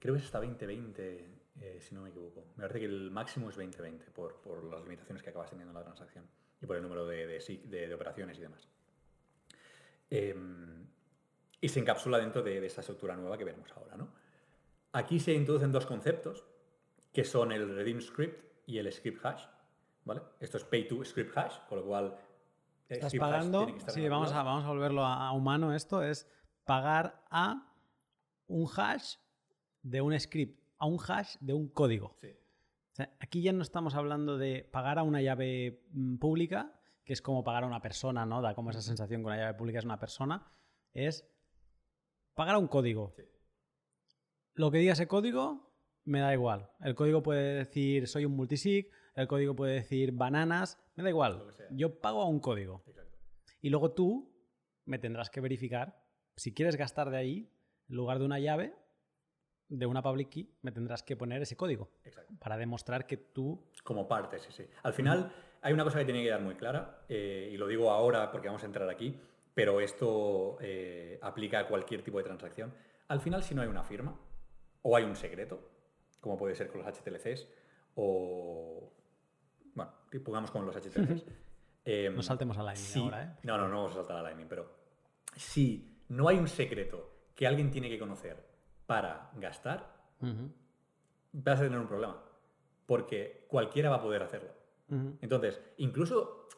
creo que es hasta 2020, eh, si no me equivoco. Me parece que el máximo es 2020 por, por las limitaciones que acabas teniendo en la transacción y por el número de- de operaciones y demás. Em, y se encapsula dentro de, de esa estructura nueva que veremos ahora. ¿no? Aquí se introducen dos conceptos, que son el redeem script y el script hash. ¿vale? Esto es pay to script hash, con lo cual... el Estás pagando, sí, vamos a, vamos a volverlo a, a humano esto, es pagar a un hash de un script, a un hash de un código. Sí. O sea, aquí ya no estamos hablando de pagar a una llave mm, pública, que es como pagar a una persona, ¿no? Da como esa sensación que una llave pública es una persona. Es pagar a un código. Sí. Lo que diga ese código me da igual. El código puede decir soy un multisig, el código puede decir bananas, me da igual. Yo pago a un código. Exacto. Y luego tú me tendrás que verificar si quieres gastar de ahí, en lugar de una llave, de una public key, me tendrás que poner ese código Exacto. para demostrar que tú Como parte, sí, sí. Al final hay una cosa que tiene que quedar muy clara, eh, y lo digo ahora porque vamos a entrar aquí, pero esto eh, aplica a cualquier tipo de transacción. Al final, si no hay una firma, o hay un secreto, como puede ser con los HTLCs, o... Bueno, pongamos con los HTLCs. eh, no saltemos a Lightning Sí. ahora, ¿eh? No, no, no vamos a saltar a Lightning, pero si no hay un secreto que alguien tiene que conocer para gastar, vas a tener un problema. Porque cualquiera va a poder hacerlo. Entonces, incluso,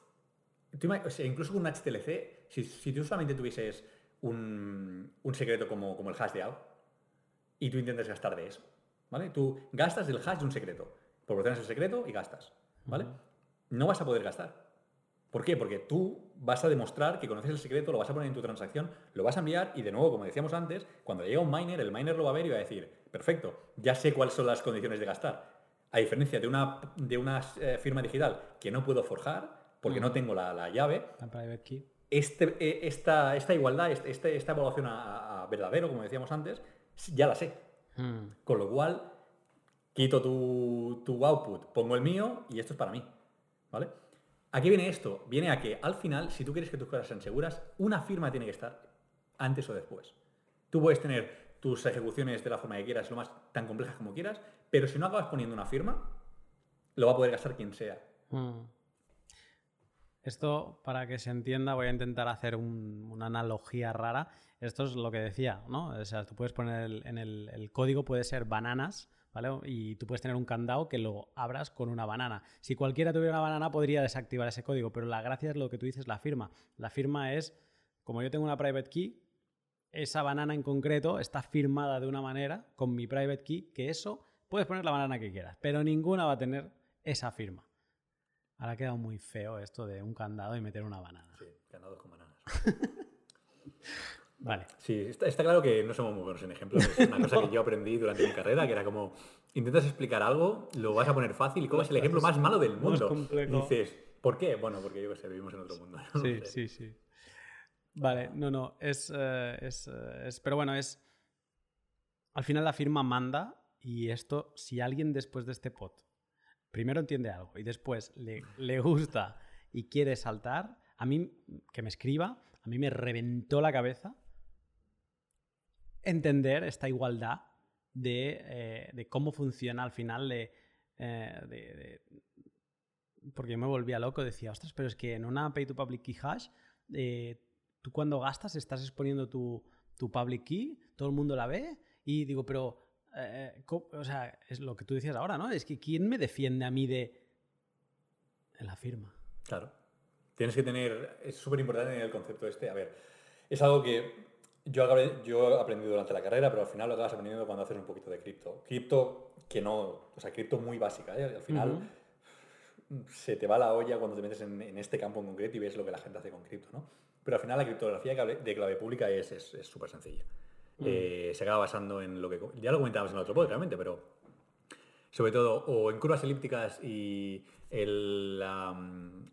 tú ima- o sea, incluso con un HTLC, si, si tú solamente tuvieses un, un secreto como, como el hash de algo y tú intentas gastar de eso, ¿vale? Tú gastas del hash de un secreto, proporcionas el secreto y gastas, ¿vale? No vas a poder gastar. ¿Por qué? Porque tú vas a demostrar que conoces el secreto, lo vas a poner en tu transacción, lo vas a enviar y de nuevo, como decíamos antes, cuando llega un miner, el miner lo va a ver y va a decir, perfecto, ya sé cuáles son las condiciones de gastar. A diferencia de una, de una eh, firma digital que no puedo forjar porque no tengo la, la llave, La private key. este, eh, esta, esta igualdad, este- este- esta evaluación a, a verdadero, como decíamos antes, ya la sé. Mm. Con lo cual, quito tu, tu output, pongo el mío y esto es para mí. ¿Vale? ¿A qué viene esto? Viene a que al final, si tú quieres que tus cosas sean seguras, una firma tiene que estar antes o después. Tú puedes tener tus ejecuciones de la forma que quieras, lo más tan complejas como quieras, pero si no acabas poniendo una firma, lo va a poder gastar quien sea. Mm. Esto, para que se entienda, voy a intentar hacer un- una analogía rara. Esto es lo que decía, ¿no? O sea, tú puedes poner el- en el, el código, puede ser bananas, ¿vale? Y tú puedes tener un candado que lo abras con una banana. Si cualquiera tuviera una banana, podría desactivar ese código, pero la gracia es lo que tú dices, la firma. La firma es, como yo tengo una private key, esa banana en concreto está firmada de una manera con mi private key, que eso puedes poner la banana que quieras, pero ninguna va a tener esa firma. Ahora ha quedado muy feo esto de un candado y meter una banana. Sí, ganados con bananas. Sí, está, está claro que no somos muy buenos en ejemplos. Es una cosa que yo aprendí durante mi carrera, que era como, intentas explicar algo, lo vas a poner fácil y coges el ejemplo más malo del mundo. Y dices, ¿por qué? Bueno, porque yo qué sé, vivimos en otro mundo. no Sí, sé. sí, sí. Vale, no, no, es, eh, es, eh, es- Pero bueno, es... Al final la firma manda y esto, si alguien después de este pod primero entiende algo y después le, le gusta y quiere saltar, a mí, que me escriba, a mí me reventó la cabeza entender esta igualdad de, eh, de cómo funciona al final de, eh, de- porque yo me volvía loco, decía, ostras, pero es que en una pay to public key hash, eh, tú cuando gastas estás exponiendo tu, tu public key, todo el mundo la ve, y digo, pero, o sea, es lo que tú decías ahora, ¿no? Es que ¿quién me defiende a mí de en la firma? Claro. Tienes que tener, es súper importante el concepto este. A ver, es algo que yo, yo he aprendido durante la carrera, pero al final lo acabas aprendiendo cuando haces un poquito de cripto. Cripto que no, o sea, cripto muy básica. ¿eh? Al final se te va la olla cuando te metes en, en este campo en concreto y ves lo que la gente hace con cripto, ¿no? Pero al final la criptografía de clave- pública es es- es súper sencilla. Eh, se acaba basando en lo que... Ya lo comentábamos en el otro podcast, realmente, pero sobre todo o en curvas elípticas y el,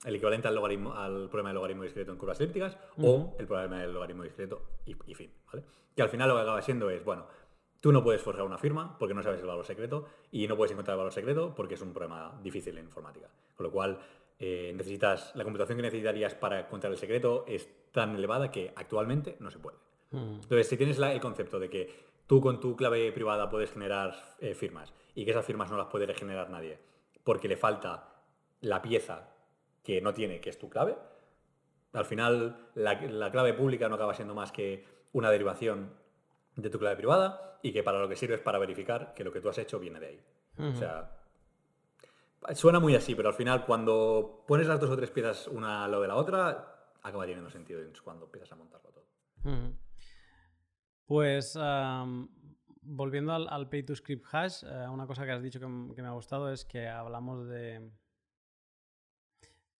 el equivalente al, logaritmo, al problema del logaritmo discreto en curvas elípticas o el problema del logaritmo discreto y, y fin, ¿vale? Que al final lo que acaba siendo es, bueno, tú no puedes forjar una firma porque no sabes el valor secreto y no puedes encontrar el valor secreto porque es un problema difícil en informática. Con lo cual, eh, necesitas, la computación que necesitarías para encontrar el secreto es tan elevada que actualmente no se puede. Entonces, si tienes la- el concepto de que tú con tu clave privada puedes generar eh, firmas y que esas firmas no las puede regenerar nadie porque le falta la pieza que no tiene, que es tu clave, al final la, la clave pública no acaba siendo más que una derivación de tu clave privada y que para lo que sirve es para verificar que lo que tú has hecho viene de ahí. O sea, suena muy así, pero al final cuando pones las dos o tres piezas una al lado de la otra, acaba teniendo sentido cuando empiezas a montarlo todo. Pues volviendo al, al pay to script hash, eh, una cosa que has dicho que, m- que me ha gustado es que hablamos de.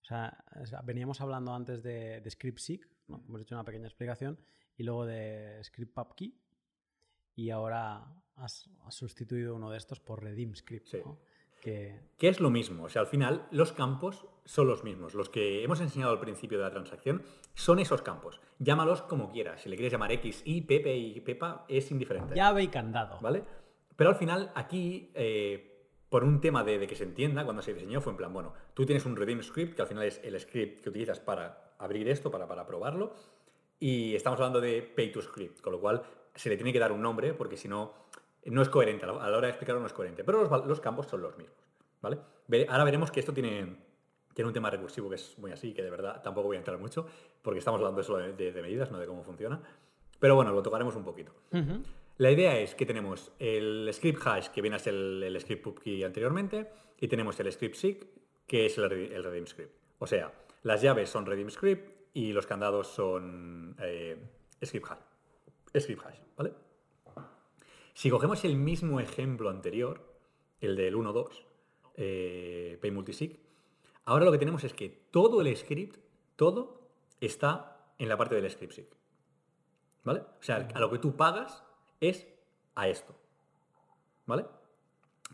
O sea, veníamos hablando antes de, de script seek, ¿no? hemos hecho una pequeña explicación, y luego de script pubkey, y ahora has, has sustituido uno de estos por redeem script, Sí. ¿no? Que Que es lo mismo, o sea, al final los campos son los mismos. Los que hemos enseñado al principio de la transacción son esos campos. Llámalos como quieras. Si le quieres llamar X, Y, Pepe y Pepa, es indiferente. llave y candado. ¿Vale? Pero al final, aquí, eh, por un tema de, de que se entienda, cuando se diseñó fue en plan, bueno, tú tienes un redeem script, que al final es el script que utilizas para abrir esto, para, para probarlo, y estamos hablando de pay to script, con lo cual se le tiene que dar un nombre, porque si no, no es coherente, a la a la hora de explicarlo no es coherente, pero los, campos son los mismos, ¿vale? Ve- Ahora veremos que esto tiene, tiene un tema recursivo que es muy así, que de verdad tampoco voy a entrar mucho, porque estamos hablando solo de, de- de medidas, no de cómo funciona, pero bueno, lo tocaremos un poquito. La idea es que tenemos el script hash, que viene a ser el, el script pubkey anteriormente, y tenemos el script seek, que es el, el redeem script. O sea, las llaves son redeem script y los candados son eh, script hash. Script hash, ¿vale? Si cogemos el mismo ejemplo anterior, el del 1.2, eh, pay multisig, ahora lo que tenemos es que todo el script, todo está en la parte del script seek. ¿Vale? O sea, a lo que tú pagas es a esto. ¿Vale?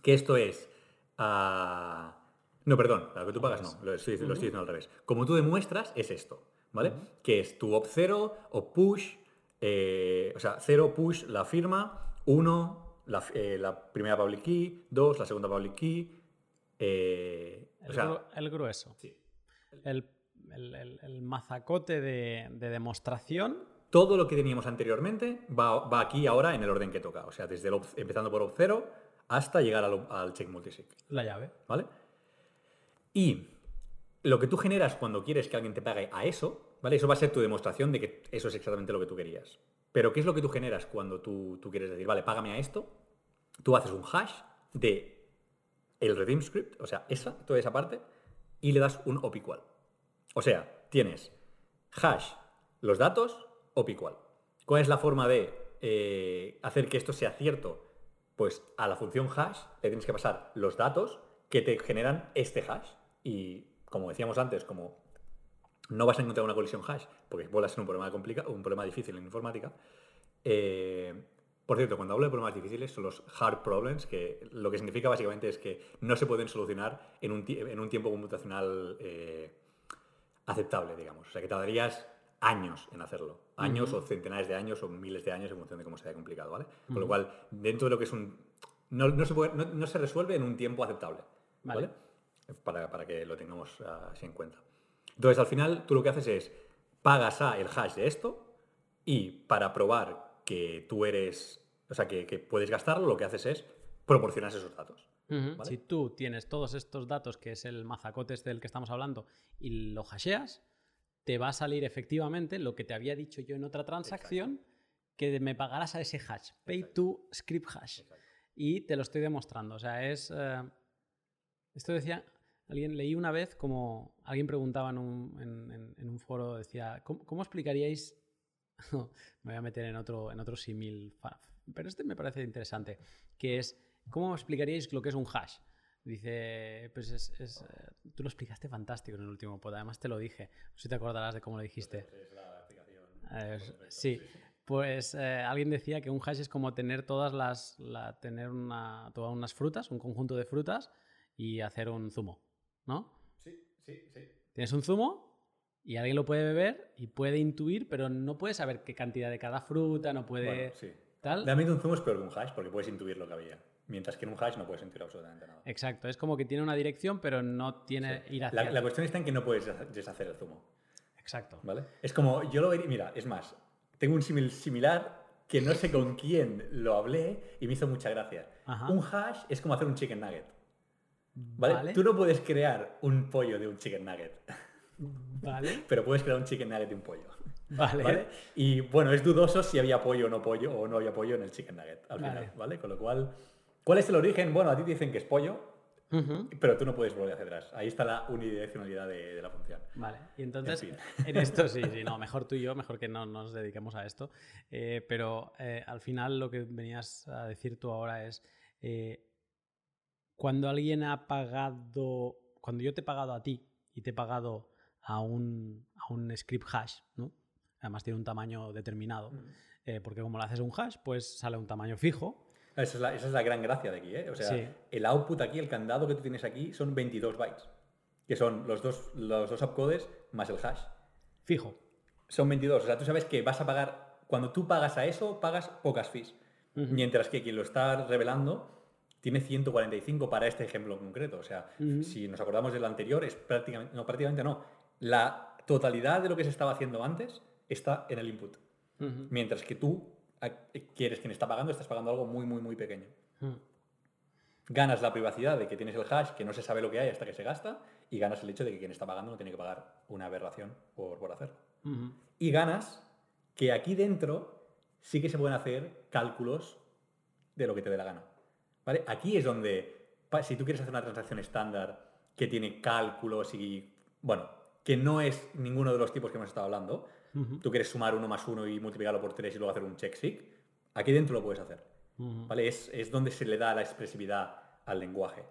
Que esto es a... No, perdón, lo que tú pagas no, lo estoy, lo estoy diciendo al revés. Como tú demuestras, es esto, ¿vale? Que es tu op 0, op push, eh, o sea, 0 push la firma, 1 la, eh, la primera public key, 2 la segunda public key, eh, o El, sea, gru- el grueso. sí. El, el- el- el mazacote de, de demostración. todo lo que teníamos anteriormente va, va aquí ahora en el orden que toca. O sea, desde empezando por op 0 hasta llegar al, al check multisig. La llave. ¿Vale? Y lo que tú generas cuando quieres que alguien te pague a eso, ¿vale? Eso va a ser tu demostración de que eso es exactamente lo que tú querías. Pero ¿qué es lo que tú generas cuando tú, tú quieres decir, vale, págame a esto? Tú haces un hash de el redeem script, o sea, esa, toda esa parte, y le das un op igual. O sea, tienes hash los datos, op igual. ¿Cuál es la forma de eh, hacer que esto sea cierto? Pues a la función hash le tienes que pasar los datos que te generan este hash. Y como decíamos antes, como no vas a encontrar una colisión hash, porque vuelve a ser un problema, complica un problema difícil en informática. eh, por cierto, cuando hablo de problemas difíciles son los hard problems, que lo que significa básicamente es que no se pueden solucionar en un, en un tiempo computacional eh, aceptable, digamos. O sea, que tardarías años en hacerlo. Años o centenares de años o miles de años en función de cómo sea complicado, ¿vale? Con lo cual, dentro de lo que es un... No, no se, puede- no- no se resuelve en un tiempo aceptable, Vale. ¿vale? Para, para que lo tengamos ah, así en cuenta. Entonces, al final, tú lo que haces es pagas a el hash de esto y para probar que tú eres, o sea, que, que puedes gastarlo, lo que haces es proporcionar esos datos. Si tú tienes todos estos datos, que es el mazacote este del que estamos hablando, y lo hasheas, te va a salir efectivamente lo que te había dicho yo en otra transacción, que me pagarás a ese hash, pay to script hash. Y te lo estoy demostrando. O sea, es... eh, esto decía... Alguien leí una vez como alguien preguntaba en un, en- en- en un foro, decía, ¿cómo, cómo explicaríais me voy a meter en otro, en otro símil, pero este me parece interesante, que es, ¿cómo explicaríais lo que es un hash? Dice, pues es, es, eh, tú lo explicaste fantástico en el último pod, además te lo dije, no sé si te acordarás de cómo lo dijiste. Eh, sí, pues eh, alguien decía que un hash es como tener todas las, la- tener una, todas unas frutas, un conjunto de frutas y hacer un zumo, ¿no? Sí, sí, sí. Tienes un zumo y alguien lo puede beber y puede intuir, pero no puede saber qué cantidad de cada fruta, no puede... Bueno, sí. Tal. Realmente un zoom es peor que un hash porque puedes intuir lo que había. Mientras que en un hash no puedes intuir absolutamente nada. Exacto, es como que tiene una dirección, pero no tiene ir hacia... La, la cuestión está en que no puedes desha- deshacer el zumo. Exacto. ¿Vale? Es como, yo lo vería, mira, es más, tengo un símil similar que no sé con quién lo hablé y me hizo mucha gracia. Ajá. Un hash es como hacer un chicken nugget. ¿Vale? Vale. Tú no puedes crear un pollo de un chicken nugget, Vale. pero puedes crear un chicken nugget de un pollo. Vale. ¿Vale? Y bueno, es dudoso si había pollo o no pollo o no había pollo en el chicken nugget al final, ¿vale? Con lo cual, ¿cuál es el origen? Bueno, a ti te dicen que es pollo, pero tú no puedes volver hacia atrás. Ahí está la unidireccionalidad de, de la función. Vale, y entonces En en, esto sí, sí, no, mejor tú y yo, mejor que no nos dediquemos a esto. Eh, pero eh, al final lo que venías a decir tú ahora es, eh, cuando alguien ha pagado, cuando yo te he pagado a ti y te he pagado a un, a un script hash, ¿no? Además tiene un tamaño determinado, eh, porque como lo haces un hash, pues sale un tamaño fijo. Esa es, la, esa es la gran gracia de aquí, ¿eh? O sea, Sí. el output aquí, el candado que tú tienes aquí, son 22 bytes. Que son los dos, los dos opcodes más el hash. Fijo. Son 22. O sea, tú sabes que vas a pagar, cuando tú pagas a eso, pagas pocas fees. Mientras que quien lo está revelando tiene 145 para este ejemplo en concreto. O sea, si nos acordamos del anterior, es prácticamente, no, prácticamente no. La totalidad de lo que se estaba haciendo antes está en el input. Mientras que tú a- quieres quien está pagando, estás pagando algo muy, muy, muy pequeño. Ganas la privacidad de que tienes el hash, que no se sabe lo que hay hasta que se gasta, y ganas el hecho de que quien está pagando no tiene que pagar una aberración por, por hacerlo. Y ganas que aquí dentro sí que se pueden hacer cálculos de lo que te dé la gana. ¿Vale? Aquí es donde, si tú quieres hacer una transacción estándar que tiene cálculos y, bueno, que no es ninguno de los tipos que hemos estado hablando, tú quieres sumar uno más uno y multiplicarlo por tres y luego hacer un check sig, aquí dentro lo puedes hacer. ¿vale? Es, es donde se le da la expresividad al lenguaje.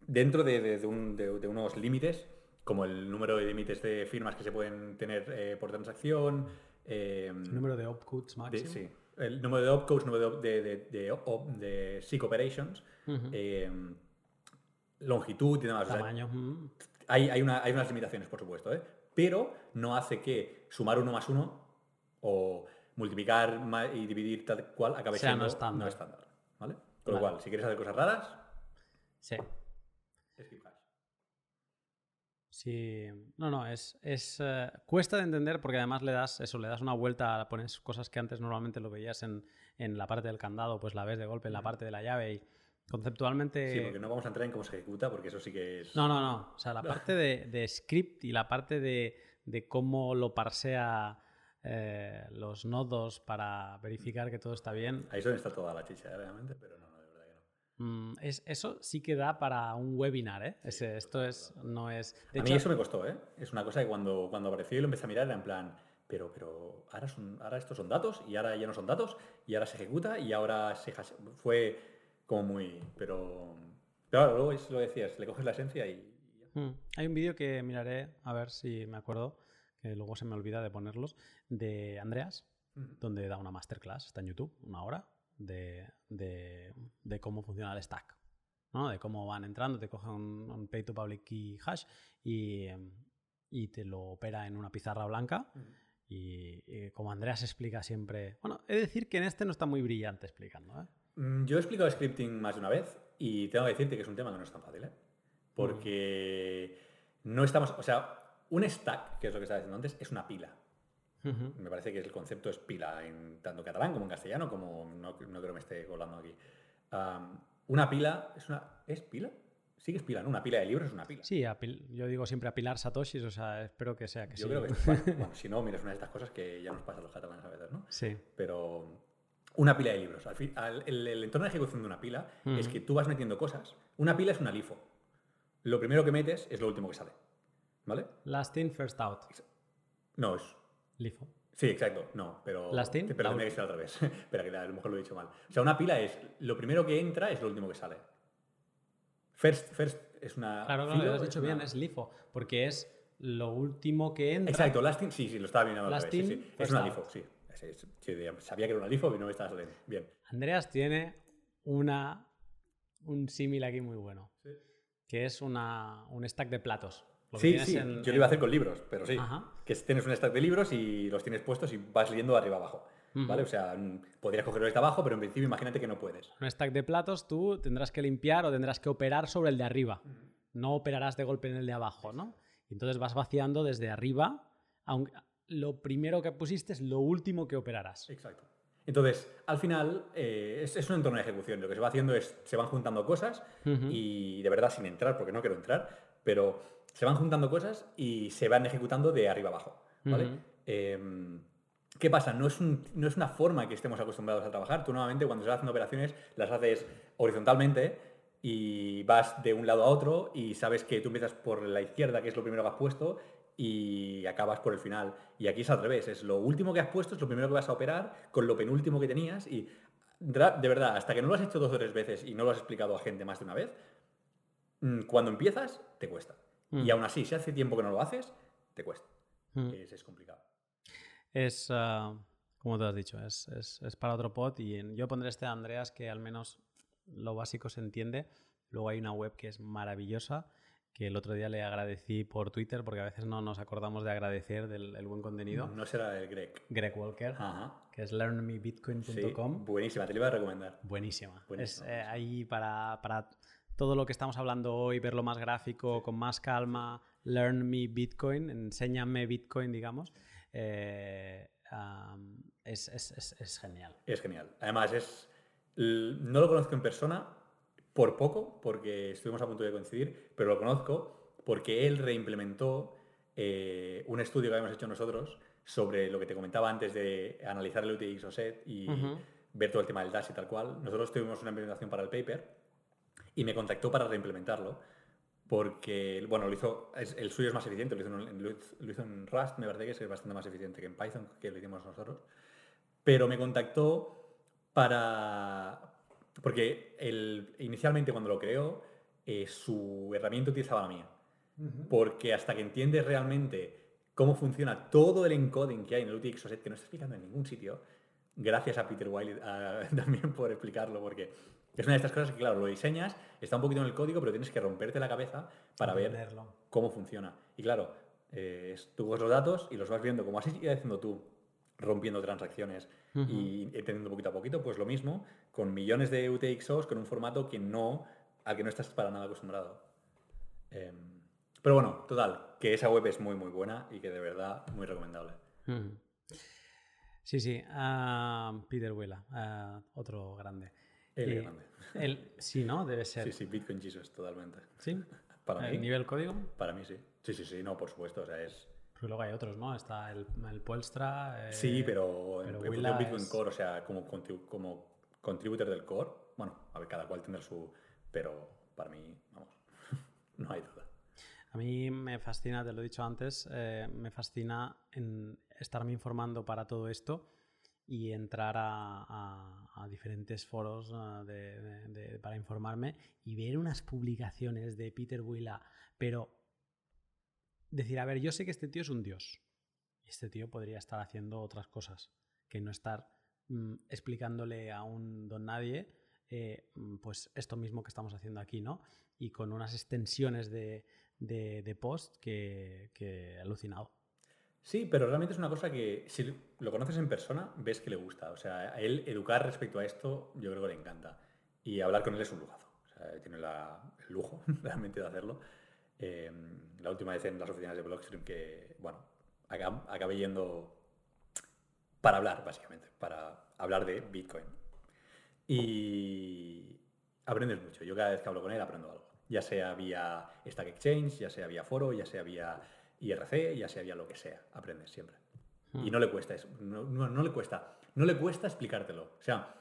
Dentro de, de- de un- de- unos límites, como el número de límites de firmas que se pueden tener eh, por transacción, eh, El número de opcodes de- máximo. sí, el número de opcodes, número de, de, de, de, SIG operations, eh, longitud y demás. O sea, Tamaño. mm. hay, hay, una- hay unas limitaciones, por supuesto, ¿eh? pero no hace que sumar uno más uno o multiplicar y dividir tal cual acabe Sea siendo no estándar. estándar. ¿vale? Con lo Vale. cual, si quieres hacer cosas raras, Sí. skip hash. Sí, no, no, es, es eh, cuesta de entender porque además le das eso, le das una vuelta, pones cosas que antes normalmente lo veías en, en la parte del candado, pues la ves de golpe en la parte de la llave y conceptualmente... Sí, porque no vamos a entrar en cómo se ejecuta, porque eso sí que es. No, no, no, o sea, la parte de, de script y la parte de, de cómo lo parsea eh, los nodos para verificar que todo está bien, Ahí es donde está toda la chicha, ¿eh? realmente, pero no, no, de verdad que no. Mm, es, eso sí que da para un webinar, ¿eh? Ese- esto es, no es... de a mí eso me costó, ¿eh? Es una cosa que cuando, cuando apareció y lo empecé a mirar era en plan, pero, pero ahora, son, ahora estos son datos y ahora ya no son datos y ahora se ejecuta y ahora se Fue como muy... Pero... Ahora luego es lo decías, le coges la esencia y... Mm, Hay un vídeo que miraré, a ver si me acuerdo, que luego se me olvida de ponerlos, de Andreas, donde da una masterclass, está en YouTube, una hora, de, de- de cómo funciona el stack. ¿no? De cómo van entrando, te coge un, un pay to public key hash y, y te lo opera en una pizarra blanca. Y como Andreas explica siempre. Bueno, he de decir que en este no está muy brillante explicando. ¿eh? Mm, Yo he explicado scripting más de una vez y tengo que decirte que es un tema que no es tan fácil, ¿eh? Porque no estamos, o sea, un stack, que es lo que estaba diciendo antes, es una pila. Me parece que el concepto es pila en tanto catalán como en castellano, como no, no creo que me esté colando aquí. Am, una pila es una ¿es pila? Sí que es pila, ¿no? Una pila de libros es una pila. Sí, apil- yo digo siempre apilar satoshis, o sea, espero que sea que Yo sí. creo que bueno, bueno, si no, mira, es una de estas cosas que ya nos pasa a los catalanes a veces, ¿no? Sí. pero una pila de libros. Al fin- al- el, el entorno de ejecución de una pila es que tú vas metiendo cosas. Una pila es una LIFO. Lo primero que metes es lo último que sale. ¿Vale? Last in, first out. No, es. LIFO. Sí, exacto. No, pero. Last in, Pero la tendría que al revés. Espera, que a lo mejor lo he dicho mal. O sea, una pila es lo primero que entra es lo último que sale. First, first es una. Claro, claro, filo, lo has dicho una- bien, es LIFO, porque es lo último que entra. Exacto, last in, sí, sí, lo estaba viendo al Last revés. sí, sí. Es una. LIFO, sí. Sí, sí, sí, sabía que era una LIFO y no me estaba saliendo. Bien. Andreas tiene una, un símil aquí muy bueno, que es una, un stack de platos. Sí, sí, en- yo lo iba a hacer con libros, pero sí. Ajá. Que tienes un stack de libros y los tienes puestos y vas leyendo de arriba abajo. ¿Vale? O sea, mm, podrías cogerlo desde abajo, pero en principio imagínate que no puedes. un stack de platos, tú tendrás que limpiar o tendrás que operar sobre el de arriba. No operarás de golpe en el de abajo, ¿no? Y entonces vas vaciando desde arriba, aunque lo primero que pusiste es lo último que operarás. Exacto. Entonces, al final, eh, es, es un entorno de ejecución. Lo que se va haciendo es, se van juntando cosas y de verdad sin entrar, porque no quiero entrar, pero se van juntando cosas y se van ejecutando de arriba abajo. ¿vale? Em, ¿Qué pasa? No es, un- no es una forma que estemos acostumbrados a trabajar. Tú normalmente cuando estás haciendo operaciones las haces horizontalmente y vas de un lado a otro y sabes que tú empiezas por la izquierda, que es lo primero que has puesto, y acabas por el final. Y aquí es al revés, es lo último que has puesto, es lo primero que vas a operar con lo penúltimo que tenías y de verdad, hasta que no lo has hecho dos o tres veces y no lo has explicado a gente más de una vez, mm, cuando empiezas te cuesta. Mm. Y aún así, si hace tiempo que no lo haces, te cuesta. Mm. Es, es complicado. Es, ah, como tú has dicho, es, es- es para otro pod y en- yo pondré este a Andreas que al menos lo básico se entiende. Luego hay una web que es maravillosa, que el otro día le agradecí por Twitter, porque a veces no nos acordamos de agradecer del el buen contenido. No será el Greg. Greg Walker, Ajá. que es Sí, learnmebitcoin.com. buenísima, te lo iba a recomendar. Buenísima. Buenísima, es eh, ahí para, para todo lo que estamos hablando hoy, verlo más gráfico, con más calma. Learn me Bitcoin, enséñame Bitcoin, digamos. eh, es, es- es- es genial. Es genial. Además, es. No lo conozco en persona por poco, porque estuvimos a punto de coincidir, pero lo conozco porque él reimplementó eh, un estudio que habíamos hecho nosotros sobre lo que te comentaba antes de analizar el UTX o set y ver todo el tema del dash y tal cual. Nosotros tuvimos una implementación para el paper y me contactó para reimplementarlo porque, bueno, lo hizo, el suyo es más eficiente, lo hizo, en, lo hizo- lo hizo en Rust, me parece que es bastante más eficiente que en Python, que lo hicimos nosotros. Pero me contactó para... Porque el, inicialmente cuando lo creó, eh, su herramienta utilizaba la mía. Porque hasta que entiendes realmente cómo funciona todo el encoding que hay en el UTXOSET, que no está explicando en ningún sitio, gracias a Peter Wiley también por explicarlo, porque Es una de estas cosas que, claro, lo diseñas, está un poquito en el código, pero tienes que romperte la cabeza para ver cómo funciona. Y claro, eh, tú coges los datos y los vas viendo como has ido haciendo tú, rompiendo transacciones y entendiendo poquito a poquito, pues lo mismo, con millones de UTXOs, con un formato que no, al que no estás para nada acostumbrado. Em, pero bueno, total, que esa web es muy, muy buena y que de verdad muy recomendable. Sí, sí. ah, Peter Willa, ah, otro grande. El Eh, grande. el- sí, ¿no? Debe ser. Sí, sí, Bitcoin Jesus, totalmente. ¿Sí? Para ¿El mí, nivel código? para mí sí. Sí, sí, sí, no, por supuesto, o sea, es... Porque luego hay otros, ¿no? Está el, el Polstra. eh, Sí, pero, en- pero en de Bitcoin es- Core, o sea, como, como contributor del core, bueno, a ver, cada cual tendrá su... Pero para mí, vamos, no hay duda. A mí me fascina, te lo he dicho antes, eh, me fascina en estarme informando para todo esto y entrar a, a- diferentes foros de- para informarme y ver unas publicaciones de Peter Willa, pero decir, a ver, yo sé que este tío es un dios este tío podría estar haciendo otras cosas que no estar mm, explicándole a un don nadie eh, mm, pues esto mismo que estamos haciendo aquí, ¿no? Y con unas extensiones de, de- de post que, que he alucinado. Sí, pero realmente es una cosa que si lo conoces en persona, ves que le gusta. O sea, a él educar respecto a esto, yo creo que le encanta. Y hablar con él es un lujazo. Tiene el lujo realmente de hacerlo. Eh, la última vez en las oficinas de Blockstream que, bueno, acab- acabé yendo para hablar, básicamente, para hablar de Bitcoin. Y aprendes mucho. Yo cada vez que hablo con él aprendo algo. Ya sea vía Stack Exchange, ya sea vía foro, ya sea vía IRC, ya sea vía lo que sea. Aprendes siempre. Y no le cuesta eso. No, no- no le cuesta. No le cuesta explicártelo. O sea,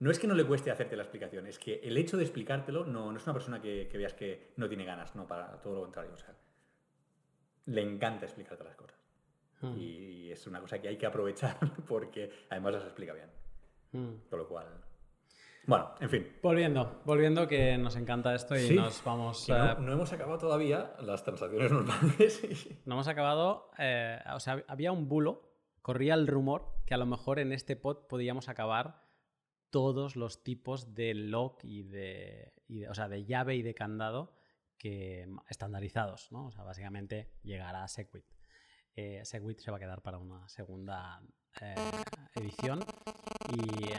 no es que no le cueste hacerte la explicación, es que el hecho de explicártelo no, no es una persona que, que veas que no tiene ganas, no, para todo lo contrario. O sea, le encanta explicarte las cosas. Mm. Y es una cosa que hay que aprovechar porque además las explica bien. Mm. Con lo cual. Bueno, en fin. Volviendo, volviendo que nos encanta esto y Sí, nos vamos... que eh, no, hemos acabado todavía las transacciones normales. y- No hemos acabado. eh, o sea, había un bulo, corría el rumor que a lo mejor en este pod podíamos acabar todos los tipos de lock y de, y de- o sea, de llave y de candado que estandarizados, ¿no? O sea, básicamente llegar a Segwit. Eh, Segwit se va a quedar para una segunda eh, edición y, eh,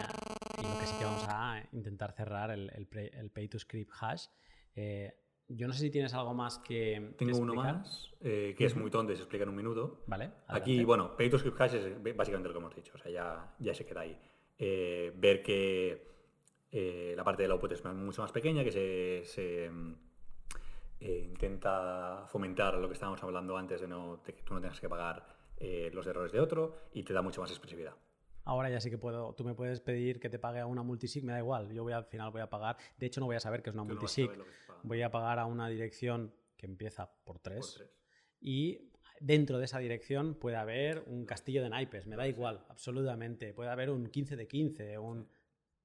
y lo que sí que vamos a intentar cerrar el, el, pre- el pay to script hash. Eh, yo no sé si tienes algo más que Tengo uno más eh, que es muy tonto y se explica en un minuto. Vale. Aquí, bueno, Pay to Script Hash es básicamente lo que hemos dicho, o sea, ya, ya se queda ahí. Ver que la parte del output es mucho más pequeña, que se, se, intenta fomentar lo que estábamos hablando antes de, no, de que tú no tengas que pagar eh, los errores de otro y te da mucho más expresividad. Ahora ya sí que puedo. Tú me puedes pedir que te pague a una multisig, me da igual. Yo voy al final voy a pagar. De hecho, no voy a saber que es una no multisig. voy a pagar a una dirección que empieza por Por 3. tres. Y dentro de esa dirección puede haber un castillo de naipes. Me da igual, absolutamente. Puede haber un 15 de 15. Un...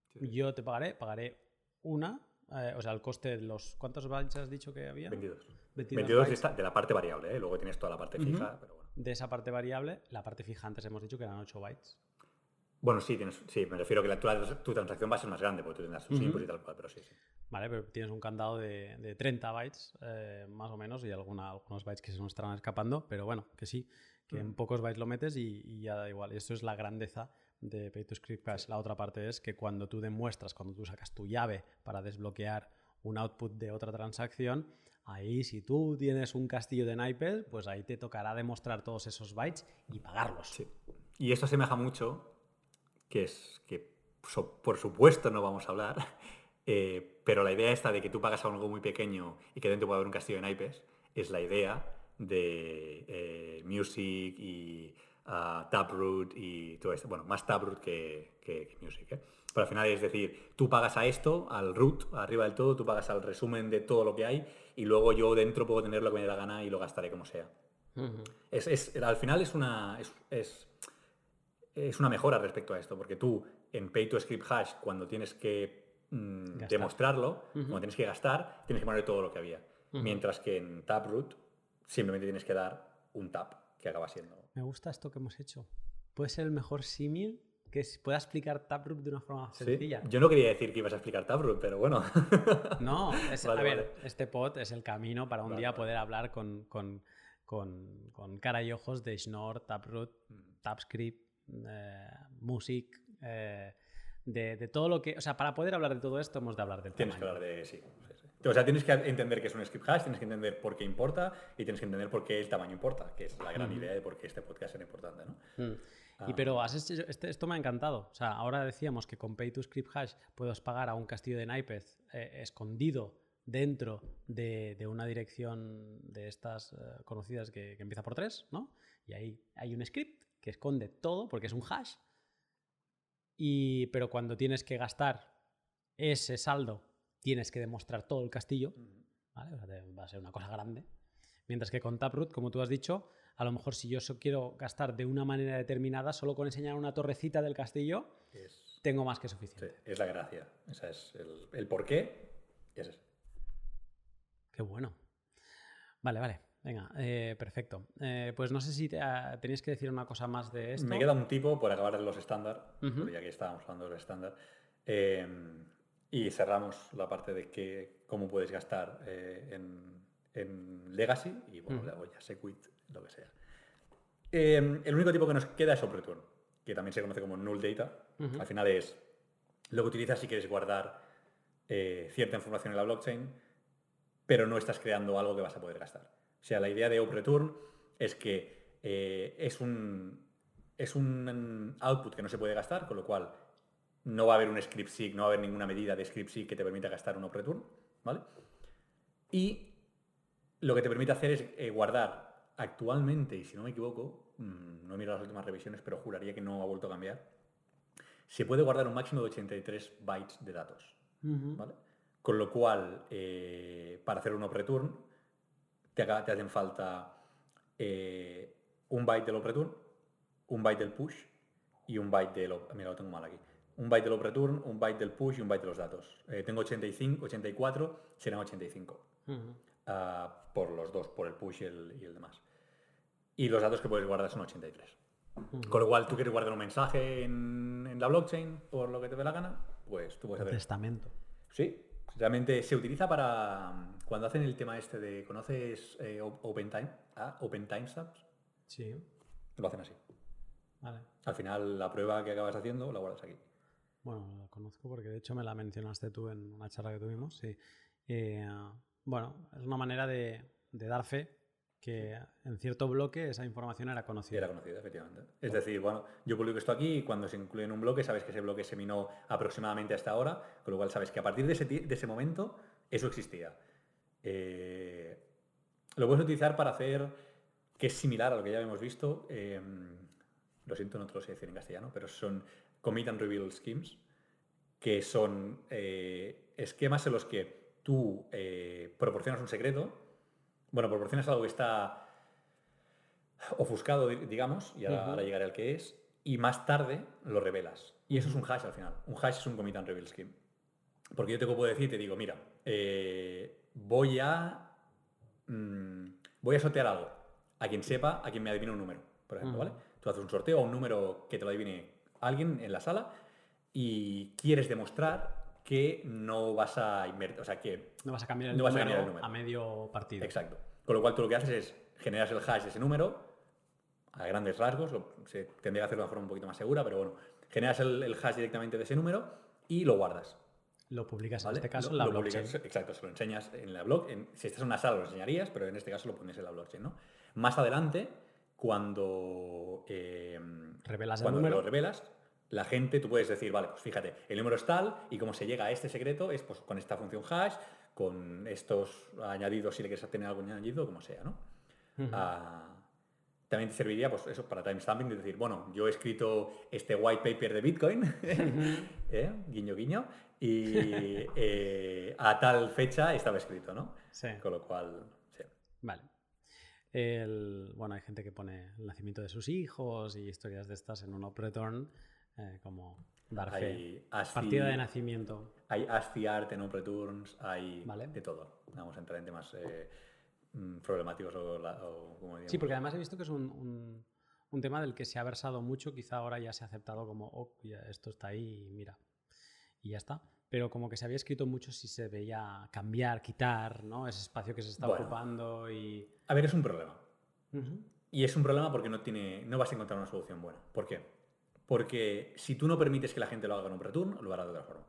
Sí, sí. Yo te pagaré, pagaré una. eh, o sea, el coste de los. ¿Cuántos bytes has dicho que había? 22. 22 22 de, bytes. esta- de la parte variable, ¿eh? luego tienes toda la parte fija, pero bueno. De esa parte variable, la parte fija antes hemos dicho que eran 8 bytes. Bueno, sí, tienes, sí, me refiero a que la, tu, tu transacción va a ser más grande porque tú tendrás Ujú. inputs y tal cual, pero sí, sí. ¿vale? Pero tienes un candado de, de 30 bytes, eh, más o menos, y alguna, algunos bytes que se nos estarán escapando, pero bueno, que sí, que en Mm. pocos bytes lo metes y, y ya da igual. Y esto es la grandeza de Pay to Script Cache. La otra parte es que cuando tú demuestras, cuando tú sacas tu llave para desbloquear un output de otra transacción, ahí si tú tienes un castillo de naipes, pues ahí te tocará demostrar todos esos bytes y pagarlos. Sí. Y esto asemeja mucho, que es que por supuesto no vamos a hablar, eh, pero la idea esta de que tú pagas algo muy pequeño y que dentro puede haber un castillo de naipes, es la idea de eh, Music y ah, Taproot y todo esto. Bueno, más Taproot que, que- que Music, ¿eh? Pero al final es decir, tú pagas a esto, al root, arriba del todo, tú pagas al resumen de todo lo que hay y luego yo dentro puedo tener lo que me dé la gana y lo gastaré como sea. Es, es- al final es una, es, es- es una mejora respecto a esto, porque tú en Pay to Script Hash, cuando tienes que mm, demostrarlo, cuando tienes que gastar, tienes que poner todo lo que había. Mientras que en Taproot simplemente tienes que dar un tap, que acaba siendo. Me gusta esto que hemos hecho. Puede ser el mejor símil que pueda explicar Taproot de una forma sencilla. Yo no quería decir que ibas a explicar Taproot, pero bueno. No, a ver, este pod es el camino para un día poder hablar con, con, con, cara y ojos de Schnorr, Taproot, mm. TapScript, eh, Music. Eh, de, todo lo que. O sea, para poder hablar de todo esto hemos de hablar del Tienes que hablar de. Sí, O sea, tienes que entender que es un script hash, tienes que entender por qué importa y tienes que entender por qué el tamaño importa, que es la gran idea de por qué este podcast es importante, ¿no? Mm. Y pero has este, esto me ha encantado. O sea, ahora decíamos que con Pay to Script Hash puedes pagar a un castillo de naipes eh, escondido dentro de, una dirección de estas eh, conocidas que, que, empieza por tres, ¿no? Y ahí hay un script que esconde todo porque es un hash y, pero cuando tienes que gastar ese saldo, tienes que demostrar todo el castillo. va a ser una cosa grande. Mientras que con Taproot, como tú has dicho, a lo mejor si yo quiero gastar de una manera determinada, solo con enseñar una torrecita del castillo, tengo más que suficiente. es la gracia. Ese es el, el ese es. Qué bueno. Vale, vale. Venga, eh, perfecto. Eh, pues no sé si ah, tenéis que decir una cosa más de esto. Me queda un tipo por acabar de los estándar, ya que estábamos hablando de los estándar. Em, y cerramos la parte de que, cómo puedes gastar eh, en, Legacy y bueno, luego ya Sequit, lo que sea. Em, el único tipo que nos queda es OpReturn, que también se conoce como Null Data. Al final es lo que utilizas si quieres guardar cierta información en la blockchain, pero no estás creando algo que vas a poder gastar. O sea, la idea de OpReturn es que eh, es, un, es un output que no se puede gastar, con lo cual no va a haber un script seek, no va a haber ninguna medida de script seek que te permita gastar un OpReturn, ¿vale? Y lo que te permite hacer es eh, guardar actualmente, y si no me equivoco, mm, no he mirado las últimas revisiones, pero juraría que no ha vuelto a cambiar, se puede guardar un máximo de 83 bytes de datos, ¿vale? Con lo cual, eh, para hacer un OpReturn, te, hacen falta eh, un byte del OpReturn, un byte del push y un byte del... Mira, lo tengo mal aquí. Un byte del OpReturn, un byte del push y un byte de los datos. Eh, tengo 85, 84, serán 85. Ah, por los dos, por el push y el, demás. Y los datos que puedes guardar son 83. Con lo cual, tú quieres guardar un mensaje en, la blockchain por lo que te dé la gana, pues tú puedes hacer. Testamento. Sí, realmente se utiliza para cuando hacen el tema este de, ¿conoces eh, OpenTime? Ah, Open Timestamps. Sí. Lo hacen así. Vale. Al final, la prueba que acabas haciendo la guardas aquí. Bueno, la conozco porque de hecho me la mencionaste tú en una charla que tuvimos. Sí. Eh, bueno, es una manera de, dar fe que en cierto bloque esa información era conocida. Era conocida, efectivamente. Es decir, bueno, yo publico esto aquí y cuando se incluye en un bloque sabes que ese bloque se minó aproximadamente hasta ahora, con lo cual sabes que a partir de ese, de ese momento eso existía. Eh, lo puedes utilizar para hacer, que es similar a lo que ya hemos visto, em, lo siento, no te lo sé decir en castellano, pero son commit and reveal schemes, que son eh, esquemas en los que tú eh, proporcionas un secreto, bueno, proporcionas algo que está ofuscado, digamos, y ahora, llegaré al que es, y más tarde lo revelas. Y eso es un hash al final. Un hash es un commit and reveal scheme. Porque yo te puedo decir, te digo, mira, voy a, mm, voy a sortear algo. A quien sepa, a quien me adivine un número, por ejemplo, ¿vale? Tú haces un sorteo a un número que te lo adivine alguien en la sala y quieres demostrar que no vas a invertir, o sea, que no vas a cambiar el, número, a medio partido. Exacto. Con lo cual tú lo que haces es generas el hash de ese número a grandes rasgos, se tendría que hacerlo de una forma un poquito más segura, pero bueno, generas el hash directamente de ese número y lo guardas. Lo publicas en este caso en la blockchain. exacto, se lo enseñas en la blog. si estás en una sala lo enseñarías, pero en este caso lo pones en la blockchain, ¿no? Más adelante, cuando, eh, revelas cuando lo revelas, la gente, tú puedes decir, vale, pues fíjate, el número es tal y cómo se llega a este secreto es pues, con esta función hash, con estos añadidos, si le quieres tener algo añadido, como sea, ¿no? también te serviría pues eso para timestamping, de decir, bueno, yo he escrito este white paper de Bitcoin, ¿eh? guiño guiño, y eh, a tal fecha estaba escrito, ¿no? Sí. Con lo cual, sí. Vale. El, bueno, hay gente que pone el nacimiento de sus hijos y historias de estas en un OpReturn, eh, como dar fe. Partida de nacimiento. Hay ASCII art en OpReturns, hay de todo. Vamos a entrar en temas... Eh, Mm, problemáticos o, Sí, porque además he visto que es un, un tema del que se ha versado mucho, quizá ahora ya se ha aceptado como, oh, ya esto está ahí mira, y ya está. Pero como que se había escrito mucho si se veía cambiar, quitar, ¿no? Ese espacio que se está Bueno. ocupando y... A ver, es un problema. Y es un problema porque no, tiene, no vas a encontrar una solución buena. ¿Por qué? Porque si tú no permites que la gente lo haga en un return, lo hará de otra forma.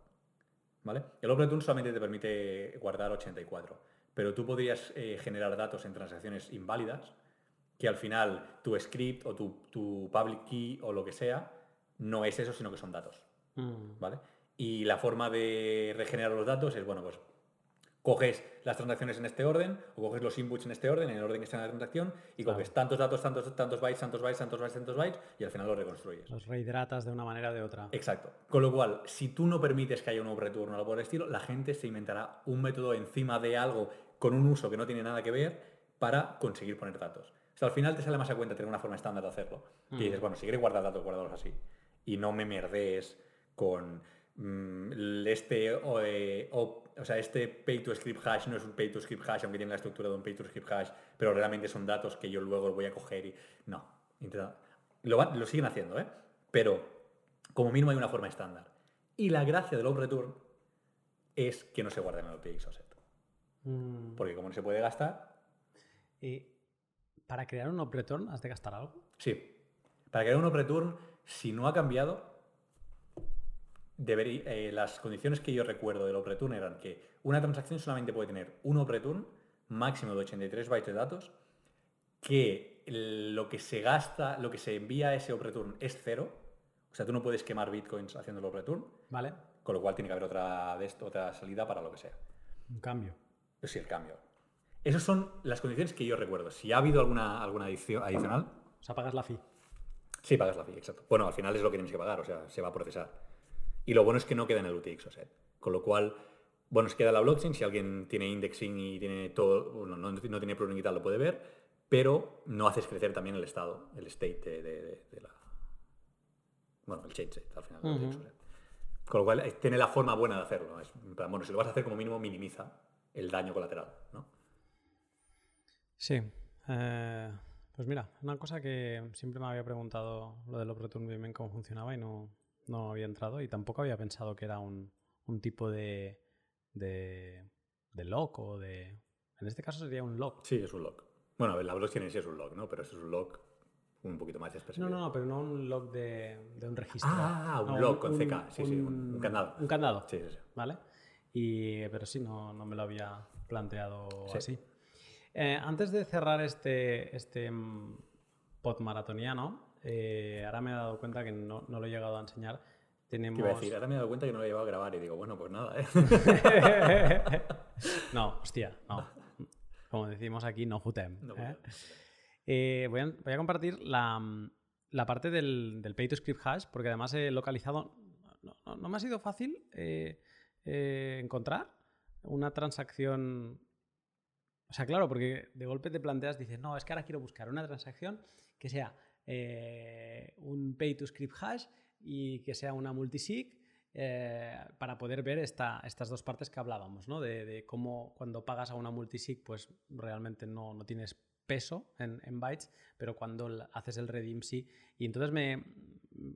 ¿Vale? El OpenReturn solamente te permite guardar 84, pero tú podrías eh, generar datos en transacciones inválidas que al final tu script o tu, tu public key o lo que sea no es eso, sino que son datos. Mm. ¿vale? Y la forma de regenerar los datos es, bueno, pues coges las transacciones en este orden, o coges los inputs en este orden, en el orden que está en la transacción, y Claro. coges tantos datos, tantos, tantos bytes, tantos bytes, tantos bytes, tantos bytes, y al final lo reconstruyes. Los rehidratas de una manera o de otra. Exacto. Con lo cual, si tú no permites que haya un return o algo por el estilo, la gente se inventará un método encima de algo con un uso que no tiene nada que ver para conseguir poner datos. O sea, al final te sale más a cuenta tener una forma estándar de hacerlo. Y dices, bueno, si quieres guardar datos, guárdalos así. Y no me merdees con mm, este, o, eh, o- o sea, este pay to script hash no es un pay to script hash, aunque tiene la estructura de un pay to script hash, pero realmente son datos que yo luego voy a coger y... No, intenta- lo, lo siguen haciendo, ¿eh? Pero como mínimo hay una forma estándar. Y la gracia del return es que no se guarden en el PX offset. Mm. Porque como no se puede gastar, Y para crear un op return has de gastar algo. sí. Para crear un return, si no ha cambiado, debería, eh, las condiciones que yo recuerdo del return eran que una transacción solamente puede tener un return máximo de 83 bytes de datos, que lo que se gasta, lo que se envía a ese return es cero, o sea, tú no puedes quemar bitcoins haciendo el return, ¿Vale? con lo cual tiene que haber otra, de esto, otra salida para lo que sea. Un cambio. Sí, el cambio. Esas son las condiciones que yo recuerdo. Si ha habido alguna, alguna adición adicional, O sea, pagas la fee. sí pagas la fee, exacto. Bueno, al final es lo que tienes que pagar, o sea, se va a procesar. Y lo bueno es que no queda en el UTX o sea, Con lo cual, bueno, es queda la blockchain. Si alguien tiene indexing y tiene todo, bueno, no, no tiene tal, lo puede ver, pero no haces crecer también el estado, el state de, de- de- de la. Bueno, el change al final. UTX, o sea. Con lo cual, eh, tiene la forma buena de hacerlo. Es, bueno, si lo vas a hacer como mínimo, minimiza el daño colateral, ¿no? Sí. eh, pues mira, una cosa que siempre me había preguntado lo del return bien cómo funcionaba y no, no había entrado y tampoco había pensado que era un, un tipo de, de, de lock o de... En este caso sería un lock. Sí, es un lock. Bueno, a ver, la blockchain sí es un lock, ¿no? Pero eso es un lock un poquito más específico. No, no, no, pero no un lock de, de un registro. Ah, un No, lock con CK, sí, sí, un- un candado. Un candado, Sí, sí, sí. ¿vale? Y, pero sí, no, no me lo había planteado Sí. así. Eh, antes de cerrar este, este mm, pod maratoniano, eh, ahora me he dado cuenta que no, no lo he llegado a enseñar. ¿Qué Tenemos... iba a decir? Ahora me he dado cuenta que no lo he llevado a grabar y digo, bueno, pues nada, ¿eh? no, hostia, no. Como decimos aquí, no jutem. No, ¿eh? Eh, voy, a, voy a compartir la, la parte del, del pay to script hash, porque además he localizado. No, no- no me ha sido fácil encontrar una transacción. O sea, claro, porque de golpe te planteas, dices, no, es que ahora quiero buscar una transacción que sea eh, un pay to script hash y que sea una multisig eh, para poder ver esta- estas dos partes que hablábamos, ¿no? De, de cómo cuando pagas a una multisig, pues realmente no, no tienes peso en, en bytes, pero cuando haces el redeem sí. Y entonces me...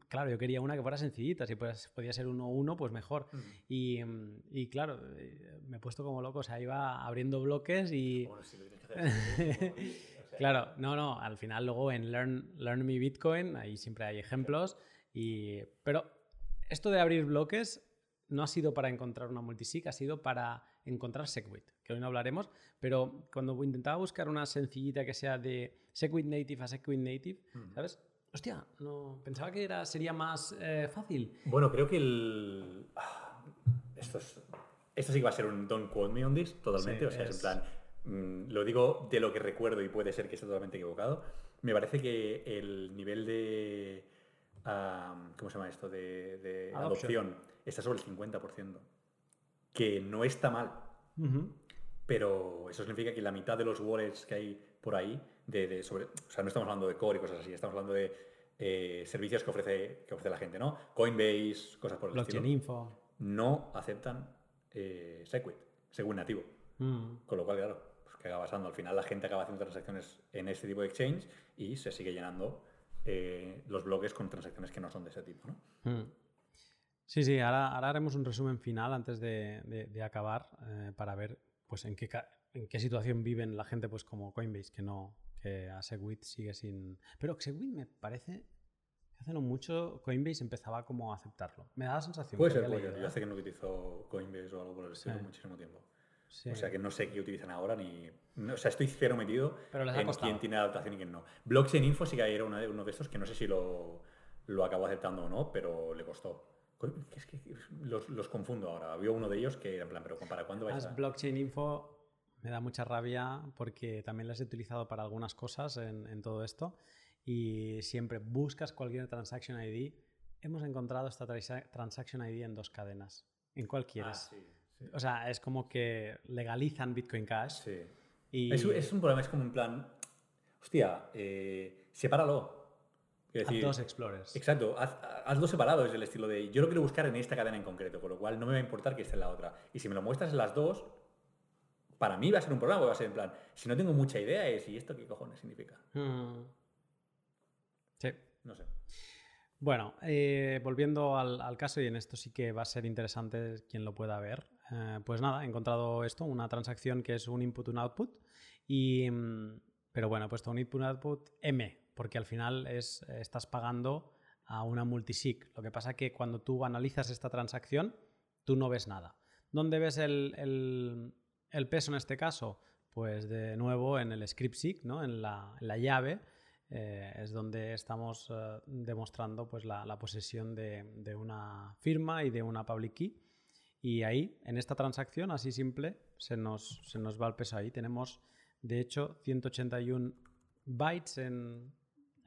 Claro, yo quería una que fuera sencillita, si pues, podía ser 1-1, pues mejor. Ujú. Y, mm, y claro, eh, me he puesto como loco, o sea, iba abriendo bloques y... Bueno, si lo tienes que hacer así, o sea, Claro, no, no, al final luego en Learn, Learn Me Bitcoin, ahí siempre hay ejemplos, y, pero esto de abrir bloques no ha sido para encontrar una multisig, ha sido para encontrar Segwit, que hoy no hablaremos, pero cuando intentaba buscar una sencillita que sea de Segwit Native a Segwit Native, Ujú. ¿sabes? Hostia, no, pensaba que era, sería más eh, fácil. Bueno, creo que el. ah, Esto, es... Esto sí que va a ser un don't quote me on this, totalmente. Sí, o sea, es, es- en plan. Mm, lo digo de lo que recuerdo y puede ser que esté totalmente equivocado. Me parece que el nivel de. ¿Cómo se llama esto? De, de adopción está sobre el 50%. Que no está mal. Pero eso significa que la mitad de los wallets que hay por ahí, de, de sobre, o sea, no estamos hablando de core y cosas así, estamos hablando de eh, servicios que ofrece, que ofrece la gente, ¿no? Coinbase, cosas por el Blockchain estilo, Info. no aceptan eh, Segwit, según nativo. Mm. Con lo cual, claro, ¿qué acaba pasando? Al final la gente acaba haciendo transacciones en este tipo de exchange y se sigue llenando eh, los bloques con transacciones que no son de ese tipo. ¿no? Mm. Sí, sí, ahora, ahora, haremos un resumen final antes de, de, acabar eh, para ver pues, en, qué, en qué situación viven la gente pues, como Coinbase, que no que a Segwit sigue sin... Pero Segwit me parece que hace no mucho Coinbase empezaba como a aceptarlo. Me da la sensación. Puede ser, porque yo hace que no utilizo Coinbase o algo por el estilo muchísimo tiempo. O sea que no sé qué utilizan ahora ni. o sea, estoy cero metido en quién tiene adaptación y quién no. Blockchain Info sí que era uno de, uno de estos que no sé si lo, lo acabo aceptando o no, pero le costó. Es que los, los, confundo ahora. Había uno de ellos que era en plan, pero ¿para cuándo vais a...? Blockchain Info me da mucha rabia porque también las he utilizado para algunas cosas en, en todo esto y siempre buscas cualquier transaction ID. Hemos encontrado esta transaction ID en dos cadenas. ¿En cuál quieres? Ah, o sea, es como que legalizan Bitcoin Cash. Sí. Y... Es, es, un problema, es como un plan. Hostia, eh, sepáralo. Decir, haz dos explorers. Exacto, haz, hazlo separado, es el estilo de. Yo lo quiero buscar en esta cadena en concreto, con lo cual no me va a importar que esté en la otra. Y si me lo muestras en las dos, para mí va a ser un problema, va a ser en plan. Si no tengo mucha idea, es ¿y esto qué cojones significa? Hmm. Sí. No sé. Bueno, eh, volviendo al, al, caso, y en esto sí que va a ser interesante quien lo pueda ver. Eh, pues nada, he encontrado esto, una transacción que es un input, un output. Y, mm, pero bueno, he puesto un input, un output M, porque al final es, estás pagando a una multisig. Lo que pasa que cuando tú analizas esta transacción, tú no ves nada. ¿Dónde ves el, el, peso en este caso? Pues de nuevo en el script SIG, ¿no? en, la, la llave, eh, es donde estamos eh, demostrando pues, la, la posesión de, de, una firma y de una public key. Y ahí, en esta transacción, así simple, se nos, se nos va el peso ahí. Tenemos, de hecho, 181 bytes en,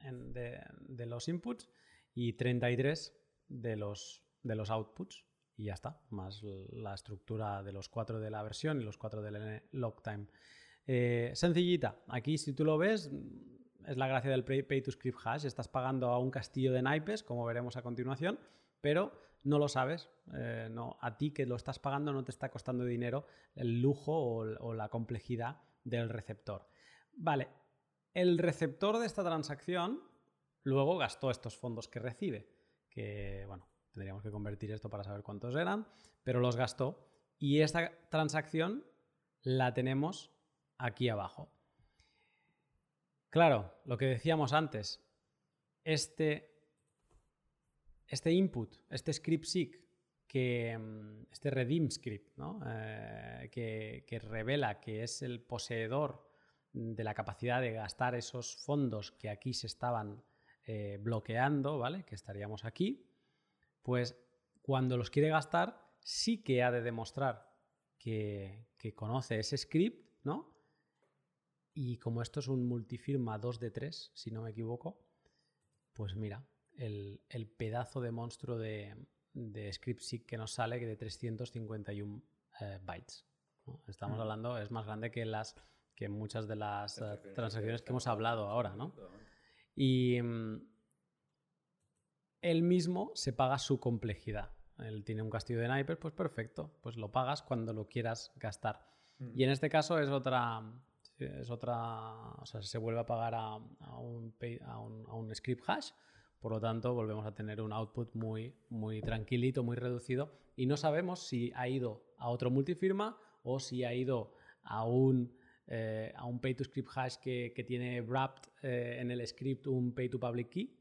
de, los inputs y 33 de los, de los outputs. Y ya está, más la estructura de los cuatro de la versión y los cuatro del log time. Eh, sencillita, aquí si tú lo ves, es la gracia del pay to script hash. Estás pagando a un castillo de naipes, como veremos a continuación, pero no lo sabes. Eh, no, a ti que lo estás pagando no te está costando dinero el lujo o, la complejidad del receptor. Vale, el receptor de esta transacción luego gastó estos fondos que recibe, que bueno, tendríamos que convertir esto para saber cuántos eran, pero los gastó y esta transacción la tenemos aquí abajo. Claro, lo que decíamos antes, este este input, este script SIG, que, mm, este redeem script, eh, que, revela que es el poseedor de la capacidad de gastar esos fondos que aquí se estaban eh, bloqueando, ¿vale? Que estaríamos aquí, pues cuando los quiere gastar, sí que ha de demostrar que, que conoce ese script, ¿no? Y como esto es un multifirma 2 de 3, si no me equivoco, pues mira, el, pedazo de monstruo de, de ScriptSig que nos sale de 351 eh, bytes. Estamos hablando, es más grande que, las, que muchas de las eh, transacciones que hemos hablado ahora, ¿no? Y mm, él mismo se paga su complejidad. Él tiene un castillo de naipes, pues perfecto, pues lo pagas cuando lo quieras gastar. Y en este caso es otra, es otra, o sea, se vuelve a pagar a, un, a, un, a un script hash por lo tanto, volvemos a tener un output muy, muy tranquilito, muy reducido y no sabemos si ha ido a otro multifirma o si ha ido a un, eh, a un pay to script hash que, tiene wrapped eh, en el script un pay to public key.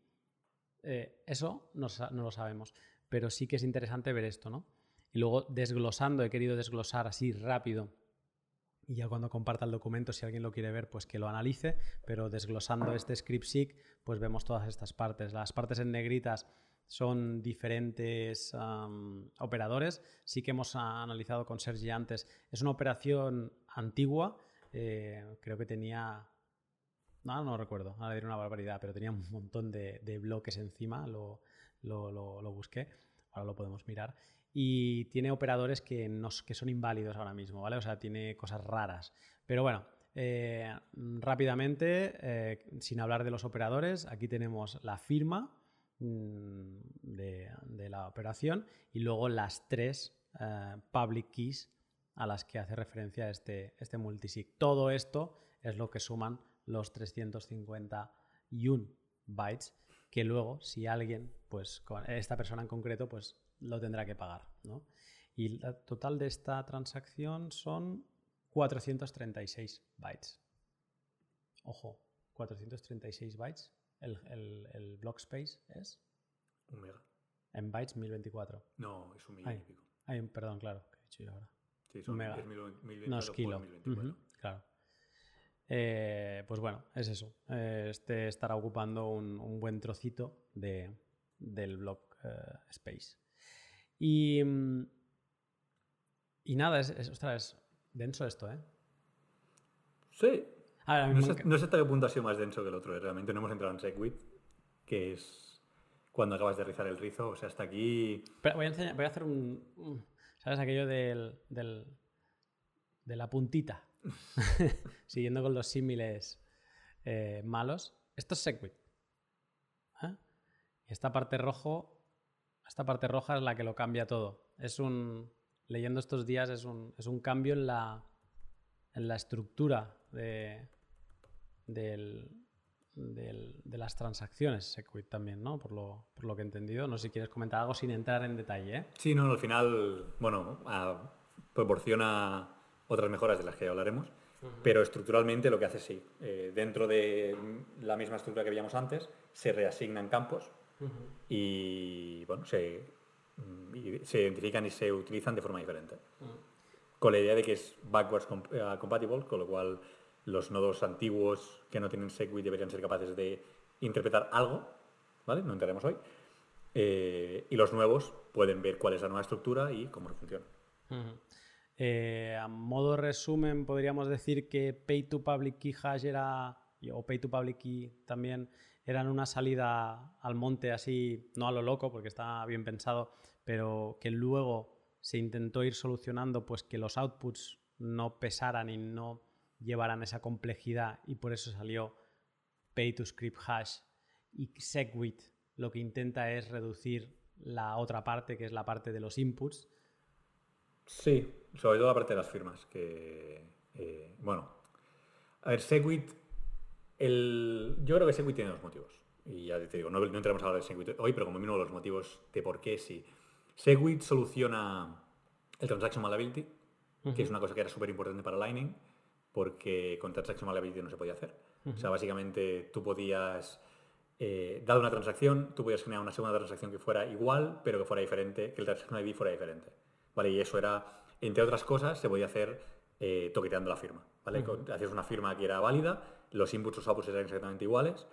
Eh, eso no, no, lo sabemos, pero sí que es interesante ver esto, ¿no? Y luego desglosando, he querido desglosar así rápido y ya cuando comparta el documento, si alguien lo quiere ver, pues que lo analice, pero desglosando este script SIG, pues vemos todas estas partes. Las partes en negritas son diferentes operadores. Sí que hemos analizado con Sergi antes. Es una operación antigua, eh, creo que tenía... No, no recuerdo, ahora diré una barbaridad, pero tenía un montón de, bloques encima, lo, lo busqué, ahora lo podemos mirar y tiene operadores que, que son inválidos ahora mismo, ¿vale? O sea, tiene cosas raras. Pero bueno, eh, rápidamente, eh, sin hablar de los operadores, aquí tenemos la firma mm, de, la operación y luego las tres eh, public keys a las que hace referencia este, este multisig. Todo esto es lo que suman los 351 bytes que luego, si alguien, pues esta persona en concreto, pues lo tendrá que pagar, ¿no? Y el total de esta transacción son 436 bytes. Ojo, 436 bytes. El, el, block space es. Un mega. En bytes 1024. No, es un millón y pico. perdón, claro, que he dicho yo ahora. Sí, son un mega. no es kilo. claro. Eh, pues bueno, es eso. este estará ocupando un, buen trocito de, del block eh, space. Y, y nada, es, es, ostras, denso esto, ¿eh? Sí. no, sé, no, sé, hasta qué punto ha sido más denso que el otro. ¿eh? Realmente no hemos entrado en SegWit, que es cuando acabas de rizar el rizo. O sea, hasta aquí... Pero voy, a voy a hacer un... ¿Sabes aquello del, del de la puntita? Siguiendo con los símiles eh, malos. Esto es Segwit. ¿eh? Y esta parte rojo, esta parte roja es la que lo cambia todo. Es un, leyendo estos días, es un, es un cambio en la, en la estructura de, de las transacciones Segwit también, ¿no? Por lo, por lo, que he entendido. No sé si quieres comentar algo sin entrar en detalle. ¿eh? Sí, no, al final, bueno, proporciona otras mejoras de las que hablaremos, pero estructuralmente lo que hace sí, eh, dentro de la misma estructura que veíamos antes, se reasignan campos y bueno, se, se, identifican y se utilizan de forma diferente. Con la idea de que es backwards eh, compatible, con lo cual los nodos antiguos que no tienen Segwit deberían ser capaces de interpretar algo, ¿vale? No entraremos hoy. Eh, y los nuevos pueden ver cuál es la nueva estructura y cómo funciona. Eh, a modo resumen, podríamos decir que Pay to Public Key Hash era, o Pay to Public Key también, eran una salida al monte así, no a lo loco, porque está bien pensado, pero que luego se intentó ir solucionando, pues que los outputs no pesaran y no llevaran esa complejidad, y por eso salió Pay to Script Hash y SegWit lo que intenta es reducir la otra parte, que es la parte de los inputs, Sí, sobre todo la parte de las firmas, que, eh, bueno, a ver, Segwit, el, yo creo que Segwit tiene dos motivos. Y ya te digo, no, no entramos a hablar de Segwit hoy, pero como mínimo los motivos de por qué sí. Segwit soluciona el Transaction Malleability, que es una cosa que era súper importante para Lightning, porque con Transaction Malleability no se podía hacer. O sea, básicamente tú podías, eh, dado una transacción, tú podías generar una segunda transacción que fuera igual, pero que fuera diferente, que el Transaction ID fuera diferente. ¿vale? Y eso era, entre otras cosas, se podía hacer eh, toqueteando la firma, ¿vale? Hacías una firma que era válida, los inputs o outputs eran exactamente iguales,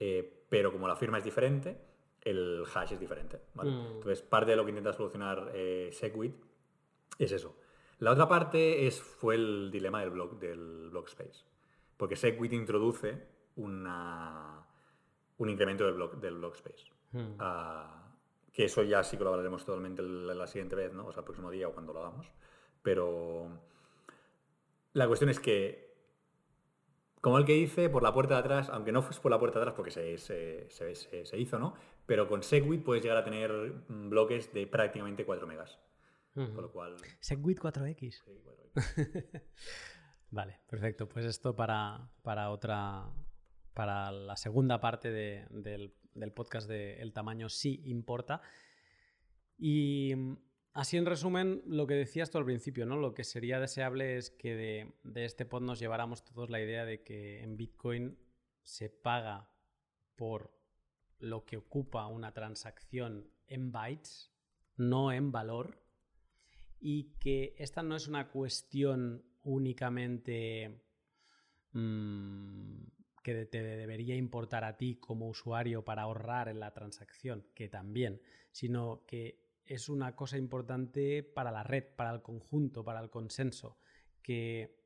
eh, pero como la firma es diferente, el hash es diferente, ¿vale? Mm. Entonces, parte de lo que intenta solucionar eh, Segwit es eso. La otra parte es, fue el dilema del block, del block space, porque Segwit introduce una, un incremento del block, del block space. Mm que eso ya sí que lo hablaremos totalmente la, siguiente vez, ¿no? O sea, el próximo día o cuando lo hagamos. Pero la cuestión es que, como el que hice, por la puerta de atrás, aunque no fuese por la puerta de atrás porque se, se, hizo, ¿no? Pero con Segwit puedes llegar a tener bloques de prácticamente 4 megas. Por lo cual... Segwit 4X. Sí, 4X. vale, perfecto. Pues esto para, para otra... Para la segunda parte del del podcast de El tamaño sí importa. Y mm, así en resumen, lo que decías tú al principio, ¿no? Lo que sería deseable es que de, este pod nos lleváramos todos la idea de que en Bitcoin se paga por lo que ocupa una transacción en bytes, no en valor, y que esta no es una cuestión únicamente mm, que te debería importar a ti como usuario para ahorrar en la transacción, que también, sino que es una cosa importante para la red, para el conjunto, para el consenso, que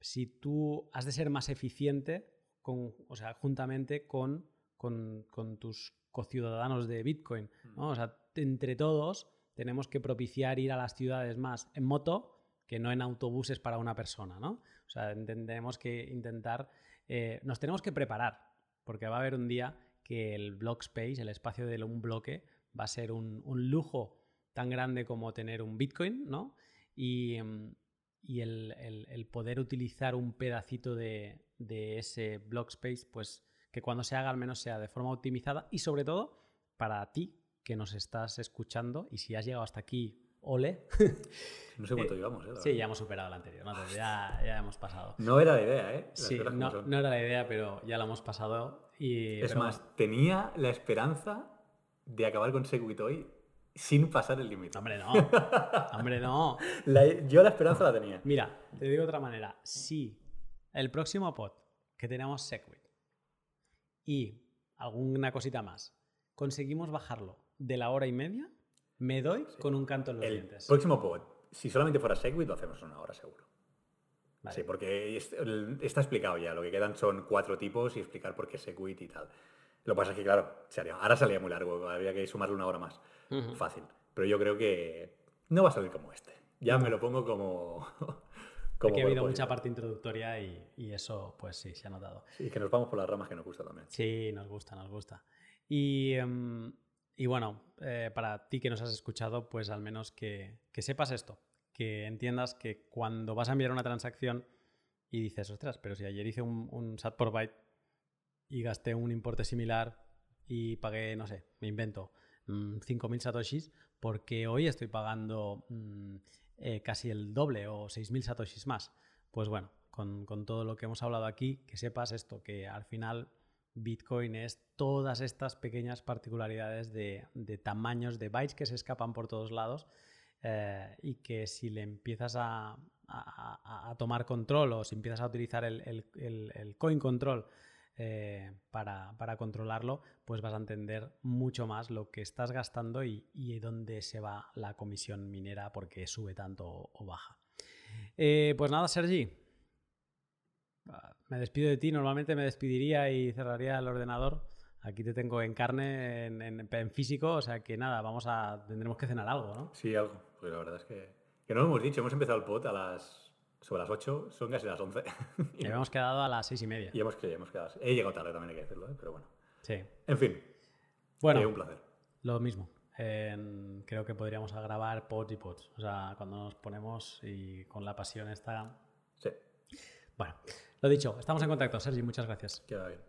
si tú has de ser más eficiente, con, o sea, juntamente con, con, tus cociudadanos de Bitcoin, ¿no? O sea, entre todos tenemos que propiciar ir a las ciudades más en moto que no en autobuses para una persona, ¿no? O sea, entendemos que intentar eh, nos tenemos que preparar, porque va a haber un día que el block space, el espacio de un bloque, va a ser un, lujo tan grande como tener un Bitcoin, ¿no? Y, mm, el, poder utilizar un pedacito de, ese block space, pues que cuando se haga al menos sea de forma optimizada y sobre todo para ti que nos estás escuchando y si has llegado hasta aquí, ole. No sé cuánto llevamos, ¿eh? Sí, ya hemos superado el anterior, ¿no? ya, ya hemos pasado. No era la idea, ¿eh? Las Sí, no, era la idea, pero ya la hemos pasado. Y, Es pero más, tenía la esperanza de acabar con Segwit hoy sin pasar el límite. Hombre, no. Hombre, no. La- yo la esperanza la tenía. Mira, te digo de otra manera. Si el próximo pod que tenemos Segwit y alguna cosita más, conseguimos bajarlo de la hora y media, me doy con un canto en los El dientes. próximo pod, si solamente fuera Segwit, lo hacemos en una hora seguro. Vale. Sí, porque está explicado ya. Lo que quedan son cuatro tipos y explicar por qué Segwit y tal. Lo que pasa es que, claro, se haría- ahora salía muy largo, habría que sumarle una hora más. Fácil. Pero yo creo que no va a salir como este. Ya me lo pongo como. como Aquí ha habido mucha parte introductoria y, y eso, pues sí, se ha notado. Sí, que nos vamos por las ramas que nos gusta también. Sí, nos gusta, nos gusta. Y, em, y bueno, eh, para ti que nos has escuchado, pues al menos que, que sepas esto, que entiendas que cuando vas a enviar una transacción y dices, ostras, pero si ayer hice un, un SAT por byte y gasté un importe similar y pagué, no sé, me invento, mm, 5.000 satoshis, porque hoy estoy pagando mm, eh, casi el doble o 6.000 satoshis más. Pues bueno, con, con todo lo que hemos hablado aquí, que sepas esto, que al final Bitcoin es todas estas pequeñas particularidades de, de tamaños de bytes que se escapan por todos lados eh, y que si le empiezas a, a- tomar control o si empiezas a utilizar el- el- el coin control eh, para, para controlarlo, pues vas a entender mucho más lo que estás gastando y, dónde se va la comisión minera porque sube tanto o, baja. Eh, pues nada, Sergi. Ah, Me despido de ti. Normalmente me despediría y cerraría el ordenador. Aquí te tengo en carne, en, físico, o sea que nada, vamos a. tendremos que cenar algo, ¿no? Sí, algo. Porque la verdad es que. Que no lo hemos dicho. Hemos empezado el pod a las. Sobre las 8, son casi las 11. Y habíamos quedado a las seis y media. y hemos, que, hemos quedado. He llegado tarde también, hay que decirlo, ¿eh? pero bueno. Sí. En fin, Bueno, eh, un placer. lo mismo. Creo que podríamos grabar pods y pods. O sea, cuando nos ponemos y con la pasión está. Sí, Bueno, lo dicho, estamos en contacto, Sergi, muchas gracias. queda bien.